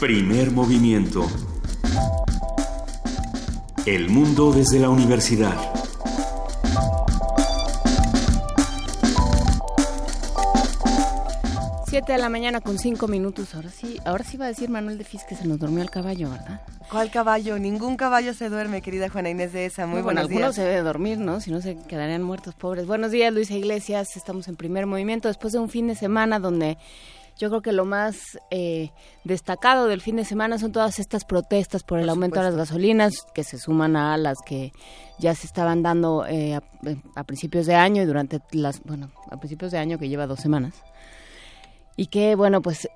Primer movimiento. El mundo desde la universidad. Siete de la mañana con cinco minutos. Ahora sí, ahora sí va a decir Manuel de Fis que se nos durmió el caballo, ¿verdad? ¿Cuál caballo? Ningún caballo se duerme, querida Juana Inés de esa. Muy No, bueno, buenos algunos días. se debe dormir, ¿no? Si no se quedarían muertos pobres. Buenos días, Luisa Iglesias. Estamos en primer movimiento después de un fin de semana donde yo creo que lo más eh, destacado del fin de semana son todas estas protestas por el aumento de las gasolinas que se suman a las que ya se estaban dando eh, a, a principios de año y durante las, bueno, a principios de año que lleva dos semanas. Y que, bueno, pues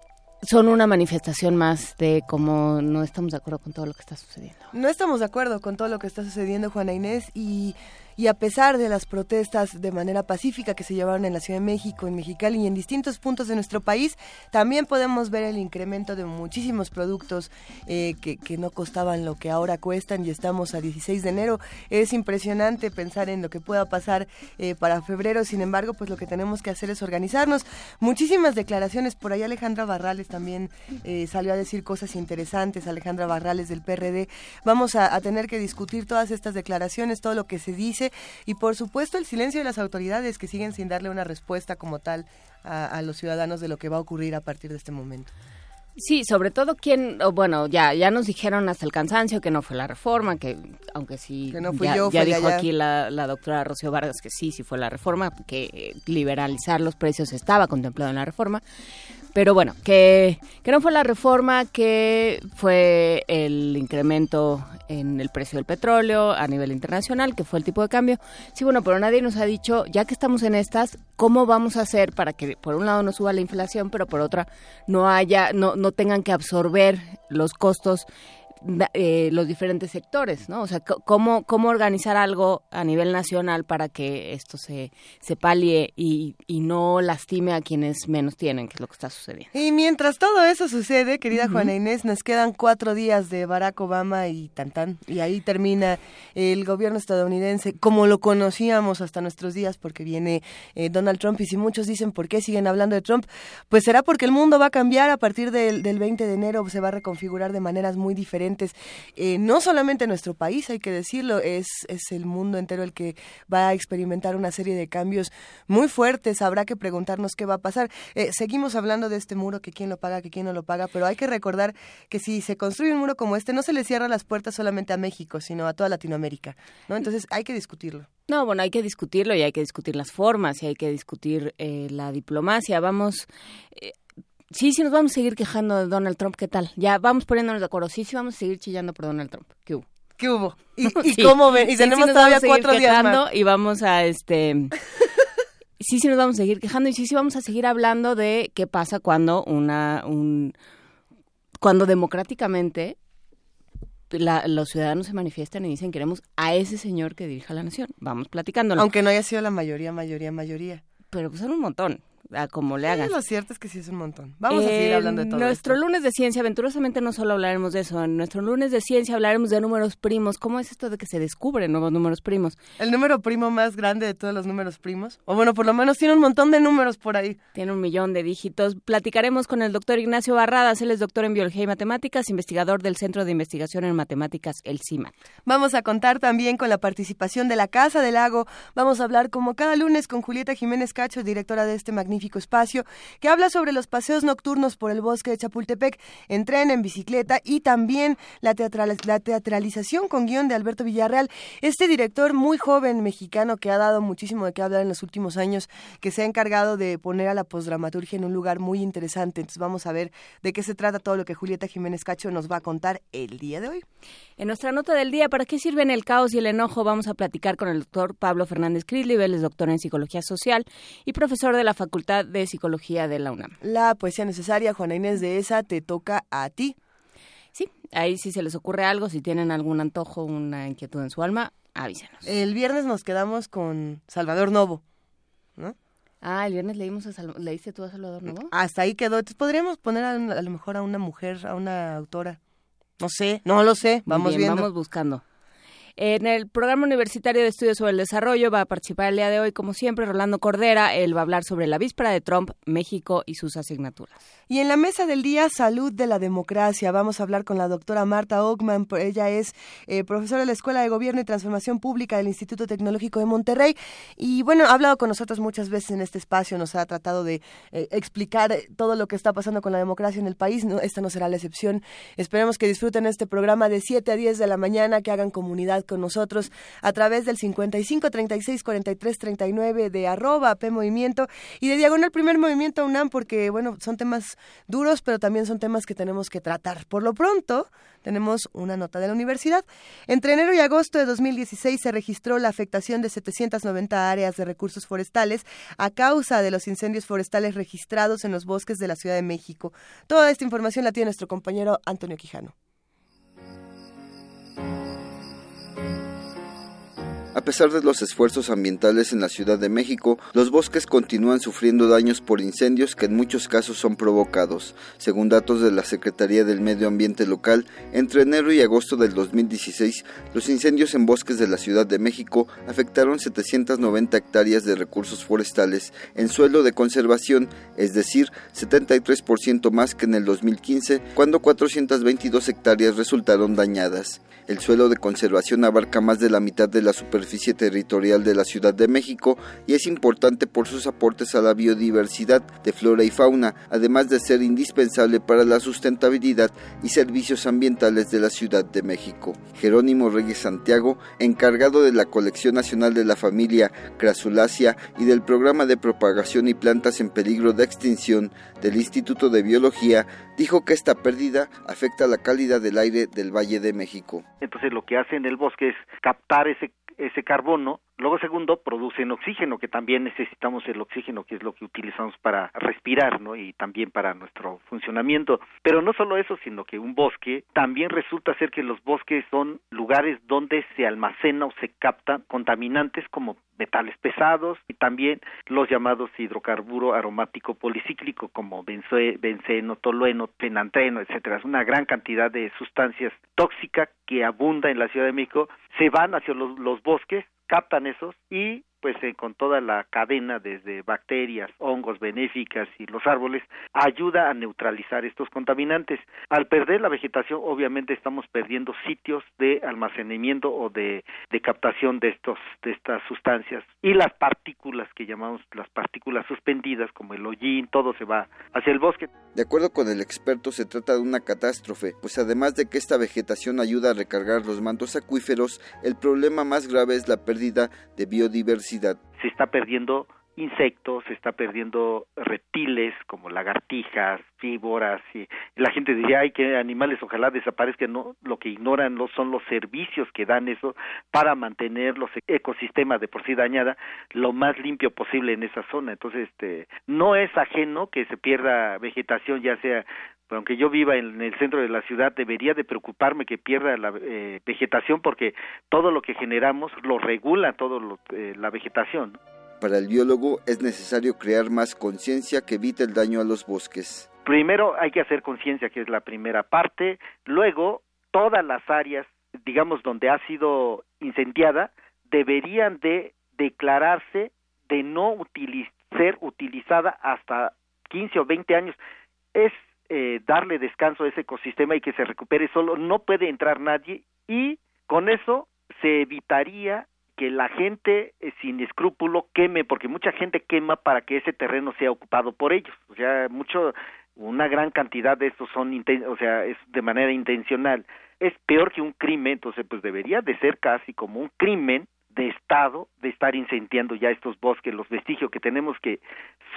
son una manifestación más de cómo no estamos de acuerdo con todo lo que está sucediendo. No estamos de acuerdo con todo lo que está sucediendo, Juana Inés, y, y a pesar de las protestas de manera pacífica que se llevaron en la Ciudad de México, en Mexicali y en distintos puntos de nuestro país, también podemos ver el incremento de muchísimos productos eh, que, que no costaban lo que ahora cuestan y estamos a 16 de enero. Es impresionante pensar en lo que pueda pasar eh, para febrero, sin embargo, pues lo que tenemos que hacer es organizarnos. Muchísimas declaraciones, por ahí Alejandra Barrales también eh, salió a decir cosas interesantes, Alejandra Barrales del PRD. Vamos a, a tener que discutir todas estas declaraciones, todo lo que se dice y por supuesto el silencio de las autoridades que siguen sin darle una respuesta como tal a, a los ciudadanos de lo que va a ocurrir a partir de este momento. Sí, sobre todo quien, bueno, ya ya nos dijeron hasta el cansancio que no fue la reforma, que aunque sí, Que no fui ya, yo, dijo allá. aquí la, la doctora Rocío Vargas que sí, sí fue la reforma, que liberalizar los precios estaba contemplado en la reforma, pero bueno, que, que no fue la reforma, que fue el incremento en el precio del petróleo a nivel internacional, que fue el tipo de cambio. Sí, bueno, pero nadie nos ha dicho, ya que estamos en estas, ¿cómo vamos a hacer para que por un lado no suba la inflación, pero por otra no haya, no, no tengan que absorber los costos eh, los diferentes sectores, ¿no? O sea, cómo, cómo organizar algo a nivel nacional para que esto se, se palie y, y no lastime a quienes menos tienen, que es lo que está sucediendo. Y mientras todo eso sucede, querida Juana Inés, nos quedan cuatro días de Barack Obama y tan tan, y ahí termina el gobierno estadounidense como lo conocíamos hasta nuestros días, porque viene eh, Donald Trump, y si muchos dicen por qué siguen hablando de Trump, pues será porque el mundo va a cambiar a partir del, del 20 de enero, se va a reconfigurar de maneras muy diferentes. Eh, no solamente nuestro país, hay que decirlo, es, es el mundo entero el que va a experimentar una serie de cambios muy fuertes, habrá que preguntarnos qué va a pasar. Eh, seguimos hablando de este muro, que quién lo paga, que quién no lo paga, pero hay que recordar que si se construye un muro como este, no se le cierra las puertas solamente a México, sino a toda Latinoamérica, ¿no? Entonces hay que discutirlo. No, bueno, hay que discutirlo y hay que discutir las formas y hay que discutir eh, la diplomacia. Vamos, sí, sí nos vamos a seguir quejando de Donald Trump, ¿qué tal? Ya vamos poniéndonos de acuerdo. Sí, sí vamos a seguir chillando por Donald Trump. ¿Qué hubo? ¿Qué hubo? ¿Y, y Sí. cómo ven? Y Sí, tenemos sí nos todavía vamos a seguir cuatro días quejando más. Y vamos a, este... sí, sí nos vamos a seguir quejando y sí, sí vamos a seguir hablando de qué pasa cuando una... Un, cuando democráticamente la- los ciudadanos se manifiestan y dicen queremos a ese señor que dirija la nación. Vamos platicándolo. Aunque no haya sido la mayoría, mayoría, mayoría. Pero pues son un montón, a como le hagas. Eh, Lo cierto es que sí es un montón. Vamos a seguir En hablando de todo nuestro esto. lunes de ciencia, aventurosamente no solo hablaremos de eso, en nuestro lunes de ciencia hablaremos de números primos. ¿Cómo es esto de que se descubren nuevos números primos? El número primo más grande de todos los números primos. O bueno, por lo menos tiene un montón de números por ahí. Tiene un millón de dígitos. Platicaremos con el doctor Ignacio Barradas, él es doctor en biología y matemáticas, investigador del Centro de Investigación en Matemáticas, el CIMAT. Vamos a contar también con la participación de la Casa del Lago. Vamos a hablar como cada lunes con Julieta Jiménez Cacho, directora de este magnífico espacio, que habla sobre los paseos nocturnos por el bosque de Chapultepec en tren, en bicicleta y también la, teatral- la teatralización con guion de Alberto Villarreal. Este director muy joven mexicano que ha dado muchísimo de qué hablar en los últimos años, que se ha encargado de poner a la posdramaturgia en un lugar muy interesante. Entonces vamos a ver de qué se trata todo lo que Julieta Jiménez Cacho nos va a contar el día de hoy. En nuestra nota del día, ¿para qué sirven el caos y el enojo? Vamos a platicar con el doctor Pablo Fernández Crislibel, es doctor en psicología social y profesor de la Facultad de Psicología de la UNAM. La poesía necesaria, Juana Inés de esa, te toca a ti. Sí, ahí si se les ocurre algo, si tienen algún antojo, una inquietud en su alma, avísenos. El viernes nos quedamos con Salvador Novo. ¿no? Ah, el viernes leímos a Sal- leíste tú a Salvador Novo. Hasta ahí quedó. Entonces podríamos poner a, a lo mejor a una mujer, a una autora. No sé, no lo sé. Vamos bien, viendo. Vamos buscando. En el programa universitario de estudios sobre el desarrollo va a participar el día de hoy, como siempre, Rolando Cordera. Él va a hablar sobre la víspera de Trump, México y sus asignaturas. Y en la mesa del día, salud de la democracia. Vamos a hablar con la doctora Marta Ockman. Ella es eh, profesora de la Escuela de Gobierno y Transformación Pública del Instituto Tecnológico de Monterrey. Y bueno, ha hablado con nosotros muchas veces en este espacio, nos ha tratado de eh, explicar todo lo que está pasando con la democracia en el país. Esta no será la excepción. Esperemos que disfruten este programa de 7 a 10 de la mañana, que hagan comunidad con nosotros a través del 55 36 43 39 de arroba P Movimiento y de Diagonal Primer Movimiento UNAM, porque bueno, son temas duros, pero también son temas que tenemos que tratar. Por lo pronto, tenemos una nota de la universidad. Entre enero y agosto de 2016 se registró la afectación de 790 áreas de recursos forestales a causa de los incendios forestales registrados en los bosques de la Ciudad de México. Toda esta información la tiene nuestro compañero Antonio Quijano. A pesar de los esfuerzos ambientales en la Ciudad de México, los bosques continúan sufriendo daños por incendios que en muchos casos son provocados. Según datos de la Secretaría del Medio Ambiente local, entre enero y agosto del 2016, los incendios en bosques de la Ciudad de México afectaron 790 hectáreas de recursos forestales en suelo de conservación, es decir, 73% más que en el 2015, cuando 422 hectáreas resultaron dañadas. El suelo de conservación abarca más de la mitad de la superficie territorial de la Ciudad de México y es importante por sus aportes a la biodiversidad de flora y fauna, además de ser indispensable para la sustentabilidad y servicios ambientales de la Ciudad de México. Jerónimo Reyes Santiago, encargado de la Colección Nacional de la Familia Crasulacia y del Programa de Propagación y Plantas en Peligro de Extinción del Instituto de Biología, dijo que esta pérdida afecta la calidad del aire del Valle de México. Entonces lo que hace en el bosque es captar ese ese carbono. Luego, segundo, producen oxígeno, que también necesitamos el oxígeno, que es lo que utilizamos para respirar, ¿no? Y también para nuestro funcionamiento. Pero no solo eso, sino que un bosque también resulta ser que los bosques son lugares donde se almacena o se captan contaminantes como metales pesados y también los llamados hidrocarburo aromático policíclico como benceno, tolueno, penantreno, etcétera. Es una gran cantidad de sustancias tóxicas que abunda en la Ciudad de México, se van hacia los bosques, captan esos y pues eh, con toda la cadena desde bacterias, hongos benéficas y los árboles ayuda a neutralizar estos contaminantes. Al perder la vegetación obviamente estamos perdiendo sitios de almacenamiento o de, de captación de estos de estas sustancias y las partículas que llamamos las partículas suspendidas como el hollín, todo se va hacia el bosque. De acuerdo con el experto se trata de una catástrofe, pues además de que esta vegetación ayuda a recargar los mantos acuíferos, el problema más grave es la pérdida de biodiversidad se está perdiendo insectos, se está perdiendo reptiles como lagartijas, víboras y la gente diría, ay, que animales ojalá desaparezcan, no, lo que ignoran no son los servicios que dan eso para mantener los ecosistemas de por sí dañada lo más limpio posible en esa zona. Entonces, este, no es ajeno que se pierda vegetación, ya sea aunque yo viva en el centro de la ciudad, debería de preocuparme que pierda la eh, vegetación porque todo lo que generamos lo regula todo eh, la vegetación. Para el biólogo es necesario crear más conciencia que evite el daño a los bosques. Primero hay que hacer conciencia, que es la primera parte. Luego, todas las áreas, digamos, donde ha sido incendiada, deberían de declararse de no ser utilizada hasta 15 o 20 años. Es eh, darle descanso a ese ecosistema y que se recupere solo, no puede entrar nadie y con eso se evitaría que la gente eh, sin escrúpulo queme, porque mucha gente quema para que ese terreno sea ocupado por ellos. O sea, mucho, una gran cantidad de estos son, o sea, es de manera intencional. Es peor que un crimen, entonces pues debería de ser casi como un crimen de Estado de estar incendiando ya estos bosques, los vestigios que tenemos que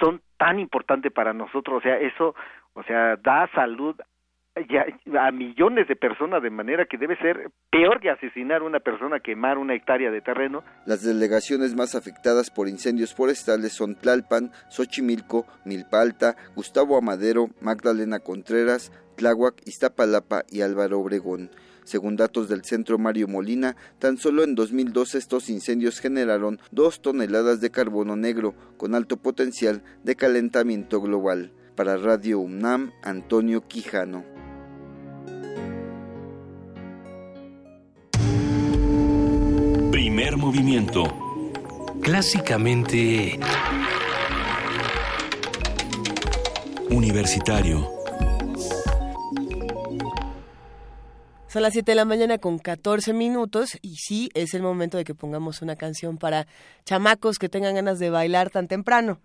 son tan importantes para nosotros, o sea, eso, o sea, da salud ya, a millones de personas de manera que debe ser peor que asesinar a una persona quemar una hectárea de terreno. Las delegaciones más afectadas por incendios forestales son Tlalpan, Xochimilco, Milpa Alta, Gustavo Amadero, Magdalena Contreras, Tláhuac, Iztapalapa y Álvaro Obregón. Según datos del Centro Mario Molina, tan solo en 2012 estos incendios generaron dos toneladas de carbono negro con alto potencial de calentamiento global. Para Radio UNAM, Antonio Quijano. movimiento. Clásicamente... Universitario. Son las 7 de la mañana con 14 minutos y sí, es el momento de que pongamos una canción para chamacos que tengan ganas de bailar tan temprano.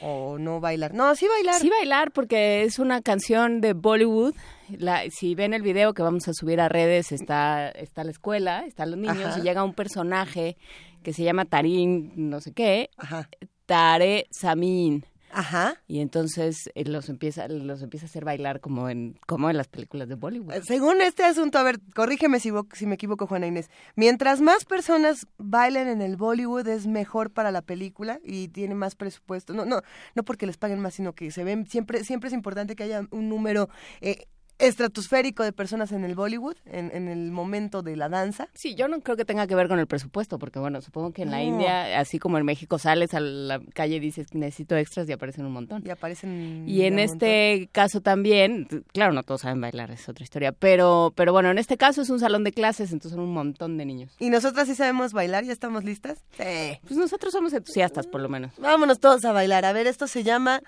O no bailar. No, sí bailar. Sí bailar porque es una canción de Bollywood. La, si ven el video que vamos a subir a redes, está, está la escuela, están los niños Ajá. y llega un personaje que se llama Tarín, no sé qué, Ajá. Tare Samin. Ajá. Y entonces eh, los empieza los empieza a hacer bailar como en como en las películas de Bollywood. Eh, Según este asunto, a ver, corrígeme si, si me equivoco, Juana Inés. Mientras más personas bailen en el Bollywood es mejor para la película y tiene más presupuesto. No, no, no porque les paguen más, sino que se ven siempre, siempre es importante que haya un número eh, estratosférico de personas en el Bollywood, en, en el momento de la danza. Sí, yo no creo que tenga que ver con el presupuesto, porque bueno, supongo que en la. India, así como en México, sales a la calle y dices necesito extras y aparecen un montón. Y aparecen. Y en este caso también, claro, no todos saben bailar, es otra historia, pero, pero bueno, en este caso es un salón de clases, entonces son un montón de niños. ¿Y nosotras sí sabemos bailar? ¿Ya estamos listas? Sí. Pues nosotros somos entusiastas, por lo menos. Vámonos todos a bailar. A ver, esto se llama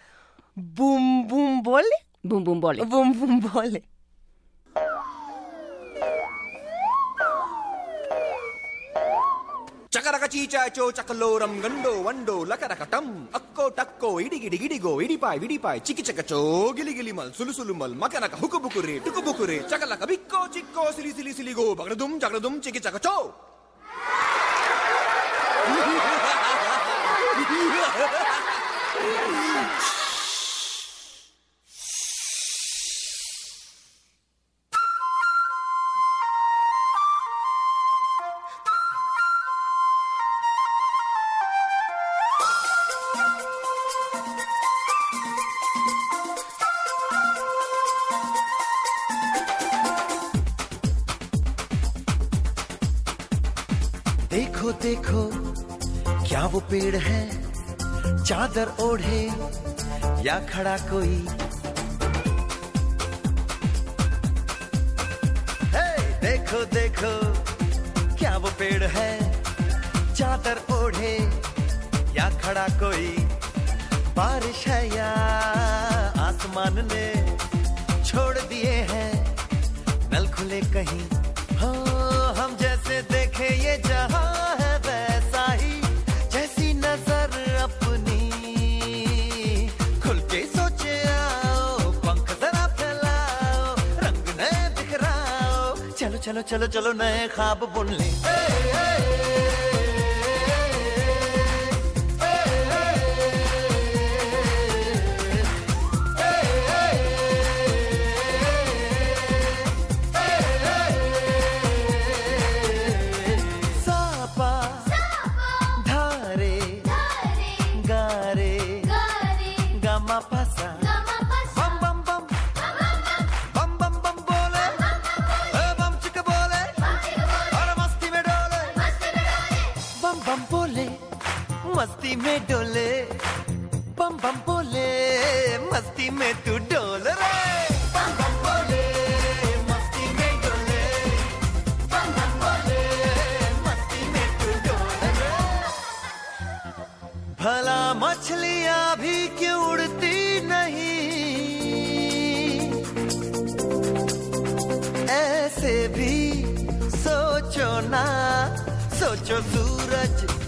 Boom Boom Bole. Bum Bum Vole. Bum Bum Vole. చకరక చీచాచో చకలోరం గండో వండో లకరకటం అక్కో టక్కో ఇడిగిడిగిడిగో ఇడిపాయ్ విడిపాయ్ చికి చకచో గిలిగిలి మల్ సులుసులు మల్ మకనక హుకుబుకురే టుకుబుకురే చకలక బిక్కో చిక్కో సిలి సిలి సిలిగో బగడదుం చగడదుం చికి చకచో Ha ha ha! चादर ओढ़े या खड़ा कोई। हे देखो देखो, क्या वो पेड़ है? चादर ओढ़े या खड़ा कोई? बारिश है या आसमान ने छोड़ दिए हैं? नल खुले कहीं। हो, हम जैसे देखे ये जहाँ चलो चलो चलो नए खाब बुन ले सोचो सूरज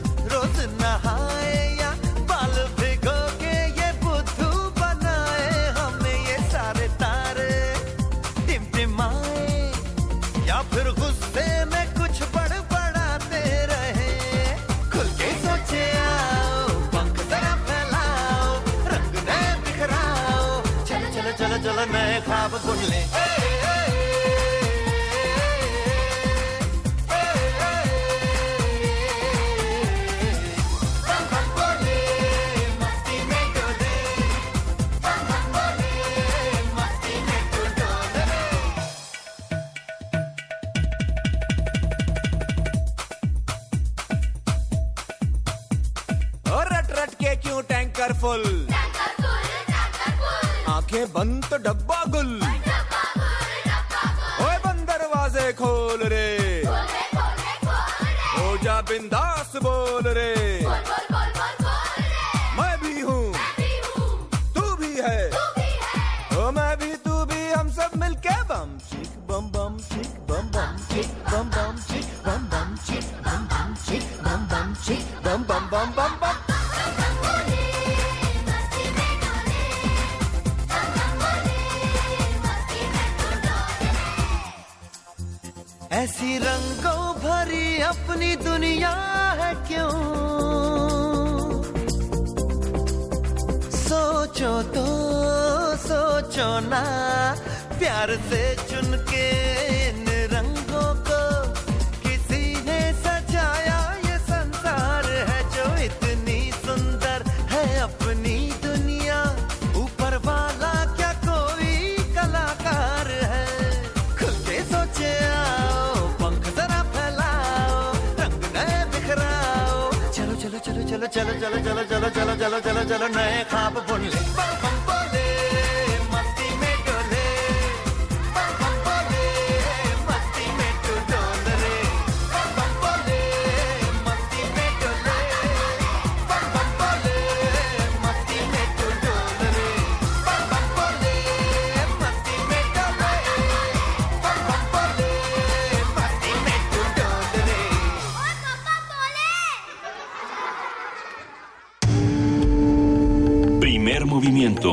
movimiento.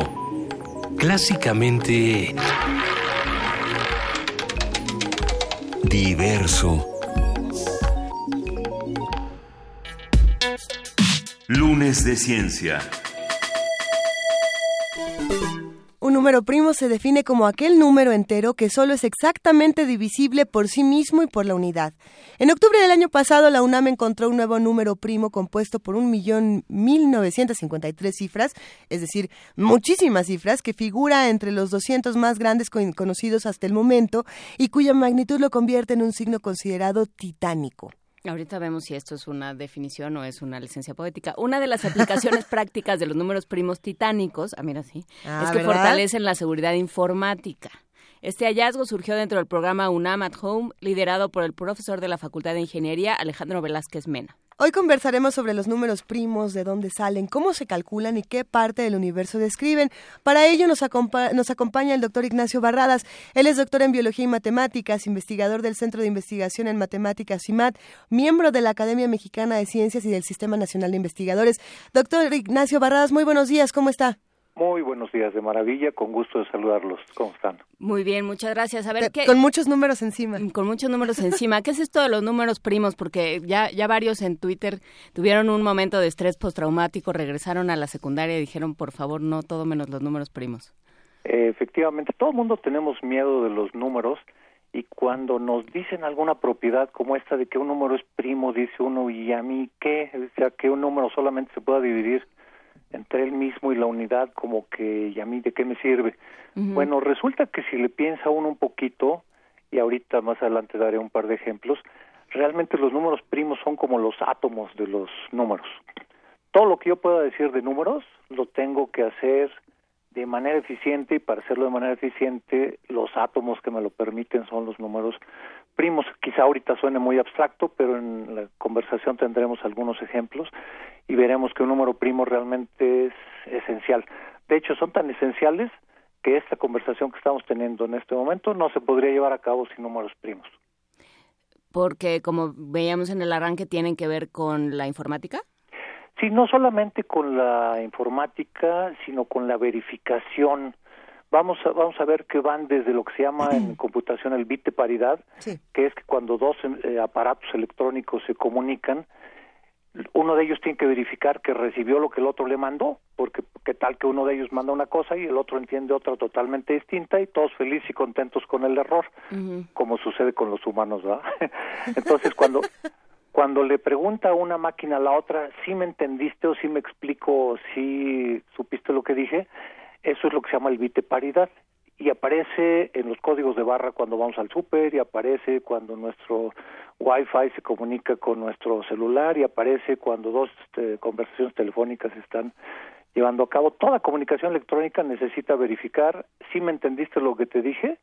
Clásicamente... Diverso. Lunes de Ciencia. Número primo se define como aquel número entero que solo es exactamente divisible por sí mismo y por la unidad. En octubre del año pasado, la UNAM encontró un nuevo número primo compuesto por un millón mil novecientos cincuenta y tres cifras, es decir, muchísimas cifras, que figura entre los 200 más grandes con- conocidos hasta el momento y cuya magnitud lo convierte en un signo considerado titánico. Ahorita vemos si esto es una definición o es una licencia poética. Una de las aplicaciones prácticas de los números primos titánicos, ah, mira, sí, Ah, es que ¿verdad? fortalecen la seguridad informática. Este hallazgo surgió dentro del programa UNAM at Home, liderado por el profesor de la Facultad de Ingeniería, Alejandro Velázquez Mena. Hoy conversaremos sobre los números primos, de dónde salen, cómo se calculan y qué parte del universo describen. Para ello nos, acompa- nos acompaña el doctor Ignacio Barradas. Él es doctor en Biología y Matemáticas, investigador del Centro de Investigación en Matemáticas CIMAT, miembro de la Academia Mexicana de Ciencias y del Sistema Nacional de Investigadores. Doctor Ignacio Barradas, muy buenos días, ¿cómo está? Muy buenos días, de maravilla, con gusto de saludarlos. ¿Cómo están? Muy bien, muchas gracias. A ver, ¿qué, Con muchos números encima. con muchos números encima. ¿Qué es esto de los números primos? Porque ya, ya varios en Twitter tuvieron un momento de estrés postraumático, regresaron a la secundaria y dijeron, por favor, no todo menos los números primos. Eh, efectivamente, todo el mundo tenemos miedo de los números y cuando nos dicen alguna propiedad como esta de que un número es primo, dice uno, ¿y a mí qué? O sea, que un número solamente se pueda dividir entre él mismo y la unidad, como que, ¿y a mí de qué me sirve? Bueno, resulta que si le piensa uno un poquito, y ahorita más adelante daré un par de ejemplos, realmente los números primos son como los átomos de los números. Todo lo que yo pueda decir de números lo tengo que hacer de manera eficiente y para hacerlo de manera eficiente los átomos que me lo permiten son los números primos. Quizá ahorita suene muy abstracto, pero en la conversación tendremos algunos ejemplos y veremos que un número primo realmente es esencial. De hecho, son tan esenciales que esta conversación que estamos teniendo en este momento no se podría llevar a cabo sin números primos. Porque, como veíamos en el arranque, tienen que ver con la informática. Sí, no solamente con la informática, sino con la verificación. Vamos a, vamos a ver que van desde lo que se llama en computación el bit de paridad, Sí. que es que cuando dos eh, aparatos electrónicos se comunican, uno de ellos tiene que verificar que recibió lo que el otro le mandó, porque qué tal que uno de ellos manda una cosa y el otro entiende otra totalmente distinta y todos felices y contentos con el error, como sucede con los humanos, ¿verdad? Entonces, cuando cuando le pregunta una máquina a la otra, si me entendiste o si me explico, si supiste lo que dije, eso es lo que se llama el bit de paridad y aparece en los códigos de barra cuando vamos al súper y aparece cuando nuestro Wi-Fi se comunica con nuestro celular y aparece cuando dos este, conversaciones telefónicas están llevando a cabo. Toda comunicación electrónica necesita verificar si me entendiste lo que te dije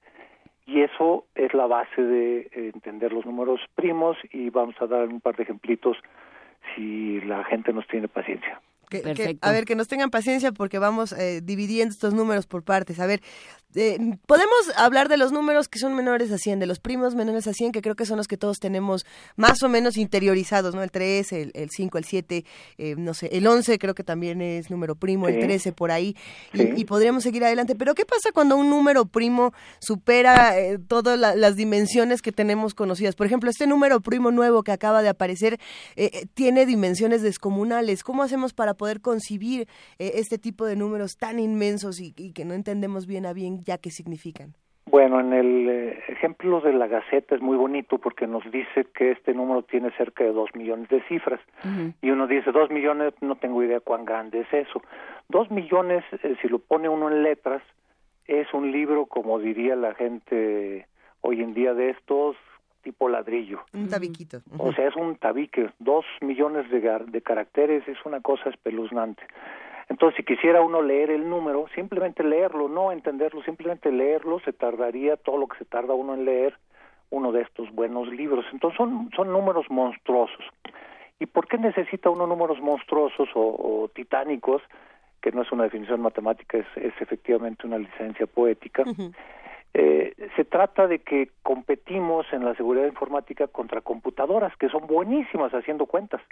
y eso es la base de eh, entender los números primos y vamos a dar un par de ejemplitos si la gente nos tiene paciencia. Que- que- a ver, que nos tengan paciencia porque vamos eh, dividiendo estos números por partes. A ver, eh, podemos hablar de los números que son menores a 100, de los primos menores a 100, que creo que son los que todos tenemos más o menos interiorizados, ¿no? El 3, el, el 5, el 7, eh, no sé, el 11 creo que también es número primo, el Sí. 13 por ahí, y- Sí. y, podríamos seguir adelante. Pero ¿qué pasa cuando un número primo supera eh, todas la- las dimensiones que tenemos conocidas? Por ejemplo, este número primo nuevo que acaba de aparecer eh, eh, tiene dimensiones descomunales. ¿Cómo hacemos para poder concibir este tipo de números tan inmensos y, y que no entendemos bien a bien ya qué significan? Bueno, en el eh, ejemplo de la Gaceta es muy bonito porque nos dice que este número tiene cerca de dos millones de cifras. Y uno dice, dos millones, no tengo idea cuán grande es eso. Dos millones, eh, si lo pone uno en letras, es un libro, como diría la gente hoy en día, de estos tipo ladrillo. Un tabiquito. O sea, es un tabique. Dos millones de, gar- de caracteres es una cosa espeluznante. Entonces, si quisiera uno leer el número, simplemente leerlo, no entenderlo, simplemente leerlo, se tardaría todo lo que se tarda uno en leer uno de estos buenos libros. Entonces, son, son números monstruosos. ¿Y por qué necesita uno números monstruosos o, o titánicos? Que no es una definición matemática, es, es efectivamente una licencia poética. Eh, se trata de que competimos en la seguridad informática contra computadoras que son buenísimas haciendo cuentas.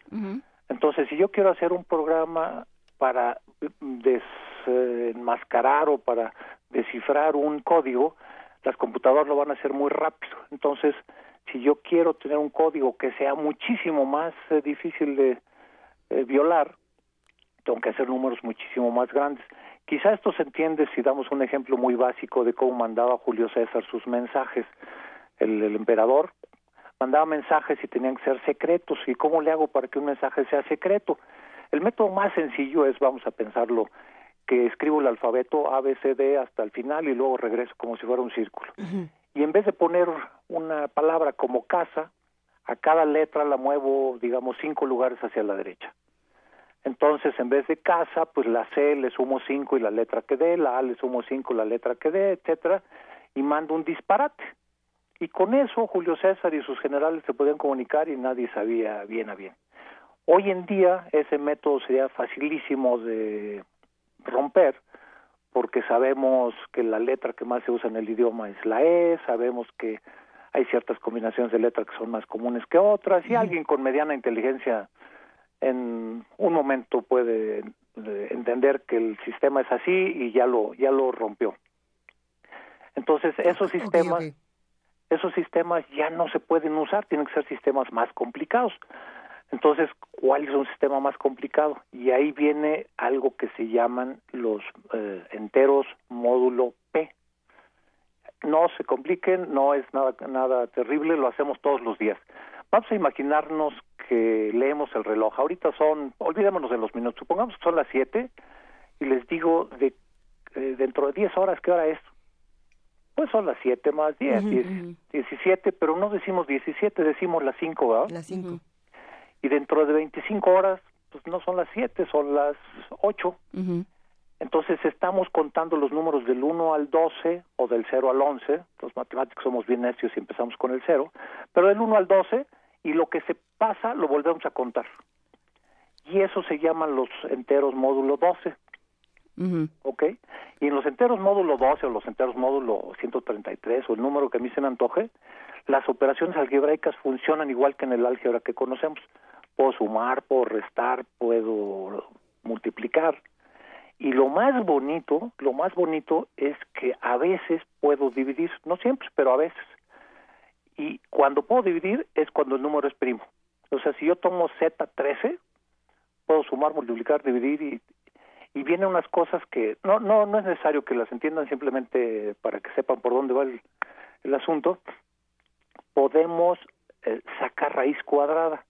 Entonces, si yo quiero hacer un programa para desenmascarar o para descifrar un código, las computadoras lo van a hacer muy rápido. Entonces, si yo quiero tener un código que sea muchísimo más eh, difícil de eh, violar, tengo que hacer números muchísimo más grandes. Quizá esto se entiende si damos un ejemplo muy básico de cómo mandaba Julio César sus mensajes. El, el emperador mandaba mensajes y tenían que ser secretos. ¿Y cómo le hago para que un mensaje sea secreto? El método más sencillo es, vamos a pensarlo, que escribo el alfabeto A, B, C, D hasta el final y luego regreso como si fuera un círculo. Y en vez de poner una palabra como casa, a cada letra la muevo, digamos, cinco lugares hacia la derecha. Entonces, en vez de casa, pues la C le sumo cinco y la letra que dé, la A le sumo cinco y la letra que dé, etcétera, y mando un disparate. Y con eso Julio César y sus generales se podían comunicar y nadie sabía bien a bien. Hoy en día ese método sería facilísimo de romper porque sabemos que la letra que más se usa en el idioma es la E, sabemos que hay ciertas combinaciones de letras que son más comunes que otras y alguien con mediana inteligencia en un momento puede eh, entender que el sistema es así y ya lo ya lo rompió. Entonces, esos sistemas esos sistemas ya no se pueden usar, tienen que ser sistemas más complicados. Entonces, ¿cuál es un sistema más complicado? Y ahí viene algo que se llaman los eh, enteros módulo P. No se compliquen, no es nada, nada terrible, lo hacemos todos los días. Vamos a imaginarnos que leemos el reloj. Ahorita son, olvidémonos de los minutos, supongamos que son las 7 y les digo de eh, dentro de 10 horas, ¿qué hora es? Pues son las 7 más 10, Ujú, 10, ujú. 17, pero no decimos 17, decimos las 5, ¿verdad? Las cinco. Y dentro de 25 horas, pues no son las 7, son las 8. Entonces estamos contando los números del 1 al 12 o del 0 al 11. Los matemáticos somos bien necios y empezamos con el 0. Pero del 1 al 12 y lo que se pasa lo volvemos a contar. Y eso se llaman los enteros módulo 12. ¿ok? Y en los enteros módulo 12 o los enteros módulo 133 o el número que a mí se me antoje, las operaciones algebraicas funcionan igual que en el álgebra que conocemos. Puedo sumar, puedo restar, puedo multiplicar. Y lo más bonito, lo más bonito es que a veces puedo dividir, no siempre, pero a veces. Y cuando puedo dividir es cuando el número es primo. O sea, si yo tomo Z13, puedo sumar, multiplicar, dividir y, y vienen unas cosas que no no no es necesario que las entiendan simplemente para que sepan por dónde va el, el asunto podemos eh, sacar raíz cuadrada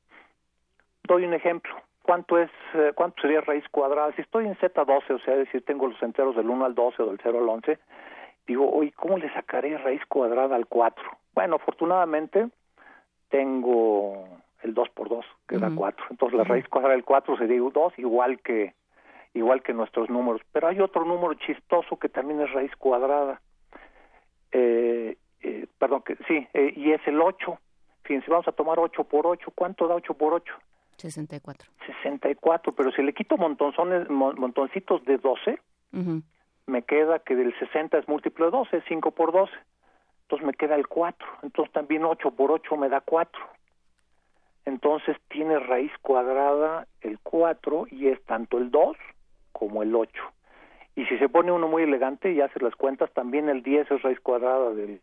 doy un ejemplo cuánto es eh, cuánto sería raíz cuadrada si estoy en z12 o sea es decir tengo los enteros del 1 al 12 o del 0 al 11 digo oye cómo le sacaré raíz cuadrada al 4 bueno afortunadamente tengo el 2 por 2 que da 4 entonces la raíz cuadrada del 4 sería 2 igual que igual que nuestros números. Pero hay otro número chistoso que también es raíz cuadrada. Eh, eh, perdón, que sí, eh, y es el 8. Fíjense, vamos a tomar 8 por 8. ¿Cuánto da 8 por 8? 64. 64. Pero si le quito montonzones, mon- montoncitos de 12, Ujú. me me queda que del 60 es múltiplo de 12, es 5 por 12. Entonces me queda el 4. Entonces también 8 por 8 me da 4. Entonces tiene raíz cuadrada el 4 y es tanto el 2 como el 8. Y si se pone uno muy elegante y hace las cuentas, también el 10 es raíz cuadrada del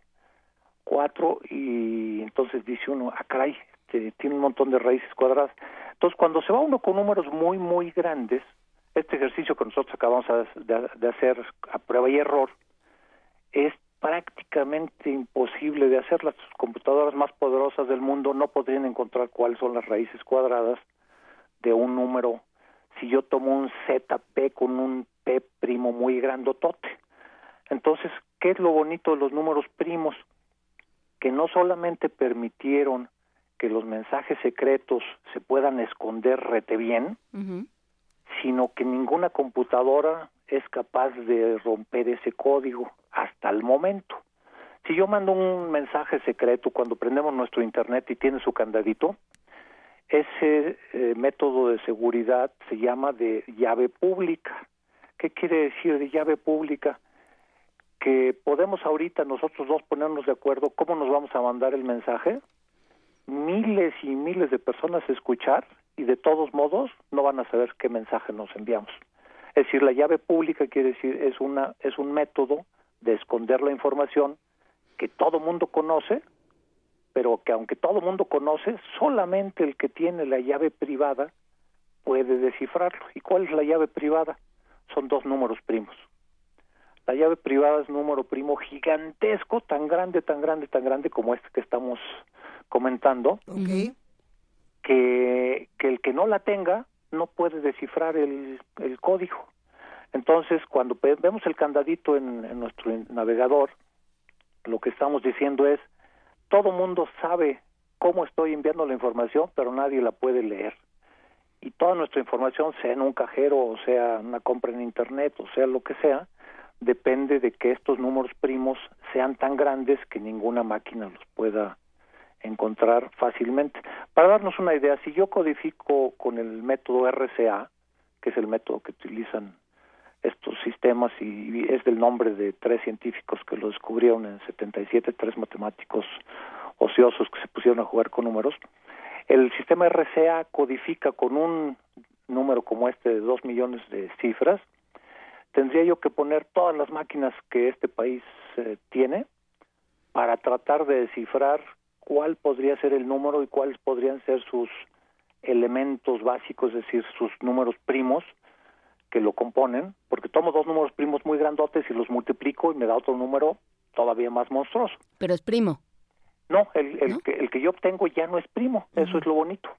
4 y entonces dice uno, ah, caray, tiene un montón de raíces cuadradas. Entonces, cuando se va uno con números muy, muy grandes, este ejercicio que nosotros acabamos de, hacer a prueba y error, es prácticamente imposible de hacer. Las computadoras más poderosas del mundo no podrían encontrar cuáles son las raíces cuadradas de un número. Si yo tomo un ZP con un P primo muy grandotote. Entonces, ¿qué es lo bonito de los números primos? Que no solamente permitieron que los mensajes secretos se puedan esconder rete bien, sino que ninguna computadora es capaz de romper ese código hasta el momento. Si yo mando un mensaje secreto cuando prendemos nuestro internet y tiene su candadito, ese eh, método de seguridad se llama de llave pública. ¿Qué quiere decir de llave pública? Que podemos ahorita nosotros dos ponernos de acuerdo cómo nos vamos a mandar el mensaje miles y miles de personas escuchar y de todos modos no van a saber qué mensaje nos enviamos. Es decir, la llave pública quiere decir es una es un método de esconder la información que todo mundo conoce, pero que aunque todo mundo conoce, solamente el que tiene la llave privada puede descifrarlo. ¿Y cuál es la llave privada? Son dos números primos. La llave privada es un número primo gigantesco, tan grande, tan grande, tan grande como este que estamos comentando, que, que el que no la tenga no puede descifrar el, el código. Entonces, cuando vemos el candadito en, en, nuestro navegador, lo que estamos diciendo es, todo mundo sabe cómo estoy enviando la información, pero nadie la puede leer. Y toda nuestra información, sea en un cajero, o sea una compra en Internet, o sea lo que sea, depende de que estos números primos sean tan grandes que ninguna máquina los pueda encontrar fácilmente. Para darnos una idea, si yo codifico con el método RCA, que es el método que utilizan estos sistemas y es del nombre de tres científicos que lo descubrieron en 77, tres matemáticos ociosos que se pusieron a jugar con números. El sistema RCA codifica con un número como este de dos millones de cifras. Tendría yo que poner todas las máquinas que este país eh, tiene para tratar de descifrar cuál podría ser el número y cuáles podrían ser sus elementos básicos, es decir, sus números primos que lo componen, porque tomo dos números primos muy grandotes y los multiplico y me da otro número todavía más monstruoso. Pero es primo. No, el, el, Que, el que yo obtengo ya no es primo, eso es lo bonito.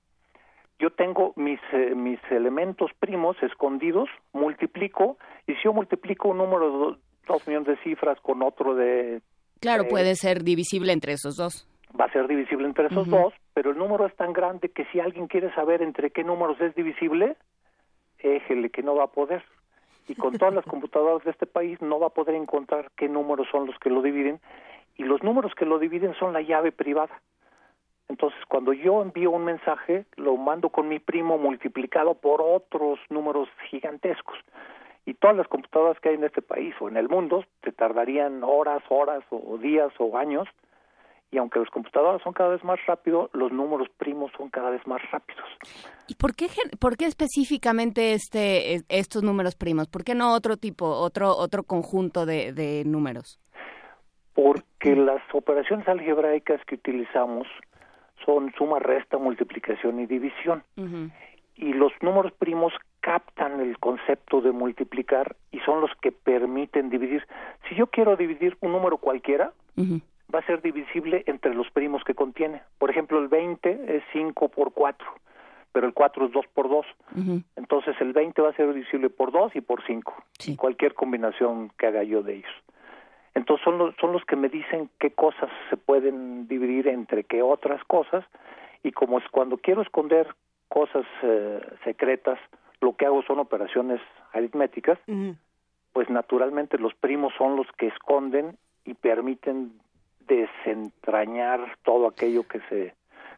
Yo tengo mis, eh, mis elementos primos escondidos, multiplico, y si yo multiplico un número de dos millones de cifras con otro de... Claro, puede ser divisible entre esos dos va a ser divisible entre esos dos, pero el número es tan grande que si alguien quiere saber entre qué números es divisible, éjele que no va a poder. Y con todas las computadoras de este país no va a poder encontrar qué números son los que lo dividen, y los números que lo dividen son la llave privada. Entonces, cuando yo envío un mensaje, lo mando con mi primo multiplicado por otros números gigantescos. Y todas las computadoras que hay en este país o en el mundo te tardarían horas, horas o días o años y aunque los computadores son cada vez más rápidos, los números primos son cada vez más rápidos. ¿Y por qué, por qué específicamente este, estos números primos? ¿Por qué no otro tipo, otro, otro conjunto de, números? Porque las operaciones algebraicas que utilizamos son suma, resta, multiplicación y división. Y los números primos captan el concepto de multiplicar y son los que permiten dividir. Si yo quiero dividir un número cualquiera, va a ser divisible entre los primos que contiene. Por ejemplo, el 20 es 5 por 4, pero el 4 es 2 por 2. Entonces el 20 va a ser divisible por 2 y por 5, cualquier combinación que haga yo de ellos. Entonces son los, son los que me dicen qué cosas se pueden dividir entre qué otras cosas y como es cuando quiero esconder cosas eh, secretas, lo que hago son operaciones aritméticas, pues naturalmente los primos son los que esconden y permiten desentrañar todo aquello que se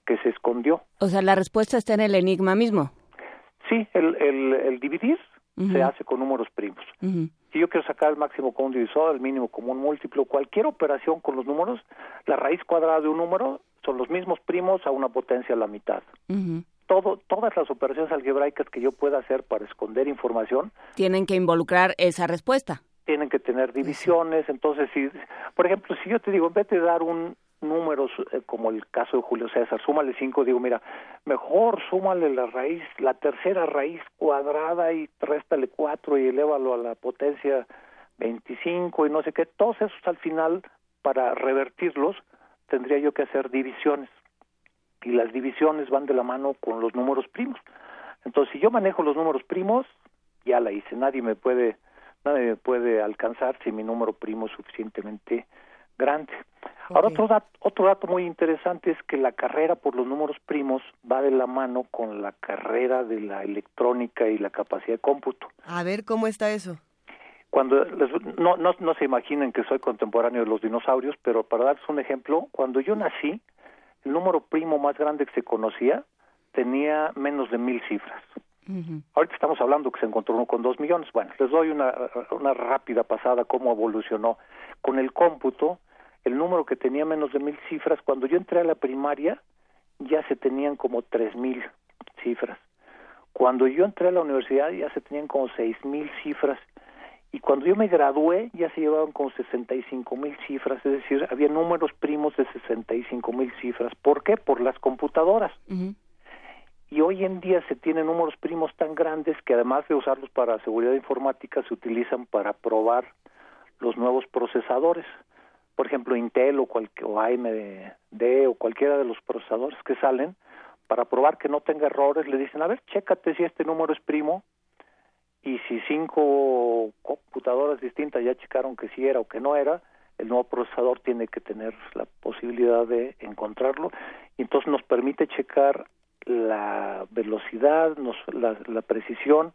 que se escondió. O sea, la respuesta está en el enigma mismo. Sí, el, el, el dividir se hace con números primos. Si yo quiero sacar el máximo común divisor, el mínimo común múltiplo, cualquier operación con los números, la raíz cuadrada de un número son los mismos primos a una potencia a la mitad. Todo, todas las operaciones algebraicas que yo pueda hacer para esconder información tienen que involucrar esa respuesta. Tienen que tener divisiones, entonces si, por ejemplo, si yo te digo, en vez de dar un números eh, como el caso de Julio César, súmale cinco, digo, mira, mejor súmale la raíz, la tercera raíz cuadrada y réstale cuatro y elévalo a la potencia 25 y no sé qué, todos esos al final, para revertirlos, tendría yo que hacer divisiones. Y las divisiones van de la mano con los números primos. Entonces, si yo manejo los números primos, ya la hice. Nadie me puede, nadie me puede alcanzar si mi número primo es suficientemente grande. Ahora otro dato, otro dato muy interesante es que la carrera por los números primos va de la mano con la carrera de la electrónica y la capacidad de cómputo. A ver, ¿cómo está eso? Cuando no, no, no se imaginen que soy contemporáneo de los dinosaurios, pero para darles un ejemplo, cuando yo nací, el número primo más grande que se conocía tenía menos de mil cifras. Ahorita estamos hablando que se encontró uno con dos millones. Bueno, les doy una, una rápida pasada cómo evolucionó. Con el cómputo, el número que tenía menos de mil cifras, cuando yo entré a la primaria, ya se tenían como tres mil cifras. Cuando yo entré a la universidad ya se tenían como seis mil cifras y cuando yo me gradué ya se llevaban como sesenta y cinco mil cifras, es decir, había números primos de sesenta y cinco mil cifras. ¿Por qué? Por las computadoras. Y hoy en día se tienen números primos tan grandes que además de usarlos para seguridad informática se utilizan para probar los nuevos procesadores. Por ejemplo Intel o, cual, o AMD o cualquiera de los procesadores que salen, para probar que no tenga errores, le dicen, a ver, chécate si este número es primo, y si cinco computadoras distintas ya checaron que sí era o que no era, el nuevo procesador tiene que tener la posibilidad de encontrarlo, y entonces nos permite checar la velocidad, nos, la, la precisión,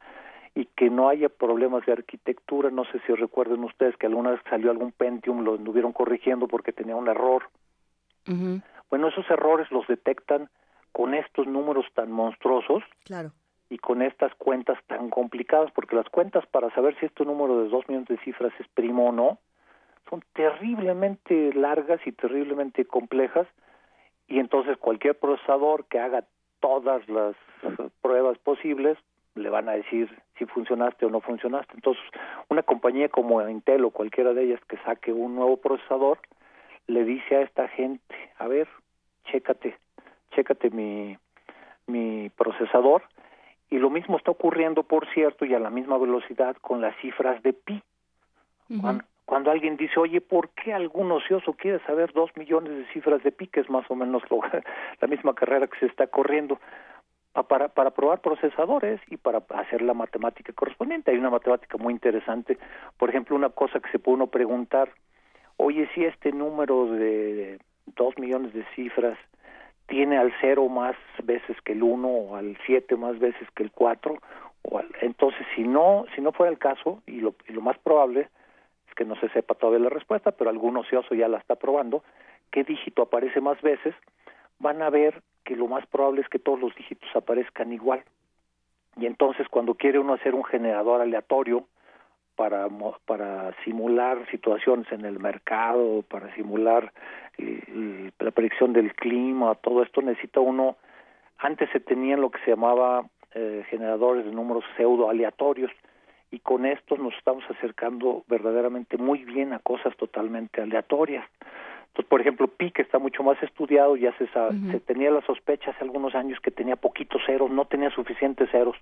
y que no haya problemas de arquitectura. No sé si recuerden ustedes que alguna vez salió algún Pentium, lo anduvieron corrigiendo porque tenía un error. Bueno, esos errores los detectan con estos números tan monstruosos claro. y con estas cuentas tan complicadas, porque las cuentas para saber si este número de dos millones de cifras es primo o no, son terriblemente largas y terriblemente complejas, y entonces cualquier procesador que haga todas las pruebas posibles le van a decir si funcionaste o no funcionaste. Entonces, una compañía como Intel o cualquiera de ellas que saque un nuevo procesador, le dice a esta gente, a ver, chécate, chécate mi, mi procesador. Y lo mismo está ocurriendo, por cierto, y a la misma velocidad con las cifras de pi. cuando, cuando, alguien dice, oye, ¿por qué algún ocioso quiere saber dos millones de cifras de pi, que es más o menos lo, la misma carrera que se está corriendo? para, para probar procesadores y para hacer la matemática correspondiente. Hay una matemática muy interesante, por ejemplo, una cosa que se puede uno preguntar, oye, si este número de dos millones de cifras tiene al cero más veces que el uno o al siete más veces que el cuatro, o entonces si no, si no fuera el caso, y lo, y lo más probable que no se sepa todavía la respuesta, pero algún ocioso ya la está probando, qué dígito aparece más veces, van a ver que lo más probable es que todos los dígitos aparezcan igual. Y entonces cuando quiere uno hacer un generador aleatorio para, para simular situaciones en el mercado, para simular la predicción del clima, todo esto necesita uno, antes se tenían lo que se llamaba eh, generadores de números pseudo aleatorios y con estos nos estamos acercando verdaderamente muy bien a cosas totalmente aleatorias por ejemplo, pi, que está mucho más estudiado, ya se, se tenía la sospecha hace algunos años que tenía poquitos ceros, no tenía suficientes ceros.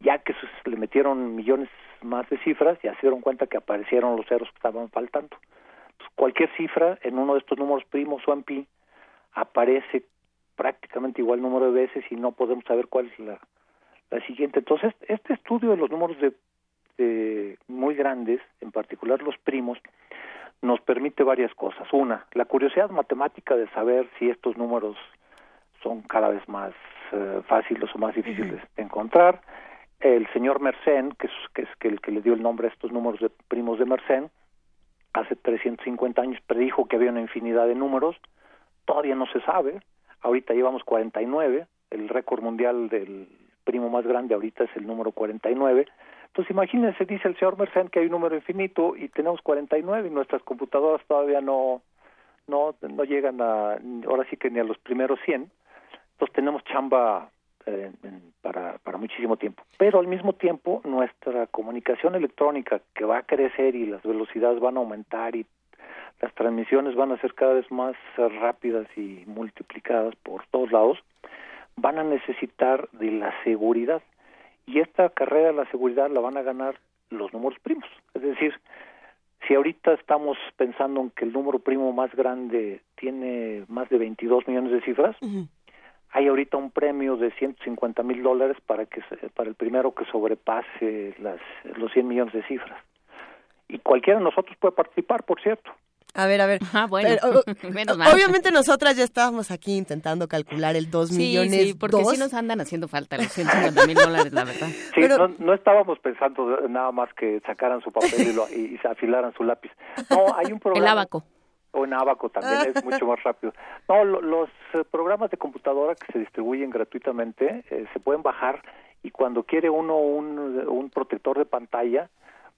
Ya que se le metieron millones más de cifras, ya se dieron cuenta que aparecieron los ceros que estaban faltando. cualquier cifra en uno de estos números primos o en pi aparece prácticamente igual número de veces y no podemos saber cuál es la, la siguiente. Entonces, este estudio de los números de, de muy grandes, en particular los primos, nos permite varias cosas. Una, la curiosidad matemática de saber si estos números son cada vez más eh, fáciles o más difíciles de encontrar. El señor Mersenne, que es, que es que el que le dio el nombre a estos números de primos de Mersenne, hace 350 años predijo que había una infinidad de números. Todavía no se sabe. Ahorita llevamos 49. El récord mundial del primo más grande ahorita es el número 49. Entonces imagínense, dice el señor Mercén que hay un número infinito y tenemos 49 y nuestras computadoras todavía no, no, no llegan a, ahora sí que ni a los primeros 100. Entonces tenemos chamba eh, para, para muchísimo tiempo. Pero al mismo tiempo nuestra comunicación electrónica que va a crecer y las velocidades van a aumentar y las transmisiones van a ser cada vez más rápidas y multiplicadas por todos lados, van a necesitar de la seguridad y esta carrera de la seguridad la van a ganar los números primos. Es decir, si ahorita estamos pensando en que el número primo más grande tiene más de 22 millones de cifras, hay ahorita un premio de 150 mil dólares para que para el primero que sobrepase las, los 100 millones de cifras. Y cualquiera de nosotros puede participar, por cierto. A ver, a ver. Ah, bueno, menos mal. Obviamente nosotras ya estábamos aquí intentando calcular el 2 Sí, millones. sí, porque dos. sí nos andan haciendo falta los 150 mil dólares, la verdad. Sí, Pero- no, no estábamos pensando nada más que sacaran su papel y, lo- y- y se afilaran su lápiz. No, hay un programa. El abaco. O en Abaco también es mucho más rápido. No, lo- los eh, programas de computadora que se distribuyen gratuitamente eh, se pueden bajar y cuando quiere uno un, un protector de pantalla,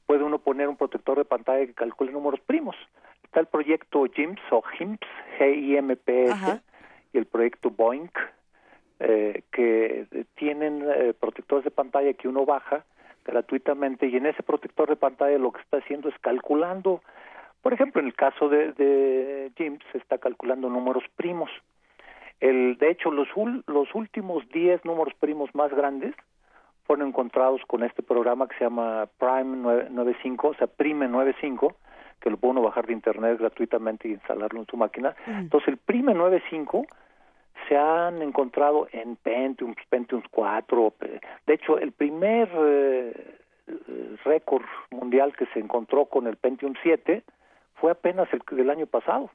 puede uno poner un protector de pantalla que calcule números primos. Está el proyecto GIMPS o GIMPS, G-I-M-P-S, y el proyecto Boink, eh, que eh, tienen eh, protectores de pantalla que uno baja gratuitamente y en ese protector de pantalla lo que está haciendo es calculando, por ejemplo, en el caso de, de GIMPS se está calculando números primos. El, de hecho, los, los últimos 10 números primos más grandes fueron encontrados con este programa que se llama Prime 9- 95, o sea, Prime 95, que lo puede uno bajar de internet gratuitamente y instalarlo en su máquina. Entonces, el Prime 95 se han encontrado en Pentium, Pentium 4. pe- De hecho, el primer eh, récord mundial que se encontró con el Pentium 7 fue apenas el del año pasado.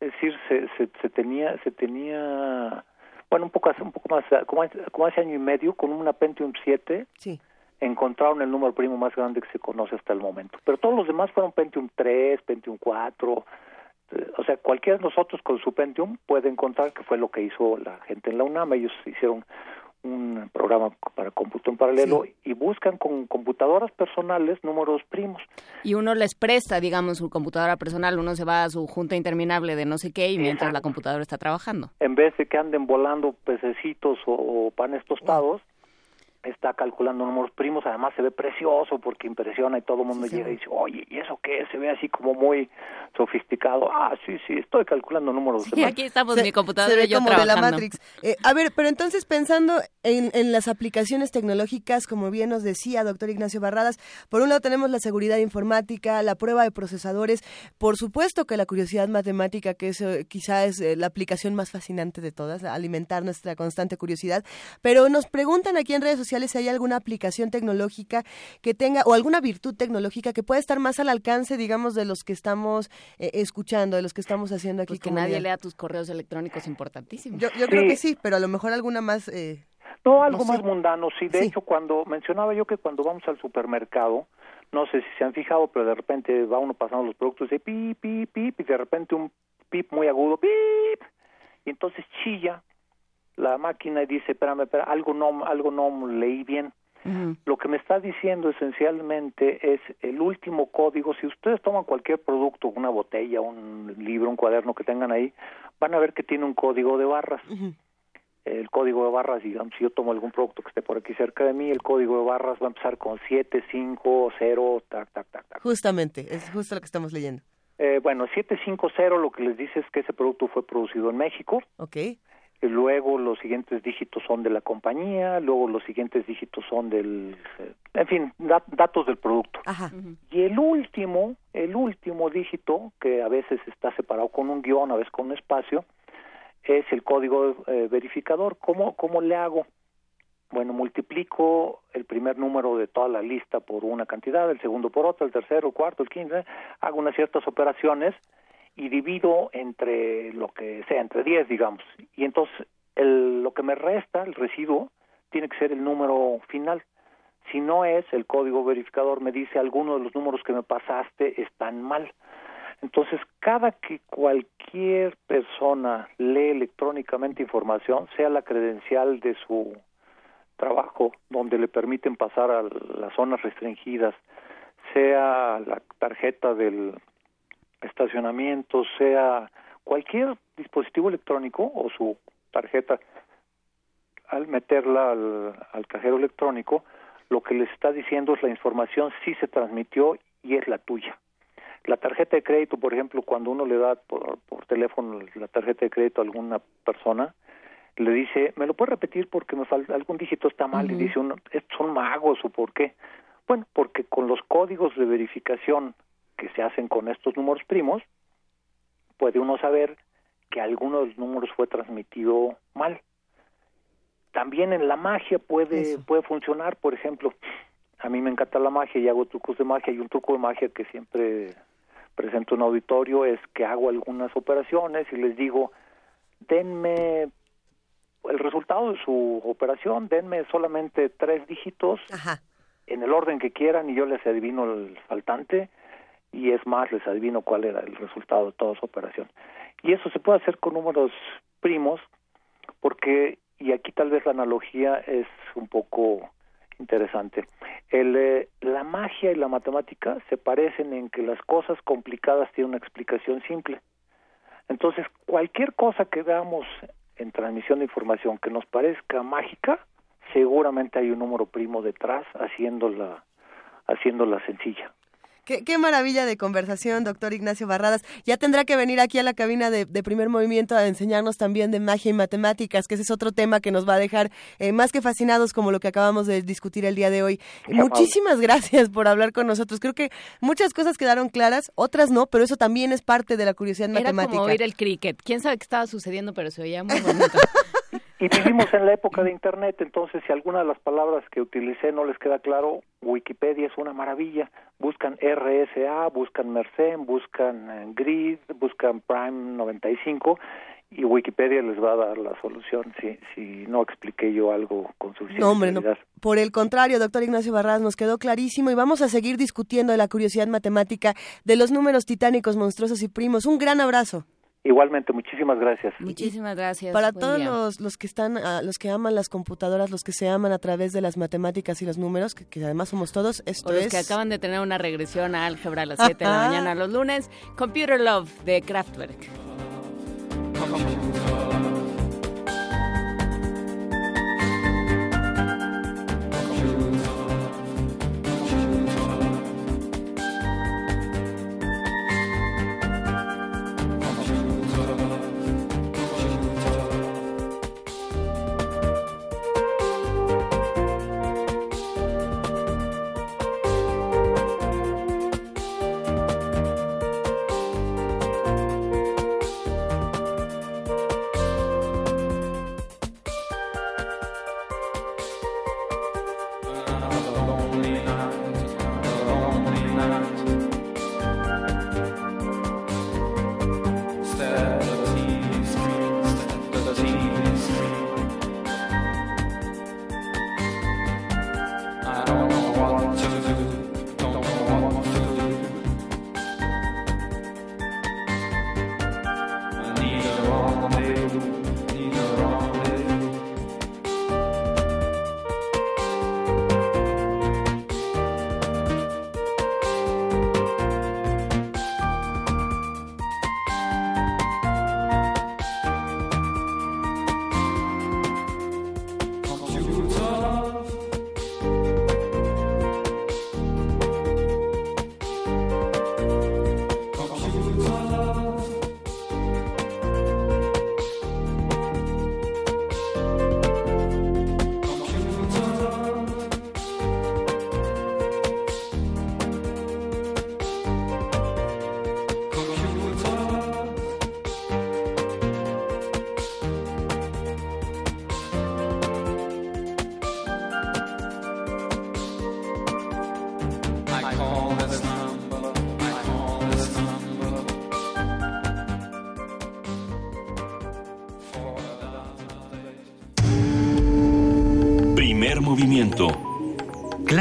Es decir, se, se, se tenía se tenía bueno, un poco hace- un poco más como hace, como hace año y medio con una Pentium 7 Sí. encontraron el número primo más grande que se conoce hasta el momento. Pero todos los demás fueron Pentium 3, Pentium 4. eh, O sea, cualquiera de nosotros con su Pentium puede encontrar que fue lo que hizo la gente en la UNAM. Ellos hicieron un programa para cómputo en paralelo y buscan con computadoras personales números primos. Y uno les presta, digamos, su computadora personal, uno se va a su junta interminable de no sé qué y mientras la computadora está trabajando. En vez de que anden volando pececitos o, o panes tostados, está calculando números primos, además se ve precioso porque impresiona y todo el mundo llega y dice, oye, ¿y eso qué? Se ve así como muy sofisticado. Ah, sí, sí, estoy calculando números. Sí, aquí estamos Se- mi se computadora ve y yo como de la trabajando. Matrix. Eh, a ver, pero entonces pensando en, en las aplicaciones tecnológicas, como bien nos decía doctor Ignacio Barradas, por un lado tenemos la seguridad informática, la prueba de procesadores, por supuesto que la curiosidad matemática, que es eh, quizá es eh, la aplicación más fascinante de todas, alimentar nuestra constante curiosidad, pero nos preguntan aquí en redes sociales si hay alguna aplicación tecnológica que tenga, o alguna virtud tecnológica que pueda estar más al alcance, digamos, de los que estamos eh, escuchando, de los que estamos haciendo aquí. Pues que nadie lea tus correos electrónicos importantísimos. Yo, yo creo que sí, pero a lo mejor alguna más... Eh, No, algo No sé. más mundano, sí. De Sí. hecho, cuando mencionaba yo que cuando vamos al supermercado, no sé si se han fijado, pero de repente va uno pasando los productos y dice pip, pip, pip, y de repente un pip muy agudo, pip, y entonces chilla la máquina y dice, espérame, espérame, algo no, algo no leí bien. Lo que me está diciendo esencialmente es el último código. Si ustedes toman cualquier producto, una botella, un libro, un cuaderno que tengan ahí, van a ver que tiene un código de barras. El código de barras, digamos, si yo tomo algún producto que esté por aquí cerca de mí, el código de barras va a empezar con 7, 5, 0, tac, tac, tac, tac. Justamente, es justo lo que estamos leyendo. Eh, bueno, 750 lo que les dice es que ese producto fue producido en México. ¿Ok? Luego los siguientes dígitos son de la compañía, luego los siguientes dígitos son del, eh, en fin, da- datos del producto. Ajá. Y el último, el último dígito, que a veces está separado con un guion, a veces con un espacio, es el código eh, verificador. ¿Cómo, ¿Cómo le hago? Bueno, multiplico el primer número de toda la lista por una cantidad, el segundo por otra, el tercero, el cuarto, el quince, hago unas ciertas operaciones y divido entre lo que sea, entre 10, digamos. Y entonces el, lo que me resta, el residuo, tiene que ser el número final. Si no es, el código verificador me dice algunos de los números que me pasaste están mal. Entonces, cada que cualquier persona lee electrónicamente información, sea la credencial de su trabajo donde le permiten pasar a las zonas restringidas, sea la tarjeta del estacionamiento, sea cualquier dispositivo electrónico o su tarjeta, al meterla al, al cajero electrónico, lo que les está diciendo es la información sí se transmitió y es la tuya. La tarjeta de crédito, por ejemplo, cuando uno le da por, por teléfono la tarjeta de crédito a alguna persona, le dice, ¿me lo puede repetir porque me falta algún dígito está mal? Y dice uno, ¿son magos o por qué? Bueno, porque con los códigos de verificación que se hacen con estos números primos, puede uno saber que alguno de los números fue transmitido mal. También en la magia puede, puede funcionar, por ejemplo, a mí me encanta la magia y hago trucos de magia y un truco de magia que siempre presento en auditorio es que hago algunas operaciones y les digo, denme el resultado de su operación, denme solamente tres dígitos en el orden que quieran y yo les adivino el faltante y es más, les adivino cuál era el resultado de toda su operación. Y eso se puede hacer con números primos porque, y aquí tal vez la analogía es un poco interesante, el, eh, la magia y la matemática se parecen en que las cosas complicadas tienen una explicación simple. Entonces, cualquier cosa que veamos en transmisión de información que nos parezca mágica, seguramente hay un número primo detrás haciéndola, haciéndola sencilla. Qué, maravilla de conversación, doctor Ignacio Barradas. Ya tendrá que venir aquí a la cabina de, primer movimiento a enseñarnos también de magia y matemáticas, que ese es otro tema que nos va a dejar eh, más que fascinados como lo que acabamos de discutir el día de hoy. Muchísimas gracias por hablar con nosotros. Creo que muchas cosas quedaron claras, otras no, pero eso también es parte de la curiosidad matemática. Era como oír el cricket. ¿Quién sabe qué estaba sucediendo? Pero se oía muy bonito. Y vivimos en la época de Internet, entonces si alguna de las palabras que utilicé no les queda claro, Wikipedia es una maravilla. Buscan RSA, buscan Mersenne, buscan eh, Grid, buscan Prime 95 y Wikipedia les va a dar la solución si, si no expliqué yo algo con suficiente no, hombre, no. Por el contrario, doctor Ignacio Barras, nos quedó clarísimo y vamos a seguir discutiendo de la curiosidad matemática de los números titánicos, monstruosos y primos. Un gran abrazo. Igualmente, muchísimas gracias. Muchísimas gracias. Para todos los, los, que están, ah, los que aman las computadoras, los que se aman a través de las matemáticas y los números, que, además somos todos, esto o los que acaban de tener una regresión a álgebra a las 7 de la mañana los lunes, Computer Love de Kraftwerk.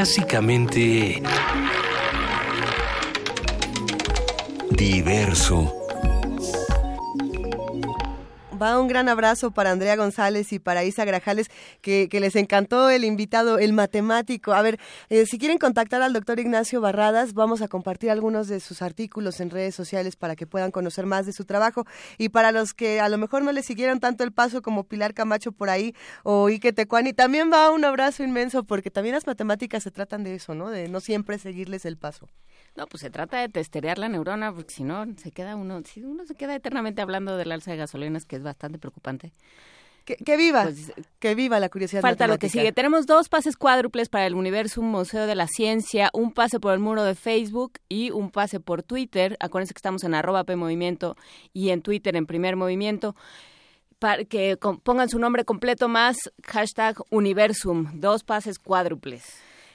Clásicamente... Diverso. Va un gran abrazo para Andrea González y para Isa Grajales, que, les encantó el invitado, el matemático. A ver, eh, si quieren contactar al doctor Ignacio Barradas, vamos a compartir algunos de sus artículos en redes sociales para que puedan conocer más de su trabajo. Y para los que a lo mejor no le siguieron tanto el paso como Pilar Camacho por ahí o Ike Tecuani, también va un abrazo inmenso, porque también las matemáticas se tratan de eso, ¿no? De no siempre seguirles el paso. No, pues se trata de testerear la neurona, porque si no, se queda uno, si uno se queda eternamente hablando del alza de gasolinas, que es bastante preocupante. Que, viva, pues, que viva la curiosidad. Falta lo que sigue. Tenemos dos pases cuádruples para el Universo, un Museo de la Ciencia, un pase por el muro de Facebook y un pase por Twitter. Acuérdense que estamos en arroba P Movimiento y en Twitter en Primer Movimiento. Para que pongan su nombre completo más hashtag Universum, dos pases cuádruples.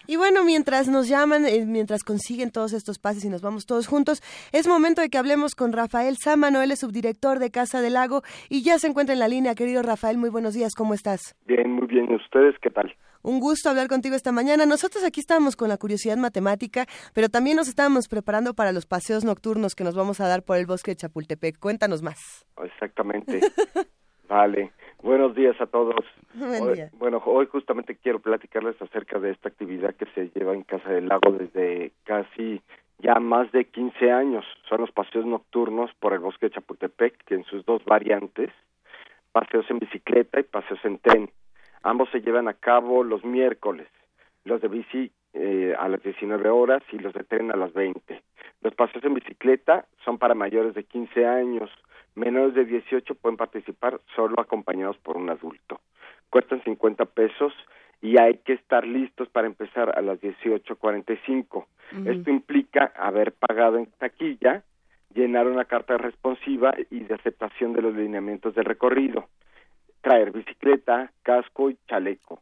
Y bueno, mientras nos llaman, eh, mientras consiguen todos estos pases y nos vamos todos juntos, es momento de que hablemos con Rafael Sámano, él es subdirector de Casa del Lago y ya se encuentra en la línea. Querido Rafael, muy buenos días, ¿cómo estás? Bien, muy bien. ¿Ustedes qué tal? Un gusto hablar contigo esta mañana. Nosotros aquí estábamos con la curiosidad matemática, pero también nos estábamos preparando para los paseos nocturnos que nos vamos a dar por el bosque de Chapultepec. Cuéntanos más. Exactamente. vale. Buenos días a todos. bueno, hoy justamente quiero platicarles acerca de esta actividad que se lleva en Casa del Lago desde casi ya más de 15 años. Son los paseos nocturnos por el bosque de Chapultepec, que en sus dos variantes, paseos en bicicleta y paseos en tren. Ambos se llevan a cabo los miércoles, los de bici eh, a las 19 horas y los de tren a las 20. Los paseos en bicicleta son para mayores de 15 años, menores de 18 pueden participar solo acompañados por un adulto. Cuestan 50 pesos y hay que estar listos para empezar a las 18.45. Esto implica haber pagado en taquilla, llenar una carta responsiva y de aceptación de los lineamientos del recorrido, traer bicicleta, casco y chaleco.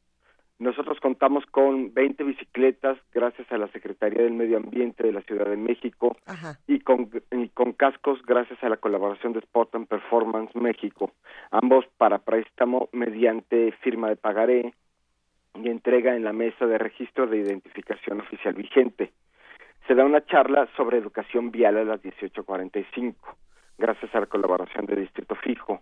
Nosotros contamos con 20 bicicletas gracias a la Secretaría del Medio Ambiente de la Ciudad de México y con, con cascos gracias a la colaboración de Sport and Performance México, ambos para préstamo mediante firma de pagaré y entrega en la mesa de registro de identificación oficial vigente. Se da una charla sobre educación vial a las 18.45 gracias a la colaboración de Distrito Fijo.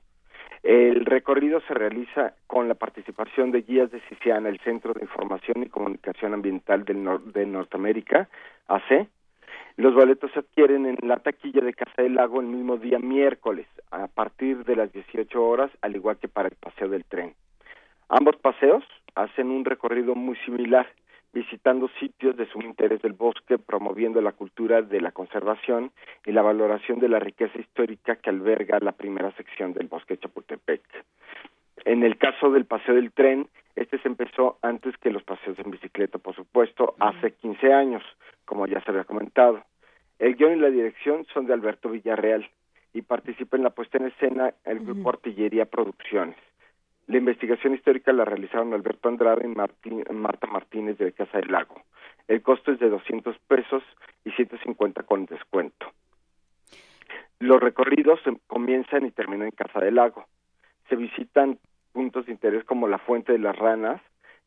El recorrido se realiza con la participación de guías de CICIAN, el Centro de Información y Comunicación Ambiental del de Norteamérica, AC. Los boletos se adquieren en la taquilla de Casa del Lago el mismo día miércoles, a partir de las 18 horas, al igual que para el paseo del tren. Ambos paseos hacen un recorrido muy similar visitando sitios de sumo interés del bosque, promoviendo la cultura de la conservación y la valoración de la riqueza histórica que alberga la primera sección del bosque Chapultepec. En el caso del paseo del tren, este se empezó antes que los paseos en bicicleta, por supuesto, hace 15 años, como ya se había comentado. El guion y la dirección son de Alberto Villarreal y participa en la puesta en escena el grupo Artillería Producciones. La investigación histórica la realizaron Alberto Andrade y Marta Martínez de Casa del Lago. El costo es de 200 pesos y 150 con descuento. Los recorridos comienzan y terminan en Casa del Lago. Se visitan puntos de interés como la Fuente de las Ranas,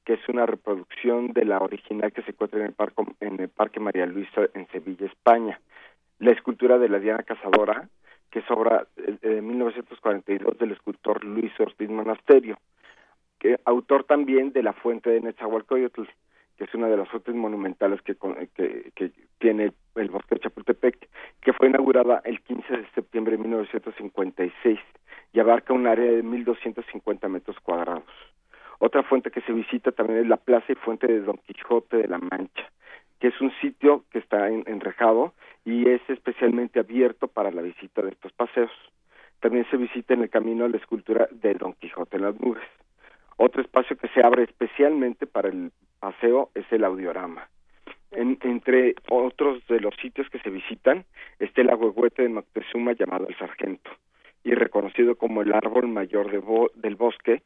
que es una reproducción de la original que se encuentra en el, en el Parque María Luisa en Sevilla, España. La escultura de la Diana Cazadora, que es obra de 1942 del escultor Luis Ortiz Monasterio, que autor también de la fuente de Nezahualcóyotl, que es una de las fuentes monumentales que, que, tiene el, bosque de Chapultepec, que fue inaugurada el 15 de septiembre de 1956 y abarca un área de 1.250 metros cuadrados. Otra fuente que se visita también es la Plaza y Fuente de Don Quijote de la Mancha, que es un sitio que está enrejado y es especialmente abierto para la visita de estos paseos. También se visita en el camino la escultura de Don Quijote en las nubes. Otro espacio que se abre especialmente para el paseo es el audiorama. entre otros de los sitios que se visitan está el agüehuete de Moctezuma llamado el Sargento y reconocido como el árbol mayor del bosque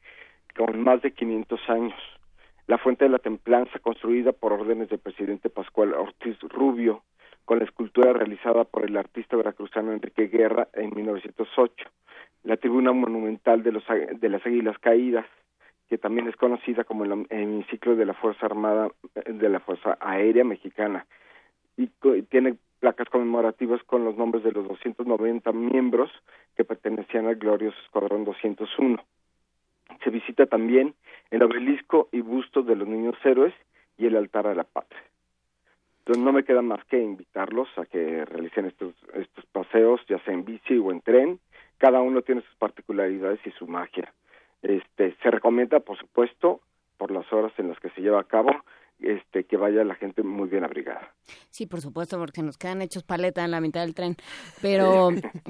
con más de 500 años la fuente de la templanza construida por órdenes del presidente Pascual Ortiz Rubio, con la escultura realizada por el artista veracruzano Enrique Guerra en 1908, la tribuna monumental de, los, de las Águilas Caídas, que también es conocida como el hemiciclo de la Fuerza Armada de la Fuerza Aérea Mexicana y tiene placas conmemorativas con los nombres de los 290 miembros que pertenecían al glorioso Escuadrón 201. Se visita también el obelisco y busto de los niños héroes y el altar a la patria. Entonces no me queda más que invitarlos a que realicen estos, estos paseos, ya sea en bici o en tren. Cada uno tiene sus particularidades y su magia. Este, se recomienda, por supuesto, por las horas en las que se lleva a cabo, este, que vaya la gente muy bien abrigada. Sí, por supuesto, porque nos quedan hechos paleta en la mitad del tren. Pero,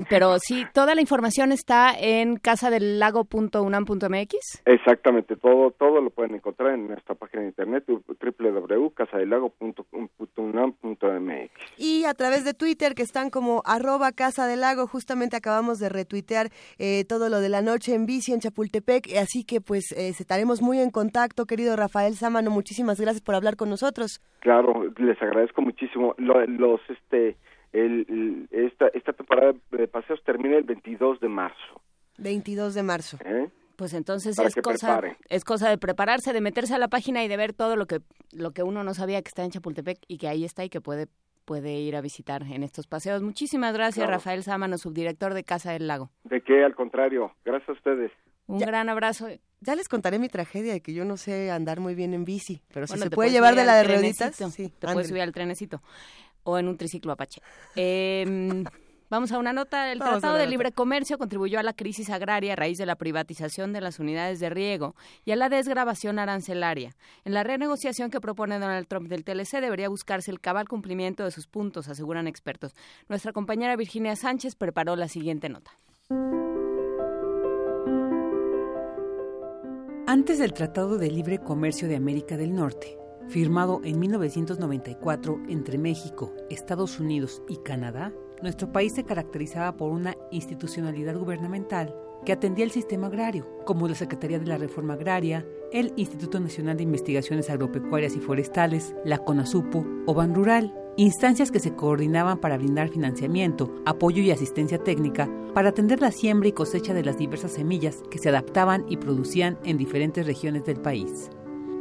pero sí, toda la información está en casadelago.unam.mx. Exactamente, todo, todo lo pueden encontrar en nuestra página de internet www.casadelago.unam.mx. Y a través de Twitter, que están como arroba Casa del Lago, justamente acabamos de retuitear eh, todo lo de la noche en bici en Chapultepec, así que pues eh, estaremos muy en contacto, querido Rafael Sámano, muchísimas gracias por hablar con nosotros. Claro, les agradezco muchísimo. Los, este, el, esta, esta temporada de paseos termina el 22 de marzo. 22 de marzo. ¿Eh? Pues entonces es cosa, es cosa de prepararse, de meterse a la página y de ver todo lo que, lo que uno no sabía que está en Chapultepec y que ahí está y que puede, puede ir a visitar en estos paseos. Muchísimas gracias, Rafael Sámano, subdirector de Casa del Lago. De qué, al contrario. Gracias a ustedes. Un gran abrazo. Ya les contaré mi tragedia de que yo no sé andar muy bien en bici, pero si se puede llevar de la de rueditas, sí, te puedes subir al trenecito o en un triciclo Apache. Eh, Vamos a una nota. El Tratado de Libre Comercio contribuyó a la crisis agraria a raíz de la privatización de las unidades de riego y a la desgrabación arancelaria. En la renegociación que propone Donald Trump del TLC debería buscarse el cabal cumplimiento de sus puntos, aseguran expertos. Nuestra compañera Virginia Sánchez preparó la siguiente nota. Antes del Tratado de Libre Comercio de América del Norte, firmado en 1994 entre México, Estados Unidos y Canadá, nuestro país se caracterizaba por una institucionalidad gubernamental que atendía el sistema agrario, como la Secretaría de la Reforma Agraria, el Instituto Nacional de Investigaciones Agropecuarias y Forestales, la CONASUPO o Ban Rural, instancias que se coordinaban para brindar financiamiento, apoyo y asistencia técnica para atender la siembra y cosecha de las diversas semillas que se adaptaban y producían en diferentes regiones del país.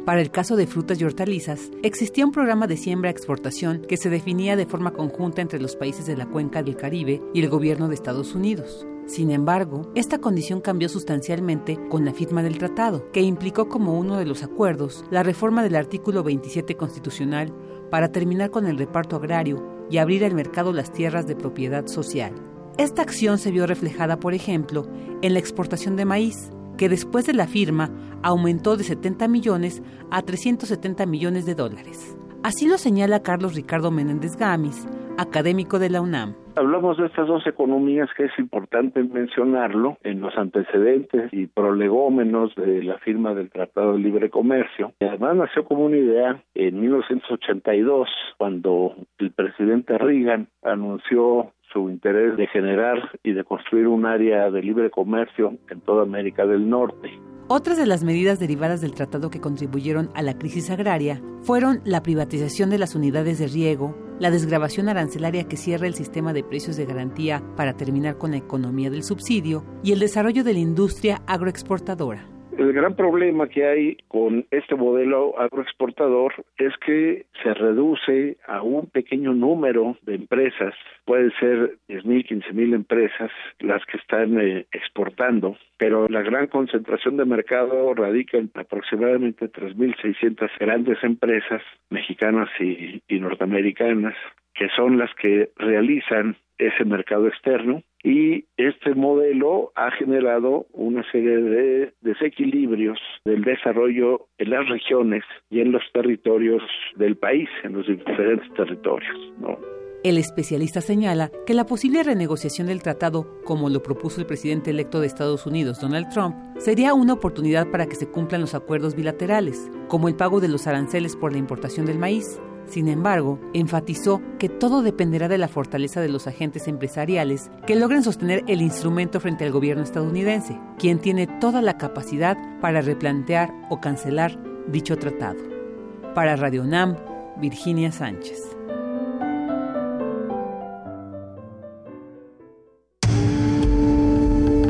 Para el caso de frutas y hortalizas, existía un programa de siembra-exportación que se definía de forma conjunta entre los países de la cuenca del Caribe y el gobierno de Estados Unidos. Sin embargo, esta condición cambió sustancialmente con la firma del tratado, que implicó como uno de los acuerdos la reforma del artículo 27 constitucional para terminar con el reparto agrario y abrir al mercado las tierras de propiedad social. Esta acción se vio reflejada, por ejemplo, en la exportación de maíz, que después de la firma aumentó de 70 millones a 370 millones de dólares. Así lo señala Carlos Ricardo Menéndez Gamis, académico de la UNAM. Hablamos de estas dos economías que es importante mencionarlo en los antecedentes y prolegómenos de la firma del Tratado de Libre Comercio. Además nació como una idea en 1982 cuando el presidente Reagan anunció su interés de generar y de construir un área de libre comercio en toda América del Norte. Otras de las medidas derivadas del tratado que contribuyeron a la crisis agraria fueron la privatización de las unidades de riego, la desgrabación arancelaria que cierra el sistema de precios de garantía para terminar con la economía del subsidio y el desarrollo de la industria agroexportadora. El gran problema que hay con este modelo agroexportador es que se reduce a un pequeño número de empresas, pueden ser 10.000, 15.000 empresas las que están eh, exportando, pero la gran concentración de mercado radica en aproximadamente 3.600 grandes empresas mexicanas y norteamericanas que son las que realizan ese mercado externo y este modelo ha generado una serie de desequilibrios del desarrollo en las regiones y en los territorios del país, en los diferentes territorios, ¿no? El especialista señala que la posible renegociación del tratado, como lo propuso el presidente electo de Estados Unidos, Donald Trump, sería una oportunidad para que se cumplan los acuerdos bilaterales, como el pago de los aranceles por la importación del maíz, sin embargo, enfatizó que todo dependerá de la fortaleza de los agentes empresariales que logren sostener el instrumento frente al gobierno estadounidense, quien tiene toda la capacidad para replantear o cancelar dicho tratado. Para Radio NAM, Virginia Sánchez.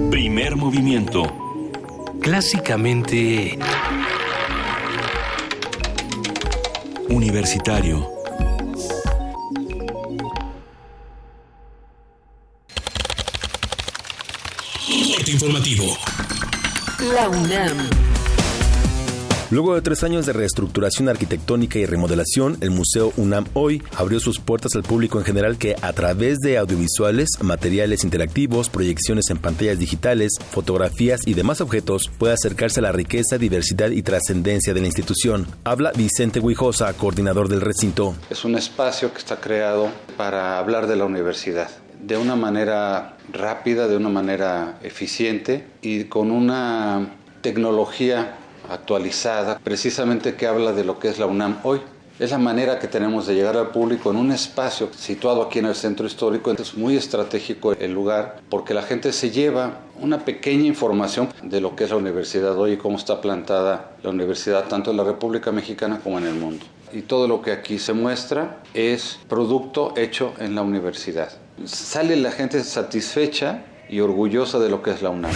Primer movimiento. Clásicamente... Universitario. Corte informativo. La UNAM. Luego de tres años de reestructuración arquitectónica y remodelación, el Museo UNAM hoy abrió sus puertas al público en general que a través de audiovisuales, materiales interactivos, proyecciones en pantallas digitales, fotografías y demás objetos puede acercarse a la riqueza, diversidad y trascendencia de la institución. Habla Vicente Huijosa, coordinador del recinto. Es un espacio que está creado para hablar de la universidad de una manera rápida, de una manera eficiente y con una tecnología actualizada, precisamente que habla de lo que es la UNAM hoy. Es la manera que tenemos de llegar al público en un espacio situado aquí en el centro histórico. Es muy estratégico el lugar porque la gente se lleva una pequeña información de lo que es la universidad hoy y cómo está plantada la universidad tanto en la República Mexicana como en el mundo. Y todo lo que aquí se muestra es producto hecho en la universidad. Sale la gente satisfecha y orgullosa de lo que es la UNAM.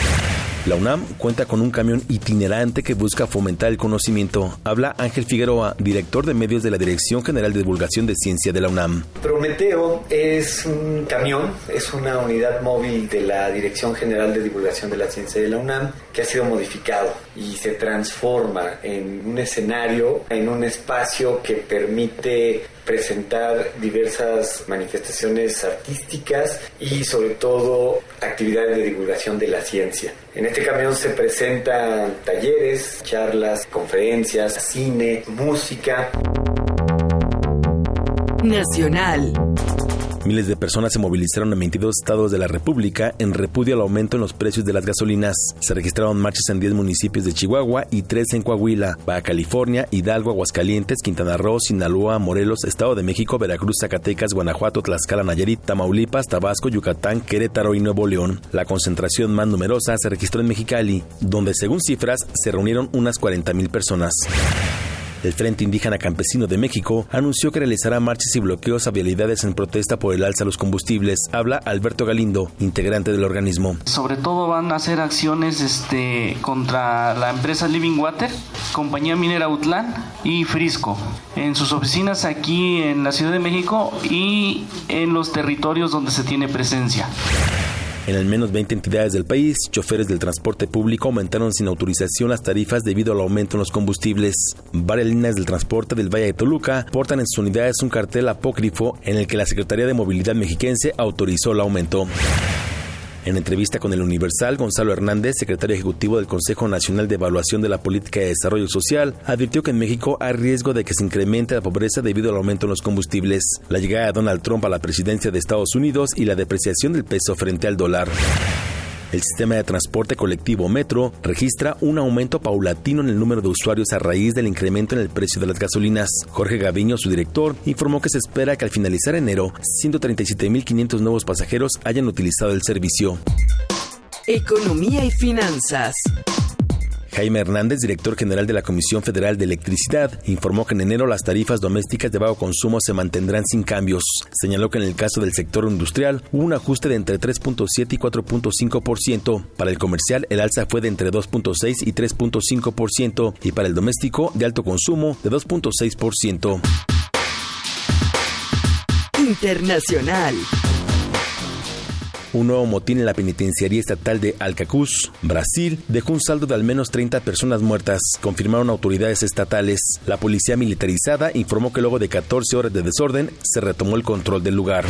La UNAM cuenta con un camión itinerante que busca fomentar el conocimiento. Habla Ángel Figueroa, director de medios de la Dirección General de Divulgación de Ciencia de la UNAM. Prometeo es un camión, es una unidad móvil de la Dirección General de Divulgación de la Ciencia de la UNAM que ha sido modificado y se transforma en un escenario, en un espacio que permite presentar diversas manifestaciones artísticas y sobre todo actividades de divulgación de la ciencia. En este camión se presentan talleres, charlas, conferencias, cine, música. Nacional. Miles de personas se movilizaron en 22 estados de la República en repudio al aumento en los precios de las gasolinas. Se registraron marchas en 10 municipios de Chihuahua y 3 en Coahuila, Baja California, Hidalgo, Aguascalientes, Quintana Roo, Sinaloa, Morelos, Estado de México, Veracruz, Zacatecas, Guanajuato, Tlaxcala, Nayarit, Tamaulipas, Tabasco, Yucatán, Querétaro y Nuevo León. La concentración más numerosa se registró en Mexicali, donde según cifras se reunieron unas 40.000 personas. El Frente Indígena Campesino de México anunció que realizará marchas y bloqueos a vialidades en protesta por el alza de los combustibles. Habla Alberto Galindo, integrante del organismo. Sobre todo van a hacer acciones este, contra la empresa Living Water, Compañía Minera Utlán y Frisco, en sus oficinas aquí en la Ciudad de México y en los territorios donde se tiene presencia. En al menos 20 entidades del país, choferes del transporte público aumentaron sin autorización las tarifas debido al aumento en los combustibles. Varias líneas del transporte del Valle de Toluca portan en sus unidades un cartel apócrifo en el que la Secretaría de Movilidad Mexiquense autorizó el aumento. En entrevista con el Universal, Gonzalo Hernández, secretario ejecutivo del Consejo Nacional de Evaluación de la Política de Desarrollo Social, advirtió que en México hay riesgo de que se incremente la pobreza debido al aumento en los combustibles, la llegada de Donald Trump a la presidencia de Estados Unidos y la depreciación del peso frente al dólar. El sistema de transporte colectivo Metro registra un aumento paulatino en el número de usuarios a raíz del incremento en el precio de las gasolinas. Jorge Gaviño, su director, informó que se espera que al finalizar enero, 137.500 nuevos pasajeros hayan utilizado el servicio. Economía y finanzas. Jaime Hernández, director general de la Comisión Federal de Electricidad, informó que en enero las tarifas domésticas de bajo consumo se mantendrán sin cambios. Señaló que en el caso del sector industrial hubo un ajuste de entre 3.7 y 4.5%. Para el comercial, el alza fue de entre 2.6 y 3.5% y para el doméstico de alto consumo de 2.6%. Internacional. Un nuevo motín en la penitenciaría estatal de Alcacuz, Brasil, dejó un saldo de al menos 30 personas muertas, confirmaron autoridades estatales. La policía militarizada informó que luego de 14 horas de desorden se retomó el control del lugar.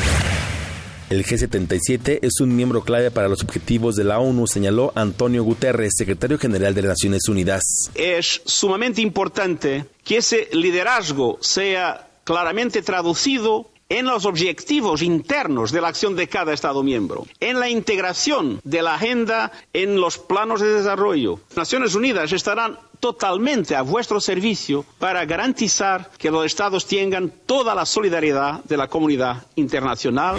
El G77 es un miembro clave para los objetivos de la ONU, señaló Antonio Guterres, secretario general de las Naciones Unidas. Es sumamente importante que ese liderazgo sea claramente traducido en los objetivos internos de la acción de cada Estado miembro, en la integración de la agenda en los planos de desarrollo. Naciones Unidas estarán totalmente a vuestro servicio para garantizar que los Estados tengan toda la solidaridad de la comunidad internacional.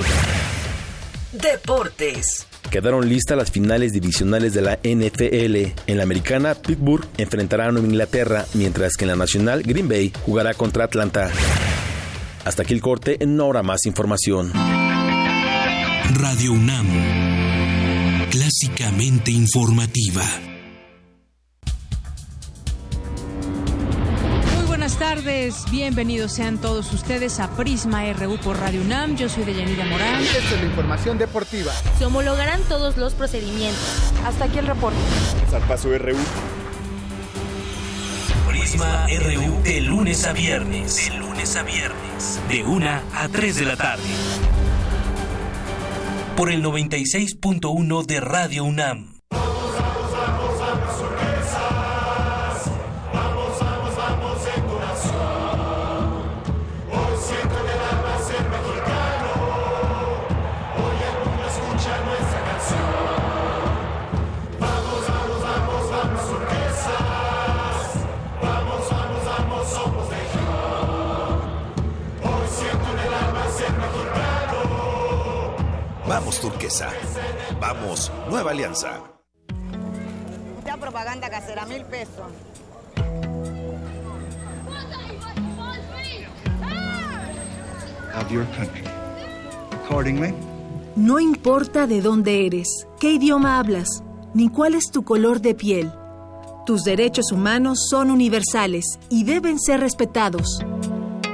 Deportes. Quedaron listas las finales divisionales de la NFL. En la americana, Pittsburgh enfrentará a Inglaterra, mientras que en la nacional, Green Bay jugará contra Atlanta. Hasta aquí el corte, en una hora más información. Radio UNAM, clásicamente informativa. tardes. Bienvenidos sean todos ustedes a Prisma RU por Radio UNAM. Yo soy Deyanira Morán. Esta es la información deportiva. Se homologarán todos los procedimientos. Hasta aquí el reporte. Zarpazo RU. Prisma RU de lunes a viernes. De lunes a viernes. De 1 a 3 de la tarde. Por el 96.1 de Radio UNAM. Vamos turquesa. Vamos, nueva alianza. Ya propaganda casera, mil pesos. Of your country. Accordingly. No importa de dónde eres, qué idioma hablas, ni cuál es tu color de piel. Tus derechos humanos son universales y deben ser respetados.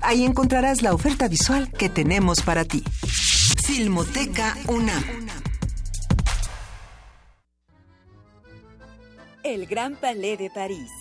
Ahí encontrarás la oferta visual que tenemos para ti. Filmoteca UNAM. El Gran Palais de París,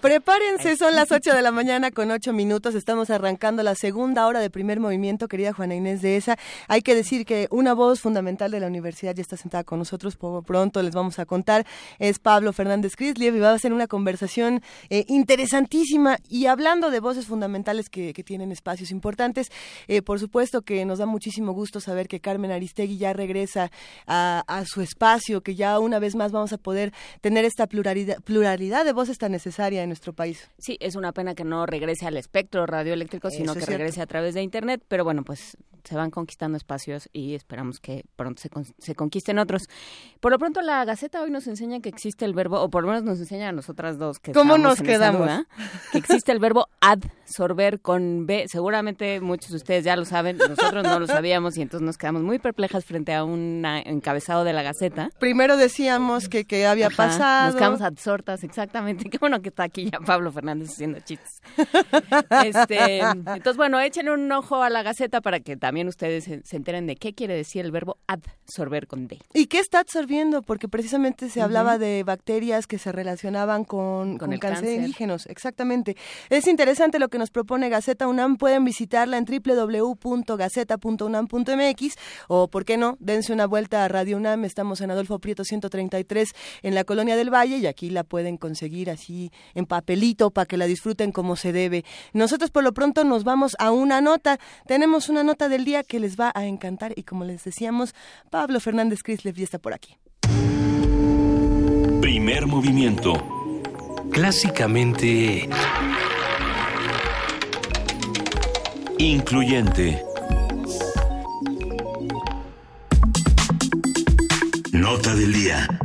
Prepárense, son las 8 de la mañana con 8 minutos. Estamos arrancando la segunda hora de primer movimiento, querida Juana Inés de esa. Hay que decir que una voz fundamental de la universidad ya está sentada con nosotros. Por pronto les vamos a contar. Es Pablo Fernández Crisliev y va a ser una conversación eh, interesantísima. Y hablando de voces fundamentales que, que tienen espacios importantes, eh, por supuesto que nos da muchísimo gusto saber que Carmen Aristegui ya regresa a, a su espacio, que ya una vez más vamos a poder tener esta pluralidad, pluralidad de voces tan necesaria en nuestro país. Sí, es una pena que no regrese al espectro radioeléctrico, sino que regrese a través de Internet, pero bueno, pues se van conquistando espacios y esperamos que pronto se, se, conquisten otros. Por lo pronto, la Gaceta hoy nos enseña que existe el verbo, o por lo menos nos enseña a nosotras dos que ¿Cómo nos quedamos? que existe el verbo adsorber con B. Seguramente muchos de ustedes ya lo saben, nosotros no lo sabíamos y entonces nos quedamos muy perplejas frente a un encabezado de la Gaceta. Primero decíamos que, que había pasado. Nos quedamos absortas, exactamente. Qué bueno que está aquí ya Pablo Fernández haciendo chistes. este, entonces, bueno, echen un ojo a la Gaceta para que también ustedes se, enteren de qué quiere decir el verbo absorber con D. ¿Y qué está absorbiendo? Porque precisamente se hablaba de bacterias que se relacionaban con, con, cancerígenos. Exactamente. Es interesante lo que nos propone Gaceta UNAM. Pueden visitarla en www.gaceta.unam.mx o, ¿por qué no? Dense una vuelta a Radio UNAM. Estamos en Adolfo Prieto 133 en la Colonia del Valle y aquí la pueden conseguir así en papelito para que la disfruten como se debe. Nosotros por lo pronto nos vamos a una nota. Tenemos una nota del día que les va a encantar y como les decíamos, Pablo Fernández Crislev ya está por aquí. Primer movimiento. Clásicamente... Incluyente. Nota del día.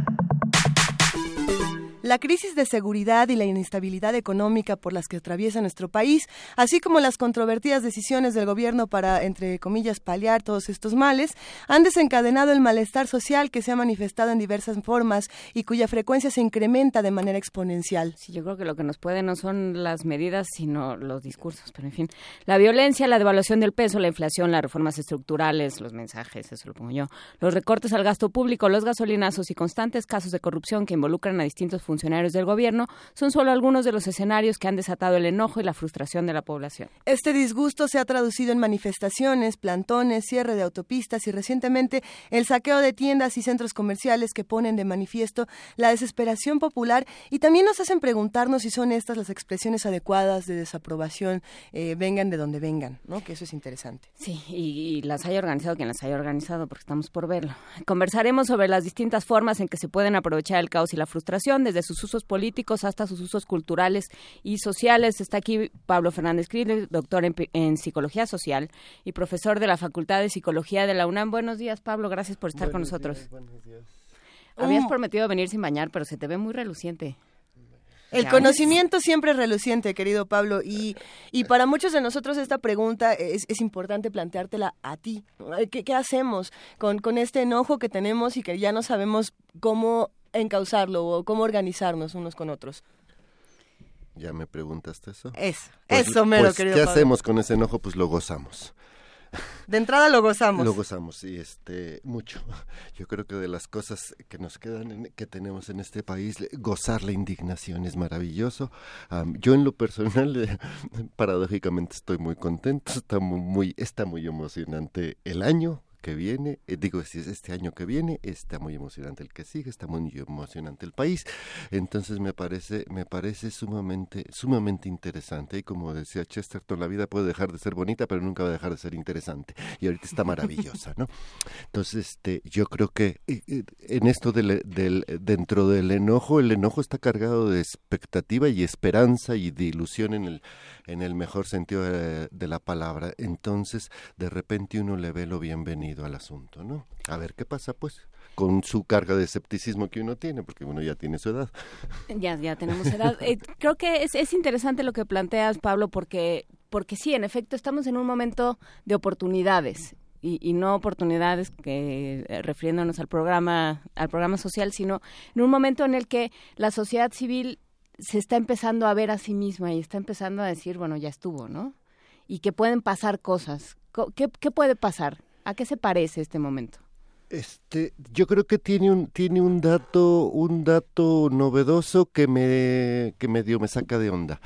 La crisis de seguridad y la inestabilidad económica por las que atraviesa nuestro país, así como las controvertidas decisiones del gobierno para, entre comillas, paliar todos estos males, han desencadenado el malestar social que se ha manifestado en diversas formas y cuya frecuencia se incrementa de manera exponencial. Sí, yo creo que lo que nos puede no son las medidas, sino los discursos, pero en fin, la violencia, la devaluación del peso, la inflación, las reformas estructurales, los mensajes, eso lo pongo yo, los recortes al gasto público, los gasolinazos y constantes casos de corrupción que involucran a distintos funcionarios funcionarios del gobierno son solo algunos de los escenarios que han desatado el enojo y la frustración de la población. Este disgusto se ha traducido en manifestaciones, plantones, cierre de autopistas y recientemente el saqueo de tiendas y centros comerciales que ponen de manifiesto la desesperación popular y también nos hacen preguntarnos si son estas las expresiones adecuadas de desaprobación, eh, vengan de donde vengan, ¿no? Que eso es interesante. Sí, y, y las haya organizado quien las haya organizado, porque estamos por verlo. Conversaremos sobre las distintas formas en que se pueden aprovechar el caos y la frustración desde sus usos políticos hasta sus usos culturales y sociales. Está aquí Pablo Fernández Crile, doctor en, Psicología Social y profesor de la Facultad de Psicología de la UNAM. Buenos días, Pablo. Gracias por estar con nosotros. buenos días. Habías uh. prometido venir sin bañar, pero se te ve muy reluciente. El conocimiento siempre es reluciente, querido Pablo, y, y para muchos de nosotros esta pregunta es, es importante planteártela a ti. ¿Qué, qué hacemos con, con, este enojo que tenemos y que ya no sabemos cómo encauzarlo o cómo organizarnos unos con otros. ¿Ya me preguntaste eso? Eso, pues, eso me lo pues, ¿Qué hacemos con ese enojo? Pues lo gozamos. De entrada lo gozamos. Lo gozamos, sí, este, mucho. Yo creo que de las cosas que nos quedan, que tenemos en este país, gozar la indignación es maravilloso. yo en lo personal, paradójicamente estoy muy contento, está muy, está muy emocionante el año, que viene, eh, digo, es este año que viene, está muy emocionante el que sigue, está muy emocionante el país. Entonces me parece, me parece sumamente, sumamente interesante. Y como decía Chesterton, la vida puede dejar de ser bonita, pero nunca va a dejar de ser interesante. Y ahorita está maravillosa, ¿no? Entonces, este, yo creo que en esto del, dentro del enojo, el enojo está cargado de expectativa y esperanza y de ilusión en el, en el mejor sentido de, la palabra. Entonces, de repente uno le ve lo bienvenido al asunto, ¿no? A ver qué pasa, pues con su carga de escepticismo que uno tiene, porque uno ya tiene su edad. Ya, ya tenemos edad. Eh, creo que es, es interesante lo que planteas, Pablo, porque, porque sí, en efecto, estamos en un momento de oportunidades. Y, y, no oportunidades que eh, refiriéndonos al programa al programa social sino en un momento en el que la sociedad civil se está empezando a ver a sí misma y está empezando a decir bueno ya estuvo no y que pueden pasar cosas. Qué, qué puede pasar ¿A qué se parece este momento? Este, yo creo que tiene un tiene un dato un dato novedoso que me que medio me saca de onda